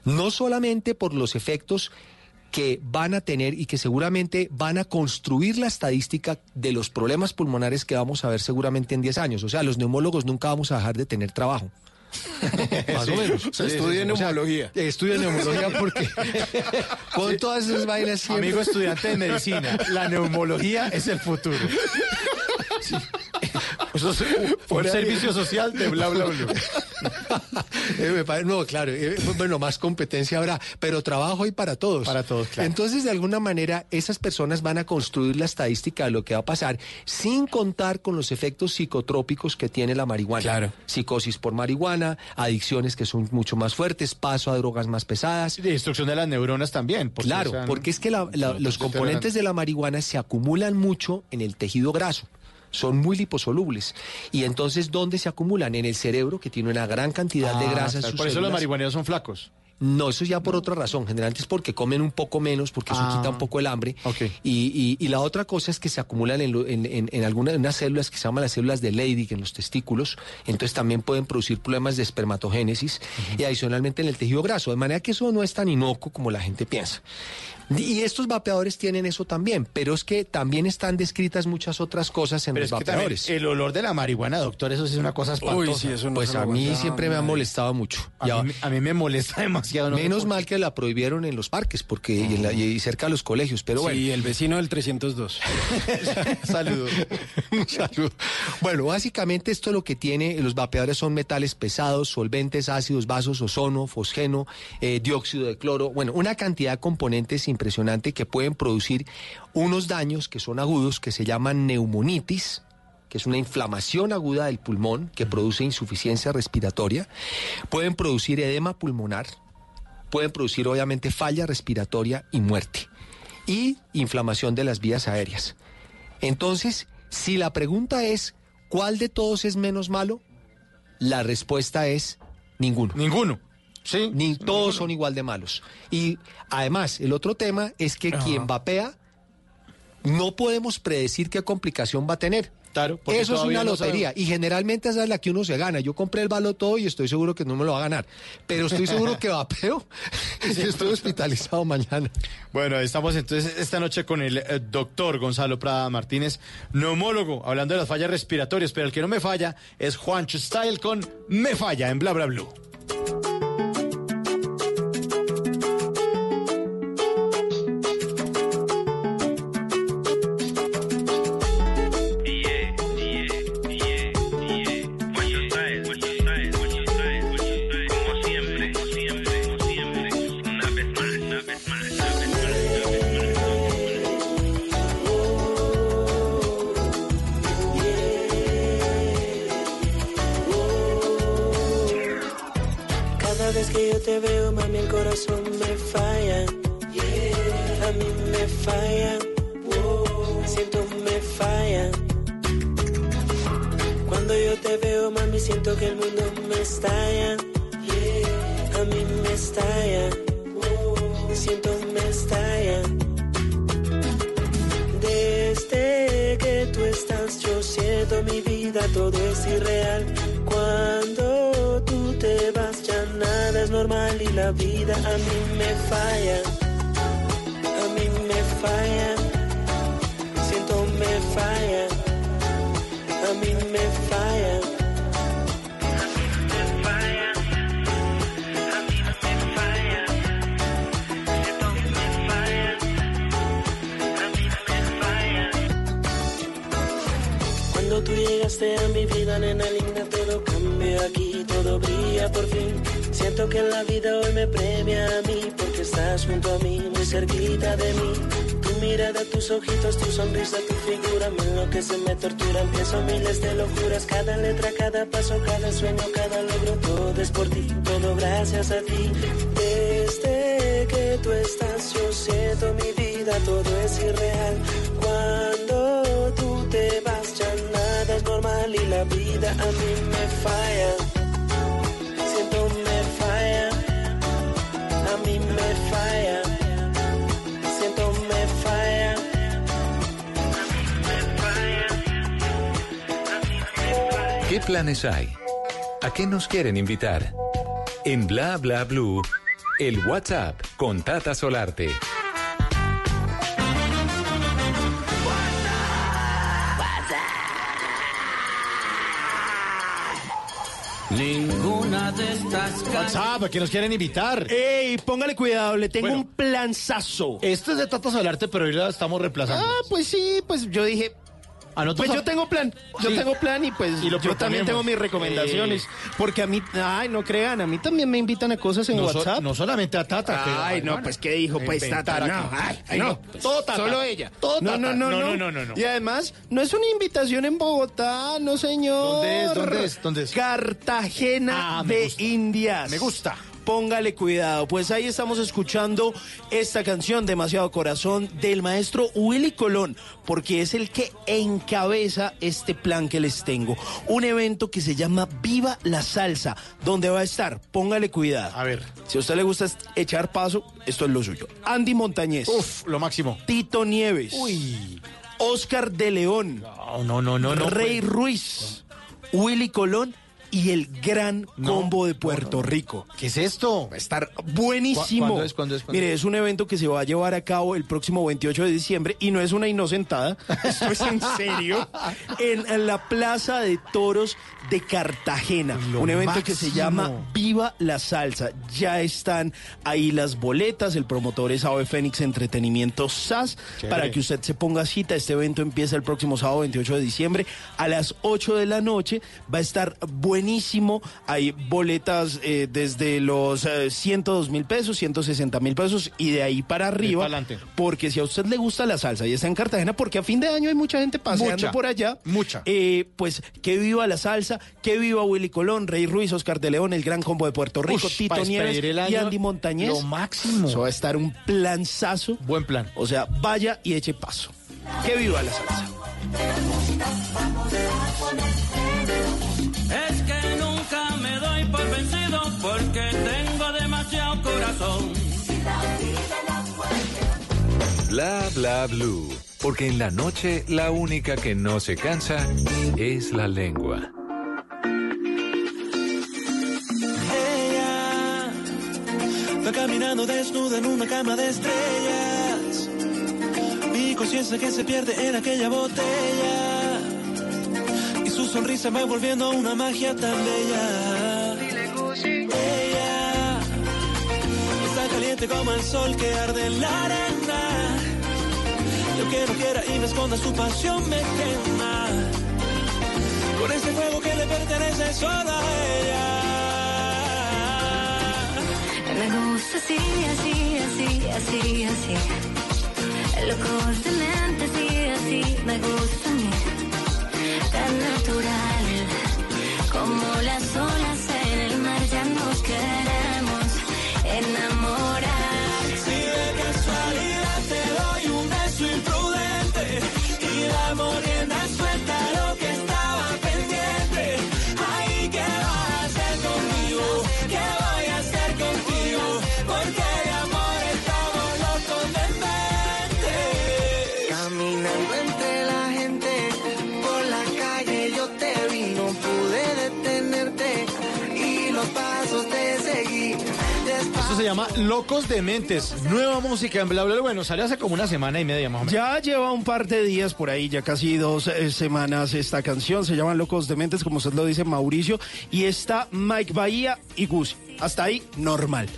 No solamente por los efectos que van a tener y que seguramente van a construir la estadística de los problemas pulmonares que vamos a ver seguramente en 10 años. O sea, los neumólogos nunca vamos a dejar de tener trabajo. Más o menos.
O sea, estudien neumología.
Estudia neumología porque con todas esas vainas siempre...
Amigo estudiante de medicina, la neumología es el futuro. Sí. Eso es un, un
Fuera de-
servicio social de bla bla bla.
Eh, no, claro, eh, bueno, más competencia habrá, pero trabajo hay para todos.
Para todos, claro.
Entonces, de alguna manera, esas personas van a construir la estadística de lo que va a pasar, sin contar con los efectos psicotrópicos que tiene la marihuana.
Claro.
Psicosis por marihuana, adicciones que son mucho más fuertes, paso a drogas más pesadas.
De destrucción de las neuronas también. porque,
Claro, porque es que la- los componentes de la marihuana se acumulan mucho en el tejido graso. Son muy liposolubles. Y entonces, ¿dónde se acumulan? En el cerebro, que tiene una gran cantidad de
Ah,
grasa en
claro,
sus
Por eso los marihuaneros son flacos.
No, eso ya por otra razón. Generalmente es porque comen un poco menos, porque eso
Ah.
quita un poco el hambre. Y, y- y la otra cosa es que se acumulan en, lo- en, en- en algunas unas células que se llaman las células de Leydig en los testículos. Entonces también pueden producir problemas de espermatogénesis y adicionalmente en el tejido graso. De manera que eso no es tan inocuo como la gente piensa. Y estos vapeadores tienen eso también, pero es que también están descritas muchas otras cosas en
Pero
los
es que también
vapeadores.
el olor de la marihuana, doctor, eso sí es una cosa espantosa.
Uy, sí, eso no
pues a mí
aguanta
siempre me ha molestado mucho.
A,
Ya-
mí, a mí me molesta demasiado. no
Menos mal que la prohibieron en los parques porque y, en la- y cerca de los colegios, pero bueno.
Sí, el vecino del 302.
Saludos.
Un saludo. Bueno, básicamente esto lo que tiene, los vapeadores son metales pesados, solventes, ácidos, vasos, ozono, fosgeno, eh, dióxido de cloro, bueno, una cantidad de componentes impresionante que pueden producir unos daños que son agudos, que se llaman neumonitis, que es una inflamación aguda del pulmón que produce insuficiencia respiratoria, pueden producir edema pulmonar, pueden producir obviamente falla respiratoria y muerte, y inflamación de las vías aéreas. Entonces, si la pregunta es, ¿cuál de todos es menos malo? La respuesta es ninguno.
Ninguno. Sí.
Ni todos son igual de malos. Y además, el otro tema es que
Ajá.
quien vapea, no podemos predecir qué complicación va a tener.
Claro, porque
Eso es una lotería y generalmente esa es la que uno se gana. Yo compré el baloto y estoy seguro que no me lo va a ganar, pero estoy seguro que vapeo y estoy hospitalizado mañana.
Bueno, estamos entonces esta noche con el eh, doctor Gonzalo Prada Martínez, neumólogo, hablando de las fallas respiratorias, pero el que no me falla es Juancho Style con Me Falla en Bla Bla Blue.
Corazón me falla. A mí me falla. Siento me falla. Cuando yo te veo, mami, siento que el mundo me estalla. A mí me estalla. Siento me estalla. Desde que tú estás, yo siento mi vida, todo es irreal. Cuando tú te nada es normal y la vida a mí me falla. A mí me falla. Siento me falla. A mí me falla. Cuando tú llegaste a mi vida, nena linda, todo cambió aquí, todo brilla por fin. Siento que la vida hoy me premia a mí, porque estás junto a mí, muy cerquita de mí. Tu mirada, tus ojitos, tu sonrisa, tu figura, me enloquece, me tortura. Empiezo miles de locuras, cada letra, cada paso, cada sueño, cada logro, todo es por ti, todo gracias a ti. Desde que tú estás, yo siento mi vida, todo es irreal. Cuando tú te vas, ya nada es normal
mal y la vida a mí me falla.
Planes hay? ¿A qué nos quieren invitar? En Bla Bla Blue, el WhatsApp con Tata Solarte.
Ninguna de estas
WhatsApp, ¿a qué nos quieren invitar?
¡Ey, póngale cuidado! Le tengo
Bueno.
un planzazo.
Esto es de Tata Solarte, pero hoy la estamos reemplazando.
Ah, pues sí, pues yo dije. Pues yo tengo plan, yo
Sí.
tengo plan y pues
Y lo
yo también tengo mis recomendaciones.
Eh.
Porque a mí, ay, no crean, a mí también me invitan a cosas en
no, so-
WhatsApp.
no solamente a Tata. que-
Ay, no, pues qué dijo, pues Tata,
aquí.
no, ay,
Ay,
no,
no, todo Tata.
Solo ella.
Todo
no,
Tata.
no, no,
No,
no,
no.
Y además, no es una invitación en Bogotá, no señor.
¿Dónde es? ¿Dónde es? ¿Dónde es?
Cartagena
Ah,
de. Indias.
Me gusta.
Póngale cuidado, pues ahí estamos escuchando esta canción, Demasiado Corazón, del maestro Willy Colón, porque es el que encabeza este plan que les tengo. Un evento que se llama Viva la Salsa, donde va a estar, póngale cuidado.
A ver.
Si a usted le gusta echar paso, esto es lo suyo. Andy Montañez.
Uf, lo máximo.
Tito Nieves.
Uy.
Oscar de León.
No, no, no, no. no,
Rey
pues.
Ruiz. Willy Colón y el gran
No,
combo de Puerto Rico.
¿Qué es esto?
Va a estar buenísimo.
¿Cu- cuándo es? ¿Cuándo es? ¿Cuándo
Mire, es un evento que se va a llevar a cabo el próximo 28 de diciembre y no es una inocentada, esto es en serio, en la Plaza de Toros de Cartagena.
Lo
un evento que se llama Viva la Salsa. Ya están ahí las boletas, el promotor es AOE Fénix Entretenimiento SAS,
Chévere.
para que usted se ponga cita. Este evento empieza el próximo sábado 28 de diciembre a las 8 de la noche. Va a estar buenísimo. Hay boletas eh, desde los eh, 102 mil pesos, 160 mil pesos y de ahí para arriba.
pa'lante.
Porque si a usted le gusta la salsa y está en Cartagena, porque a fin de año hay mucha gente paseando
Mucha,
por allá.
mucha.
Eh, pues que viva la salsa, que viva Willy Colón, Rey Ruiz, Oscar de León, el gran combo de Puerto Rico,
Ush,
Tito Nieves y Andy Montañez.
lo máximo.
Eso va a estar un planzazo.
Buen plan.
O sea, vaya y eche paso. Que viva la salsa.
Porque tengo demasiado corazón.
Bla Bla Blue. Porque en la noche la única que no se cansa es la lengua.
Ella va caminando desnuda en una cama de estrellas. Mi conciencia que se pierde en aquella botella. Y su sonrisa va volviendo una magia tan bella. Ella está caliente como el sol que arde en la arena. Yo que no quiera y me esconda su pasión me quema. Con ese fuego que le pertenece solo a ella.
Me gusta así, así, así, así, así. Locos de mente, así, así, me gusta a mí. Tan natural, como las olas
enamorado. Locos de
Mentes. Nueva música en Bla Bla. Bueno, salió hace como una semana y media más.
Ya lleva un par de días por ahí, ya casi dos eh, semanas esta canción. Se llama Locos Dementes, como usted lo dice, Mauricio. Y está Mike Bahía y Gus. Hasta ahí, normal.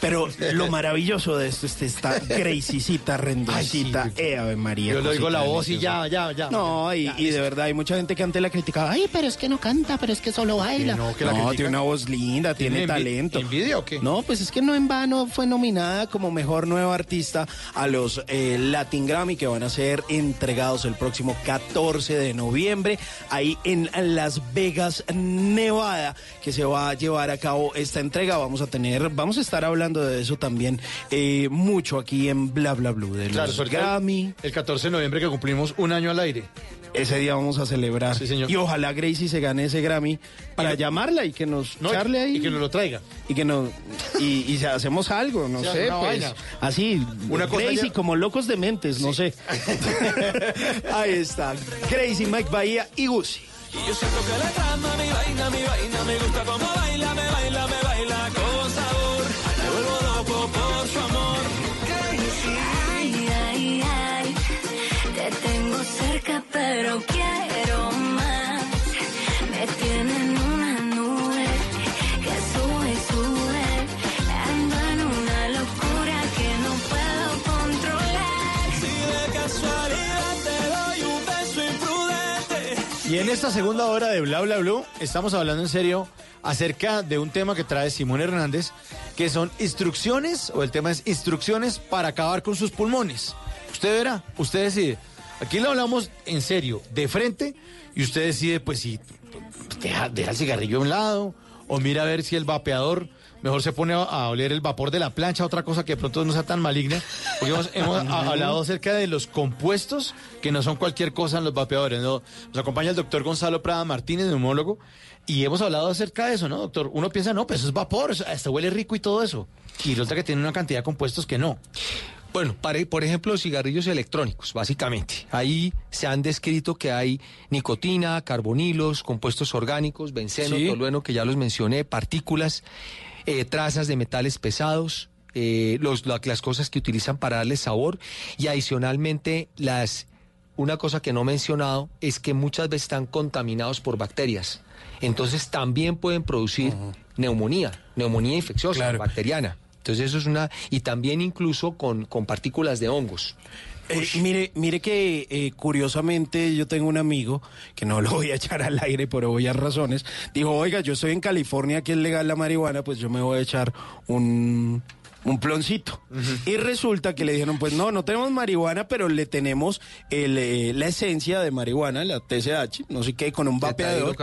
Pero lo maravilloso de esto es que está Gracicita, Rendoncita,
Ay, sí.
eh, Ave María.
Yo le oigo la voz y ya, ya, ya.
No, y, y de verdad hay mucha gente que antes la criticaba. Ay, pero es que no canta, pero es que solo baila.
Que no, que la
no tiene una voz linda, tiene,
¿Tiene envi-
talento.
envidia o qué?
No, pues es que no en vano fue nominada como mejor nueva artista a los eh, Latin Grammy que van a ser entregados el próximo 14 de noviembre ahí en Las Vegas, Nevada, que se va a llevar a cabo esta entrega. Vamos a tener, vamos a estar hablando hablando de eso también eh, mucho aquí en Bla Bla Blue, de
Claro,
los Grammy.
El 14 de noviembre que cumplimos un año al aire.
Ese día vamos a celebrar.
Sí, señor.
Y ojalá Gracie se gane ese Grammy para llamarla y que nos
No,
charle ahí.
y que nos lo traiga.
Y que nos y, hacemos algo, no
Sí,
sé,
una
pues,
vaina.
así,
Una cosa
Gracie
ya-
como locos de mentes, no sé. ahí está, Gracie, Mike Bahía y Gucci.
Y yo siento que la trama, mi vaina, mi vaina, me gusta como baila, me baila, me baila
pero quiero más. Me tienen una nube que sube y sube. Ando en una locura que no puedo controlar.
Si de casualidad te doy un beso imprudente.
Y en esta segunda hora de Bla Bla Blue estamos hablando en serio acerca de un tema que trae Simón Hernández, que son instrucciones, o el tema es instrucciones para acabar con sus pulmones. Usted verá, usted decide. Aquí lo hablamos en serio, de frente, y usted decide, pues si deja, deja el cigarrillo a un lado, o mira a ver si el vapeador mejor se pone a, a oler el vapor de la plancha, otra cosa que de pronto no sea tan maligna, porque hemos, hemos a- hablado acerca de los compuestos que no son cualquier cosa en los vapeadores. ¿no? Nos acompaña el doctor Gonzalo Prada Martínez, neumólogo, y hemos hablado acerca de eso, ¿no, doctor? Uno piensa, no, pues eso es vapor, hasta huele rico y todo eso. Y resulta que tiene una cantidad de compuestos que no.
Bueno, para, por ejemplo, los cigarrillos electrónicos, básicamente. Ahí se han descrito que hay nicotina, carbonilos, compuestos orgánicos, benceno,
Sí.
tolueno, que ya los mencioné, partículas, eh, trazas de metales pesados, eh, los, la- las cosas que utilizan para darle sabor y adicionalmente las... Una cosa que no he mencionado es que muchas veces están contaminados por bacterias. Entonces también pueden producir neumonía, neumonía infecciosa, bacteriana. Entonces eso es una... Y también incluso con, con partículas de hongos.
Eh, mire, mire que eh, curiosamente yo tengo un amigo que no lo voy a echar al aire por obvias razones. Dijo, oiga, yo estoy en California, aquí es legal la marihuana, pues yo me voy a echar un, un ploncito. Y resulta que le dijeron, pues no, no tenemos marihuana, pero le tenemos el, eh, la esencia de marihuana, la TSH, no sé qué, con un vapeador.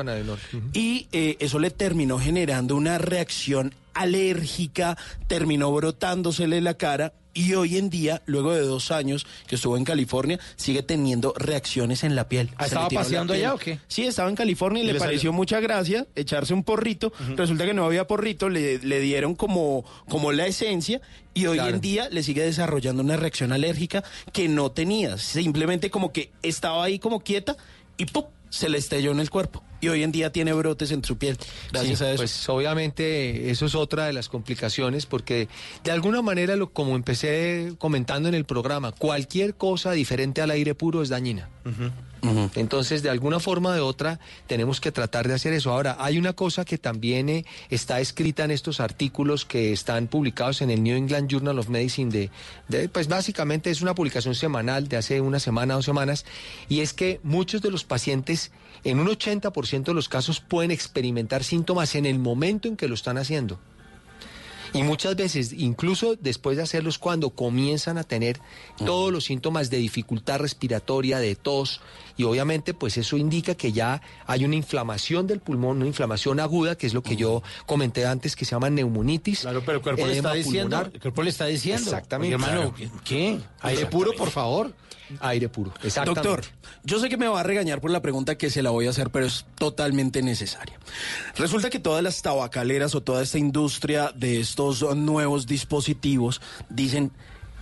Y eh, eso le terminó generando una reacción alérgica, terminó brotándosele la cara y hoy en día, luego de dos años que estuvo en California, sigue teniendo reacciones en la piel.
Ah, ¿estaba paseando allá o qué?
Sí, estaba en California y,
¿Y
le,
le
pareció
salió?
mucha gracia echarse un porrito. Resulta que no había porrito, le, le dieron como, como la esencia y hoy
Claro.
en día le sigue desarrollando una reacción alérgica que no tenía. Simplemente como que estaba ahí como quieta y ¡pum! se le estalló en el cuerpo. Y hoy en día tiene brotes en su piel. Gracias
Sí,
a eso.
Pues obviamente eso es otra de las complicaciones porque de alguna manera, lo, como empecé comentando en el programa, cualquier cosa diferente al aire puro es dañina. Entonces, de alguna forma o de otra, tenemos que tratar de hacer eso. Ahora, hay una cosa que también eh, está escrita en estos artículos que están publicados en el New England Journal of Medicine de, de, pues básicamente es una publicación semanal de hace una semana, dos semanas, y es que muchos de los pacientes, en un 80% de los casos, pueden experimentar síntomas en el momento en que lo están haciendo. Y muchas veces, incluso después de hacerlos, cuando comienzan a tener todos los síntomas de dificultad respiratoria, de tos, y obviamente pues eso indica que ya hay una inflamación del pulmón, una inflamación aguda, que es lo que yo comenté antes, que se llama neumonitis.
Claro, pero el cuerpo le
edema
está diciendo,
pulmonar.
el cuerpo le está diciendo.
Exactamente.
Oye, hermano,
Claro.
¿qué? Aire puro, por favor.
Aire puro, exactamente.
Doctor, yo sé que me va a regañar por la pregunta que se la voy a hacer, pero es totalmente necesaria. Resulta que todas las tabacaleras o toda esta industria de estos nuevos dispositivos dicen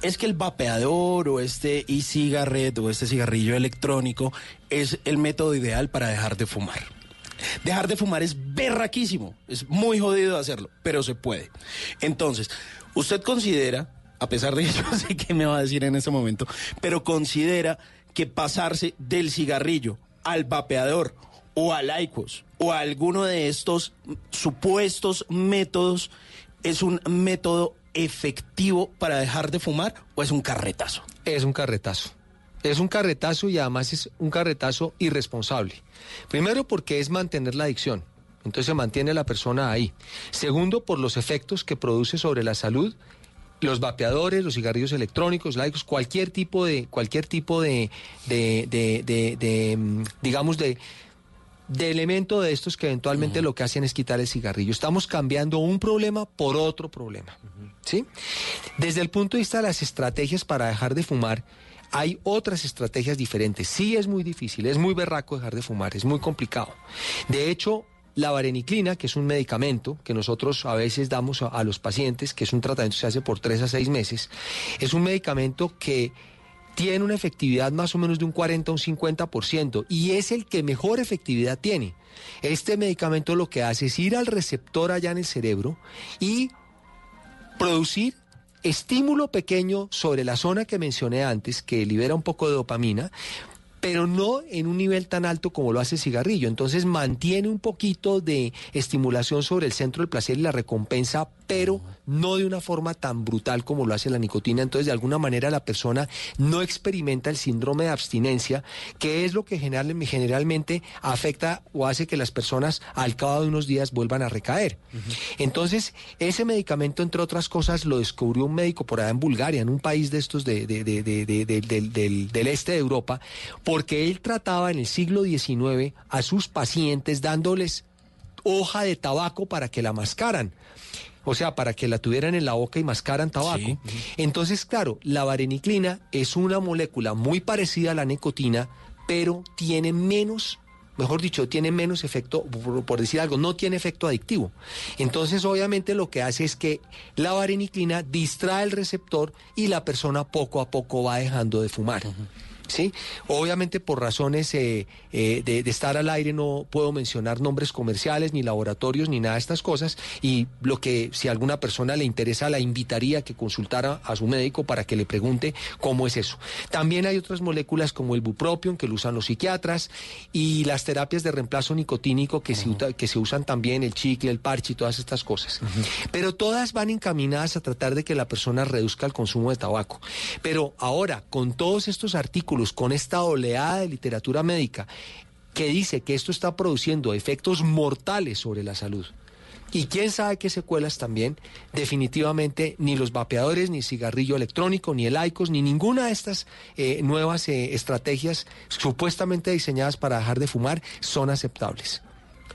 es que el vapeador o este e-cigarette o este cigarrillo electrónico es el método ideal para dejar de fumar. Dejar de fumar es berraquísimo, es muy jodido hacerlo, pero se puede. Entonces, usted considera, a pesar de que yo sé qué me va a decir en este momento, pero considera que pasarse del cigarrillo al vapeador o al IQOS o a alguno de estos supuestos métodos es un método efectivo para dejar de fumar o es un carretazo?
Es un carretazo. Es un carretazo y además es un carretazo irresponsable. Primero porque es mantener la adicción. Entonces se mantiene la persona ahí. Segundo, por los efectos que produce sobre la salud. Los vapeadores, los cigarrillos electrónicos, laicos, cualquier tipo de, cualquier tipo de, de, de- de- mm, digamos, de, de elemento de estos que eventualmente lo que hacen es quitar el cigarrillo. Estamos cambiando un problema por otro problema. ¿sí? Desde el punto de vista de las estrategias para dejar de fumar, hay otras estrategias diferentes. Sí es muy difícil, es muy berraco dejar de fumar, es muy complicado. De hecho, la vareniclina, que es un medicamento que nosotros a veces damos a, a los pacientes, que es un tratamiento que se hace por tres a seis meses, es un medicamento que tiene una efectividad más o menos de un 40 a un 50% y es el que mejor efectividad tiene. Este medicamento lo que hace es ir al receptor allá en el cerebro y producir estímulo pequeño sobre la zona que mencioné antes, que libera un poco de dopamina, pero no en un nivel tan alto como lo hace el cigarrillo. Entonces mantiene un poquito de estimulación sobre el centro del placer y la recompensa, pero no de una forma tan brutal como lo hace la nicotina. Entonces, de alguna manera, la persona no experimenta el síndrome de abstinencia, que es lo que general- generalmente afecta o hace que las personas al cabo de unos días vuelvan a recaer. Entonces, ese medicamento, entre otras cosas, lo descubrió un médico por allá en Bulgaria, en un país de estos de- de- de- de- de- de- del- del- del este de Europa, porque él trataba en el siglo XIX a sus pacientes dándoles hoja de tabaco para que la mascaran. O sea, para que la tuvieran en la boca y mascaran tabaco. Entonces, claro, la vareniclina es una molécula muy parecida a la nicotina, pero tiene menos, mejor dicho, tiene menos efecto, por, por decir algo, no tiene efecto adictivo. Entonces, obviamente lo que hace es que la vareniclina distrae el receptor y la persona poco a poco va dejando de fumar. ¿Sí? Obviamente por razones eh, eh, de, de estar al aire no puedo mencionar nombres comerciales, ni laboratorios, ni nada de estas cosas. Y lo que si a alguna persona le interesa, la invitaría a que consultara a su médico para que le pregunte cómo es eso. También hay otras moléculas como el bupropion, que lo usan los psiquiatras, y las terapias de reemplazo nicotínico que, se, uta- que se usan también, el chicle, el parche y todas estas cosas. Pero todas van encaminadas a tratar de que la persona reduzca el consumo de tabaco. Pero ahora, con todos estos artículos, con esta oleada de literatura médica que dice que esto está produciendo efectos mortales sobre la salud. Y quién sabe qué secuelas también, definitivamente ni los vapeadores, ni cigarrillo electrónico, ni el ICOS, ni ninguna de estas eh, nuevas eh, estrategias supuestamente diseñadas para dejar de fumar son aceptables.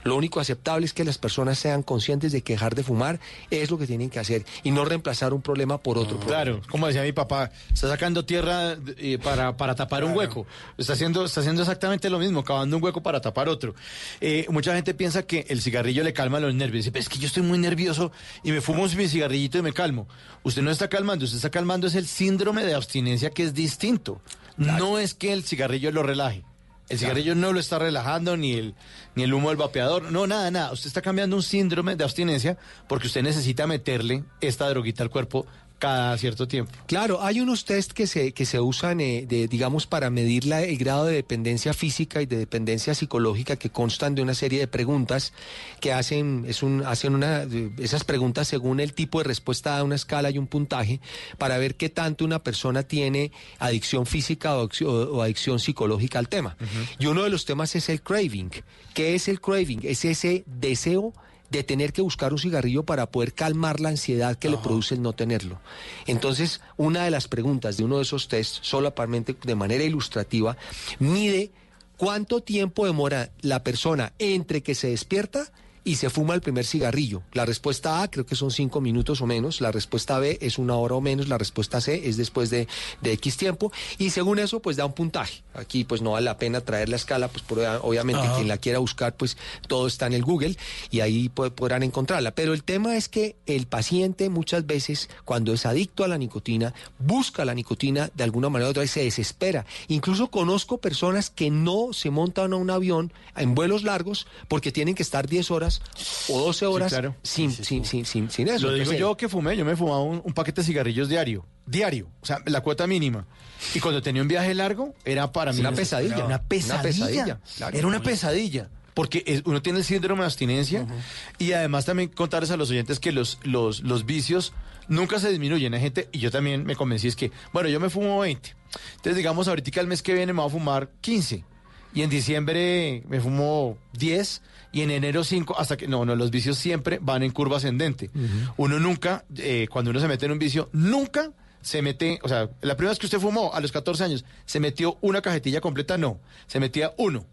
Lo único aceptable es que las personas sean conscientes de que dejar de fumar es lo que tienen que hacer y no reemplazar un problema por otro. problema.
Claro, como decía mi papá, está sacando tierra eh, para, para tapar un hueco. Está haciendo, está haciendo exactamente lo mismo, cavando un hueco para tapar otro. Eh, mucha gente piensa que el cigarrillo le calma los nervios. Dice, "Pero es que yo estoy muy nervioso y me fumo mi cigarrillito y me calmo. Usted no está calmando, usted está calmando es el síndrome de abstinencia que es distinto. No es que el cigarrillo lo relaje. El cigarrillo no lo está relajando, ni el, ni el humo del vapeador, no, nada, nada. Usted está cambiando un síndrome de abstinencia porque usted necesita meterle esta droguita al cuerpo cada cierto tiempo.
Claro, hay unos test que se, que se usan, eh, de, digamos, para medir la- el grado de dependencia física y de dependencia psicológica que constan de una serie de preguntas que hacen, es un, hacen una, esas preguntas según el tipo de respuesta a una escala y un puntaje para ver qué tanto una persona tiene adicción física o adicción psicológica al tema. Y uno de los temas es el craving. ¿Qué es el craving? Es ese deseo de tener que buscar un cigarrillo para poder calmar la ansiedad que le produce el no tenerlo. Entonces, una de las preguntas de uno de esos tests, solamente de manera ilustrativa, mide cuánto tiempo demora la persona entre que se despierta y se fuma el primer cigarrillo. La respuesta A creo que son cinco minutos o menos, la respuesta B es una hora o menos, la respuesta C es después de, de X tiempo y según eso pues da un puntaje. Aquí pues no vale la pena traer la escala, pues por- obviamente
Ajá.
quien la quiera buscar pues todo está en el Google y ahí po- podrán encontrarla. Pero el tema es que el paciente muchas veces cuando es adicto a la nicotina busca la nicotina de alguna manera u otra y se desespera. Incluso conozco personas que no se montan a un avión en vuelos largos porque tienen que estar 10 horas o 12 horas
claro.
sin, sin, sin, sin, sin eso.
Lo digo
Entonces,
yo que fumé, yo me fumaba un, un paquete de cigarrillos diario, diario, o sea, la cuota mínima. Y cuando tenía un viaje largo, era para mí
una pesadilla,
Una
una
pesadilla.
pesadilla, claro.
Era una pesadilla. Porque uno tiene el síndrome de abstinencia y además también contarles a los oyentes que los, los, los vicios nunca se disminuyen. Hay gente, y yo también me convencí, es que, bueno, yo me fumo 20. Entonces, digamos, ahorita el mes que viene me voy a fumar 15. Y en diciembre me fumo 10 y en enero 5 hasta que no, no, los vicios siempre van en curva ascendente. Uno nunca, eh, cuando uno se mete en un vicio, nunca se mete, o sea, la primera vez que usted fumó a los 14 años, ¿se metió una cajetilla completa? No, se metía uno.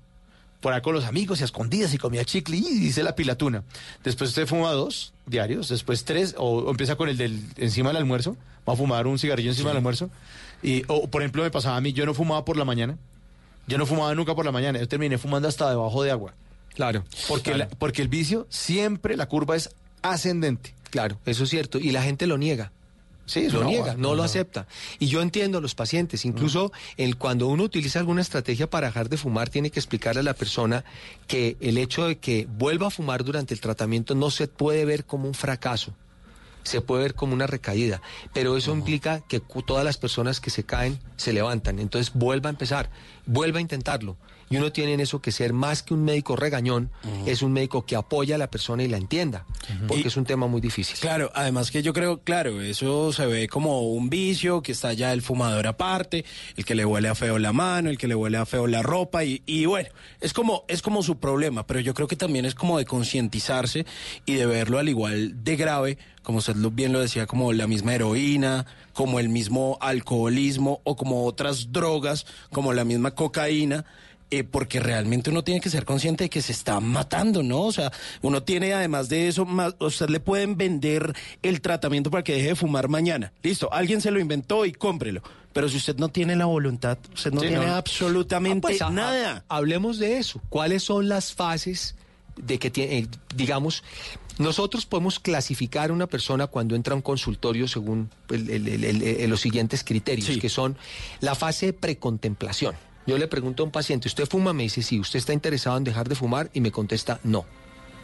por ahí con los amigos y a escondidas y comía chicle y dice la pilatuna. Después usted fuma dos diarios, después tres, o, o empieza con el del encima del almuerzo, va a fumar un cigarrillo encima del almuerzo. Y, o, por ejemplo, me pasaba a mí, yo no fumaba por la mañana, yo no fumaba nunca por la mañana, yo terminé fumando hasta debajo de agua.
Claro.
Porque,
claro.
la- porque el vicio siempre, la curva es ascendente.
Claro, eso es cierto. Y la gente lo niega.
Sí,
lo
no,
niega, no,
no,
lo acepta. Y yo entiendo a los pacientes, incluso el, cuando uno utiliza alguna estrategia para dejar de fumar, tiene que explicarle a la persona que el hecho de que vuelva a fumar durante el tratamiento no se puede ver como un fracaso, se puede ver como una recaída, pero eso implica que todas las personas que se caen se levantan, entonces vuelva a empezar, vuelva a intentarlo. Y uno tiene en eso que ser más que un médico regañón, es un médico que apoya a la persona y la entienda, porque
Y-
es un tema muy difícil.
Claro, además que yo creo, claro, eso se ve como un vicio, que está ya el fumador aparte, el que le huele a feo la mano, el que le huele a feo la ropa, y, y bueno, es como, es como su problema, pero yo creo que también es como de concientizarse y de verlo al igual de grave, como usted lo- bien lo decía, como la misma heroína, como el mismo alcoholismo o como otras drogas, como la misma cocaína. Eh, porque realmente uno tiene que ser consciente de que se está matando, ¿no? O sea, uno tiene además de eso, más, a usted le pueden vender el tratamiento para que deje de fumar mañana. Listo, alguien se lo inventó y cómprelo. Pero si usted no tiene la voluntad, usted no
Sí,
tiene
no.
absolutamente
Ah, pues, a-
nada.
a- hablemos de eso. ¿Cuáles son las fases de que tiene, eh, digamos, nosotros podemos clasificar a una persona cuando entra a un consultorio según el- el- el- el- el- los siguientes criterios, que son la fase de precontemplación. Yo le pregunto a un paciente, ¿usted fuma? Me dice, sí. ¿Usted está interesado en dejar de fumar? Y me contesta, no.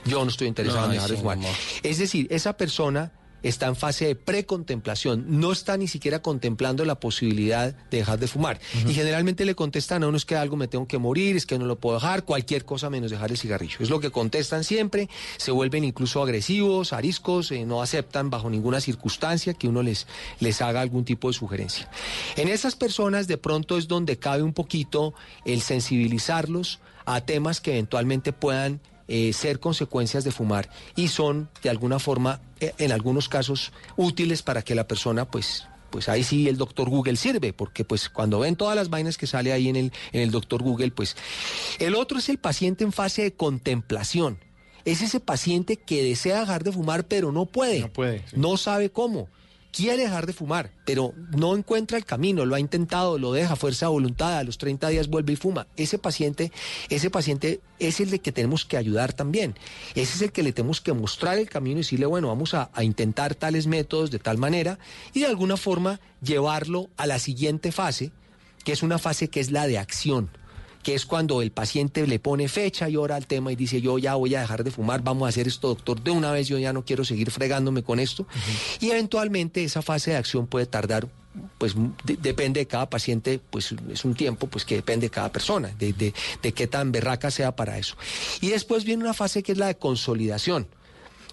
Yo no estoy interesado en dejar de fumar. Es decir, esa persona está en fase de precontemplación, no está ni siquiera contemplando la posibilidad de dejar de fumar. Y generalmente le contestan a uno es que algo me tengo que morir, es que no lo puedo dejar, cualquier cosa menos dejar el cigarrillo. Es lo que contestan siempre, se vuelven incluso agresivos, ariscos, eh, no aceptan bajo ninguna circunstancia que uno les, les haga algún tipo de sugerencia. En esas personas de pronto es donde cabe un poquito el sensibilizarlos a temas que eventualmente puedan eh, ser consecuencias de fumar y son de alguna forma, eh, en algunos casos, útiles para que la persona, pues, pues ahí sí el doctor Google sirve, porque pues cuando ven todas las vainas que sale ahí en el, en el doctor Google, pues el otro es el paciente en fase de contemplación. Es ese paciente que desea dejar de fumar, pero no puede. No
puede.
No sabe cómo. Quiere dejar de fumar, pero no encuentra el camino, lo ha intentado, lo deja, fuerza de voluntad, a los 30 días vuelve y fuma. Ese paciente, ese paciente es el de que tenemos que ayudar también. Ese es el que le tenemos que mostrar el camino y decirle, bueno, vamos a, a intentar tales métodos de tal manera y de alguna forma llevarlo a la siguiente fase, que es una fase que es la de acción que es cuando el paciente le pone fecha y hora al tema y dice yo ya voy a dejar de fumar, vamos a hacer esto doctor, de una vez yo ya no quiero seguir fregándome con esto. Y eventualmente esa fase de acción puede tardar, pues de- depende de cada paciente, pues es un tiempo pues que depende de cada persona, de, de- de qué tan berraca sea para eso. Y después viene una fase que es la de consolidación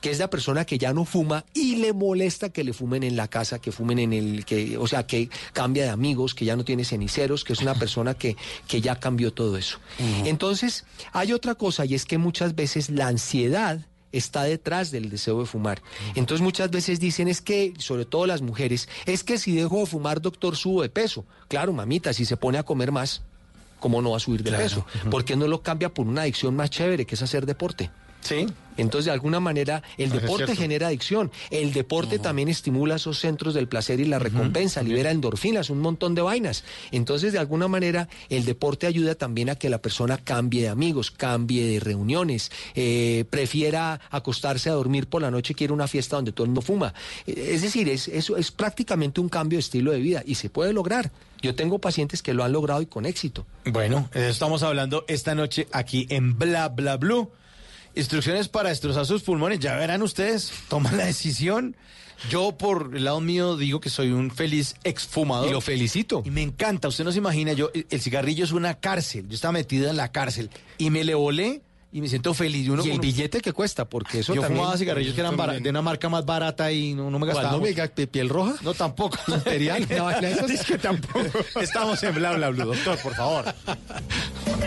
que es la persona que ya no fuma y le molesta que le fumen en la casa, que fumen en el, que, o sea, que cambia de amigos, que ya no tiene ceniceros, que es una persona que, que ya cambió todo eso. Entonces, hay otra cosa y es que muchas veces la ansiedad está detrás del deseo de fumar. Entonces muchas veces dicen es que, sobre todo las mujeres, es que si dejo de fumar, doctor, subo de peso. Claro, mamita, si se pone a comer más, ¿cómo no va a subir de
Claro.
peso? ¿Por qué no lo cambia por una adicción más chévere, que es hacer deporte?
Sí.
Entonces, de alguna manera, el
Eso es
deporte genera adicción. El deporte también estimula esos centros del placer y la recompensa, libera endorfinas, un montón de vainas. Entonces, de alguna manera, el deporte ayuda también a que la persona cambie de amigos, cambie de reuniones, eh, prefiera acostarse a dormir por la noche, quiere una fiesta donde todo el mundo fuma. Eh, Es decir, es, es, es prácticamente un cambio de estilo de vida y se puede lograr. Yo tengo pacientes que lo han logrado y con éxito.
Bueno, estamos hablando esta noche aquí en Bla Bla Blue. Instrucciones para destrozar sus pulmones. Ya verán ustedes, toman la decisión. Yo, por el lado mío, digo que soy un feliz exfumador.
Y lo felicito.
Y me encanta. Usted no se imagina, yo, el cigarrillo es una cárcel. Yo estaba metido en la cárcel y me le volé y me siento feliz. Y, uno-
y el
uno-
billete que cuesta, porque eso
yo
también...
fumaba cigarrillos que eran de una marca más barata y no, no me gastaba.
¿No me piel roja?
No, tampoco.
Imperial, de esas.
Es que tampoco. Estamos en Bla Bla Blue, doctor, por favor.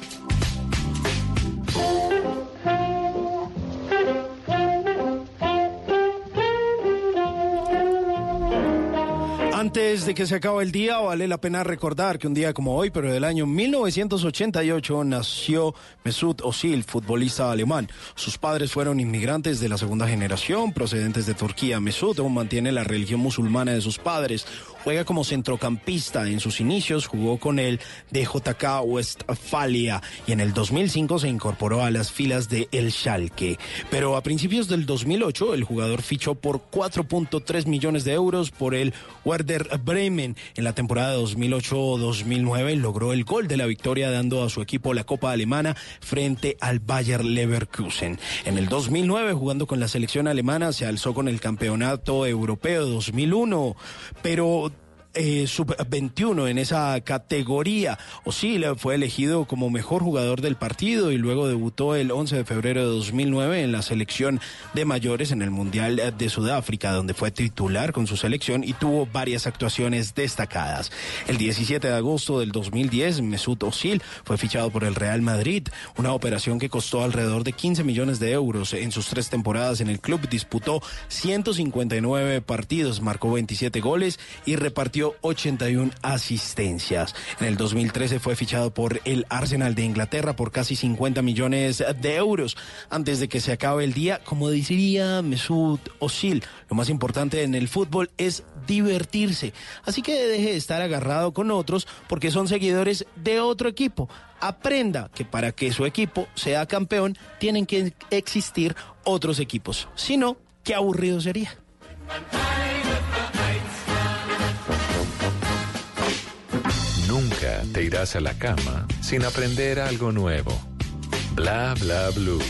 Antes de que se acabe el día, vale la pena recordar que un día como hoy, pero del año 1988, nació Mesut Özil, futbolista alemán. Sus padres fueron inmigrantes de la segunda generación, procedentes de Turquía. Mesut aún mantiene la religión musulmana de sus padres. Juega como centrocampista. En sus inicios jugó con el DJK Westfalia y en el 2005 se incorporó a las filas de El Schalke. Pero a principios del 2008 el jugador fichó por 4.3 millones de euros por el Werder Bremen. En la temporada 2008-2009 logró el gol de la victoria dando a su equipo la Copa Alemana frente al Bayer Leverkusen. En el 2009 jugando con la selección alemana se alzó con el Campeonato Europeo 2001, pero eh, sub-21 en esa categoría. Osila fue elegido como mejor jugador del partido y luego debutó el 11 de febrero de 2009 en la selección de mayores en el Mundial de Sudáfrica, donde fue titular con su selección y tuvo varias actuaciones destacadas. El 17 de agosto del 2010, Mesut Özil fue fichado por el Real Madrid, una operación que costó alrededor de 15 millones de euros. En sus tres temporadas en el club disputó 159 partidos, marcó 27 goles y repartió 81 asistencias. En el 2013 fue fichado por el Arsenal de Inglaterra por casi 50 millones de euros. Antes de que se acabe el día, como diría Mesut Özil, lo más importante en el fútbol es divertirse. Así que deje de estar agarrado con otros porque son seguidores de otro equipo. Aprenda que para que su equipo sea campeón tienen que existir otros equipos. Si no, qué aburrido sería.
Te irás a la cama sin aprender algo nuevo. Bla bla blue.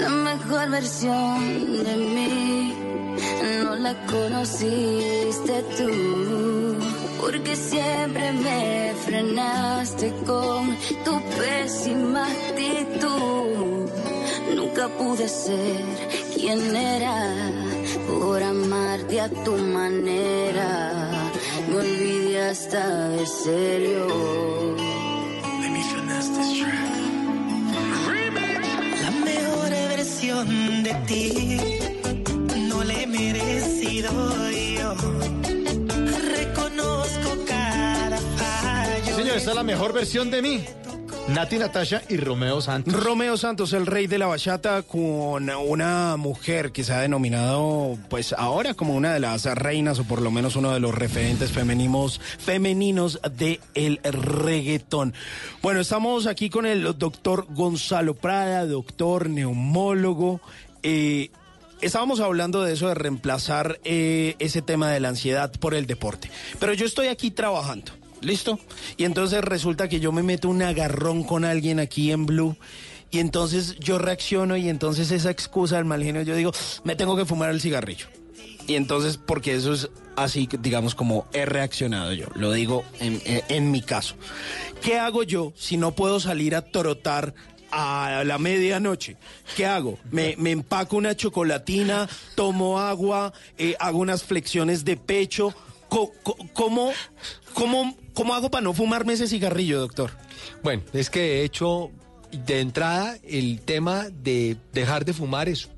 La mejor versión de mí no la conociste tú, porque siempre me frenaste con tu pésima actitud. Nunca pude ser quien era por amarte a tu manera. Me olvidé hasta de serio.
La mejor versión de ti no la he merecido yo. Reconozco cada fallo.
Señor, esta es la mejor versión de mí. Nati Natasha y Romeo Santos.
Romeo Santos, el rey de la bachata, con una mujer que se ha denominado, pues ahora como una de las reinas o por lo menos uno de los referentes femeninos, femeninos de el reggaetón. Bueno, estamos aquí con el doctor Gonzalo Prada, doctor neumólogo. Eh, Estábamos hablando de eso, de reemplazar eh, ese tema de la ansiedad por el deporte. Pero yo estoy aquí trabajando. ¿Listo? Y entonces resulta que yo me meto un agarrón con alguien aquí en Blue. Y entonces yo reacciono y entonces esa excusa del mal genio, yo digo, me tengo que fumar el cigarrillo. Y entonces, porque eso es así, digamos, como he reaccionado yo. Lo digo en, en- en mi caso. ¿Qué hago yo si no puedo salir a trotar a la medianoche? ¿Qué hago? Me, me empaco una chocolatina, tomo agua, eh, hago unas flexiones de pecho. ¿Cómo, cómo, cómo hago para no fumarme ese cigarrillo, doctor?
Bueno, es que de hecho, de entrada, el tema de dejar de fumar es,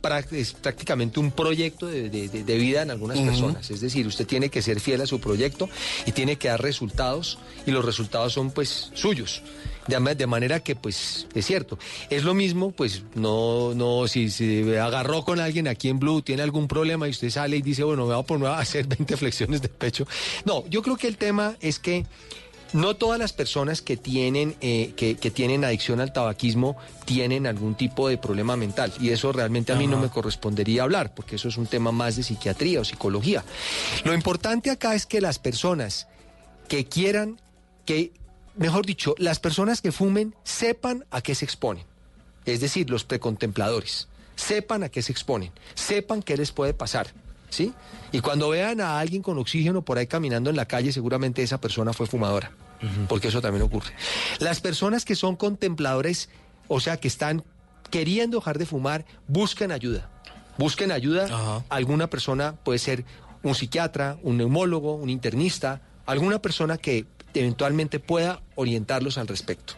prácticamente un proyecto de, de- de- de vida en algunas personas. Es decir, usted tiene que ser fiel a su proyecto y tiene que dar resultados y los resultados son pues suyos. De, ma- de manera que, pues, es cierto. Es lo mismo, pues, no, no, si se agarró con alguien aquí en Blue, tiene algún problema y usted sale y dice, bueno, me voy a poner a hacer 20 flexiones de pecho. No, yo creo que el tema es que no todas las personas que tienen, eh, que, que tienen adicción al tabaquismo tienen algún tipo de problema mental. Y eso realmente a mí no me correspondería hablar, porque eso es un tema más de psiquiatría o psicología. Lo importante acá es que las personas que quieran, que, mejor dicho, las personas que fumen sepan a qué se exponen. Es decir, los precontempladores. Sepan a qué se exponen. Sepan qué les puede pasar. ¿Sí? Y cuando vean a alguien con oxígeno por ahí caminando en la calle, seguramente esa persona fue fumadora. Porque eso también ocurre. Las personas que son contempladores, o sea, que están queriendo dejar de fumar, busquen ayuda. Busquen ayuda. Alguna persona puede ser un psiquiatra, un neumólogo, un internista, alguna persona que eventualmente pueda orientarlos al respecto.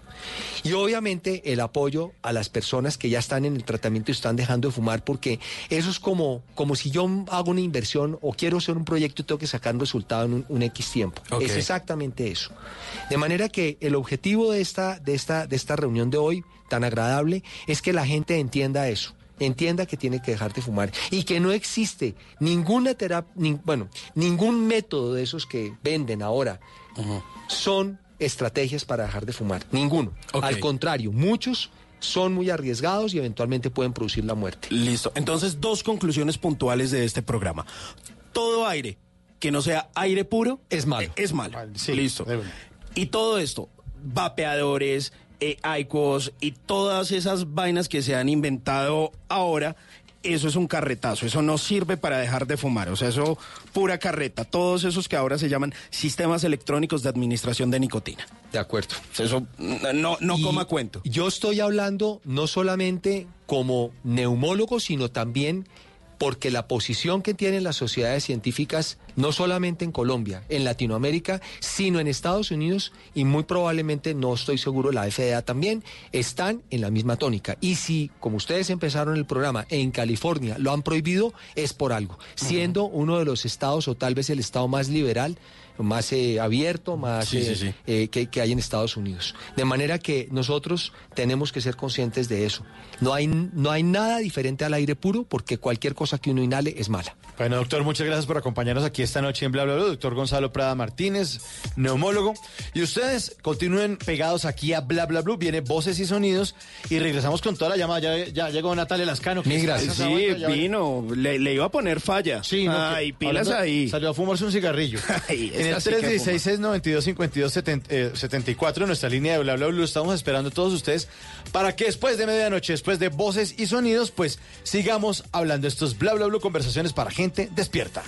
Y obviamente el apoyo a las personas que ya están en el tratamiento y están dejando de fumar, porque eso es como, como si yo hago una inversión o quiero hacer un proyecto y tengo que sacar un resultado en un, un X tiempo. Es exactamente eso. De manera que el objetivo de esta, de, esta, de esta reunión de hoy, tan agradable, es que la gente entienda eso. Entienda que tiene que dejar de fumar y que no existe ninguna terapia, bueno, ningún método de esos que venden ahora son estrategias para dejar de fumar. Ninguno. Al contrario, muchos son muy arriesgados y eventualmente pueden producir la muerte.
Listo. Entonces, dos conclusiones puntuales de este programa. Todo aire que no sea aire puro
es malo.
Es malo. Listo. Y todo esto, vapeadores, eh, IQOS y todas esas vainas que se han inventado ahora, eso es un carretazo. Eso no sirve para dejar de fumar. O sea, eso pura carreta. Todos esos que ahora se llaman sistemas electrónicos de administración de nicotina.
De acuerdo.
Eso no, no
Y
coma cuento.
Yo estoy hablando no solamente como neumólogo, sino también porque la posición que tienen las sociedades científicas, no solamente en Colombia, en Latinoamérica, sino en Estados Unidos y muy probablemente, no estoy seguro, la FDA también, están en la misma tónica. Y si, como ustedes empezaron el programa, en California lo han prohibido, es por algo, siendo uno de los estados o tal vez el estado más liberal más eh, abierto, más
Sí,
eh,
sí.
eh, que, que hay en Estados Unidos. De manera que nosotros tenemos que ser conscientes de eso. No hay, no hay nada diferente al aire puro porque cualquier cosa que uno inhale es mala.
Bueno, doctor, muchas gracias por acompañarnos aquí esta noche en Bla Bla Bla. Doctor Gonzalo Prada Martínez, neumólogo. Y ustedes continúen pegados aquí a Bla Bla Bla. Viene Voces y Sonidos y regresamos con toda la llamada. Ya, ya llegó Natalia Lascano.
Mil gracias. Sí,
vuelta,
vino. Le, le iba a poner falla.
Sí, no,
Ay,
que-
pilas
hablando-
ahí.
Salió a fumarse un cigarrillo.
Ay,
en el
esta sí que
316-692-5274, nuestra línea de Bla Bla Bla, estamos esperando a todos ustedes para que después de medianoche, después de voces y sonidos, pues sigamos hablando de estos Bla Bla Bla conversaciones para gente despierta.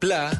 Bla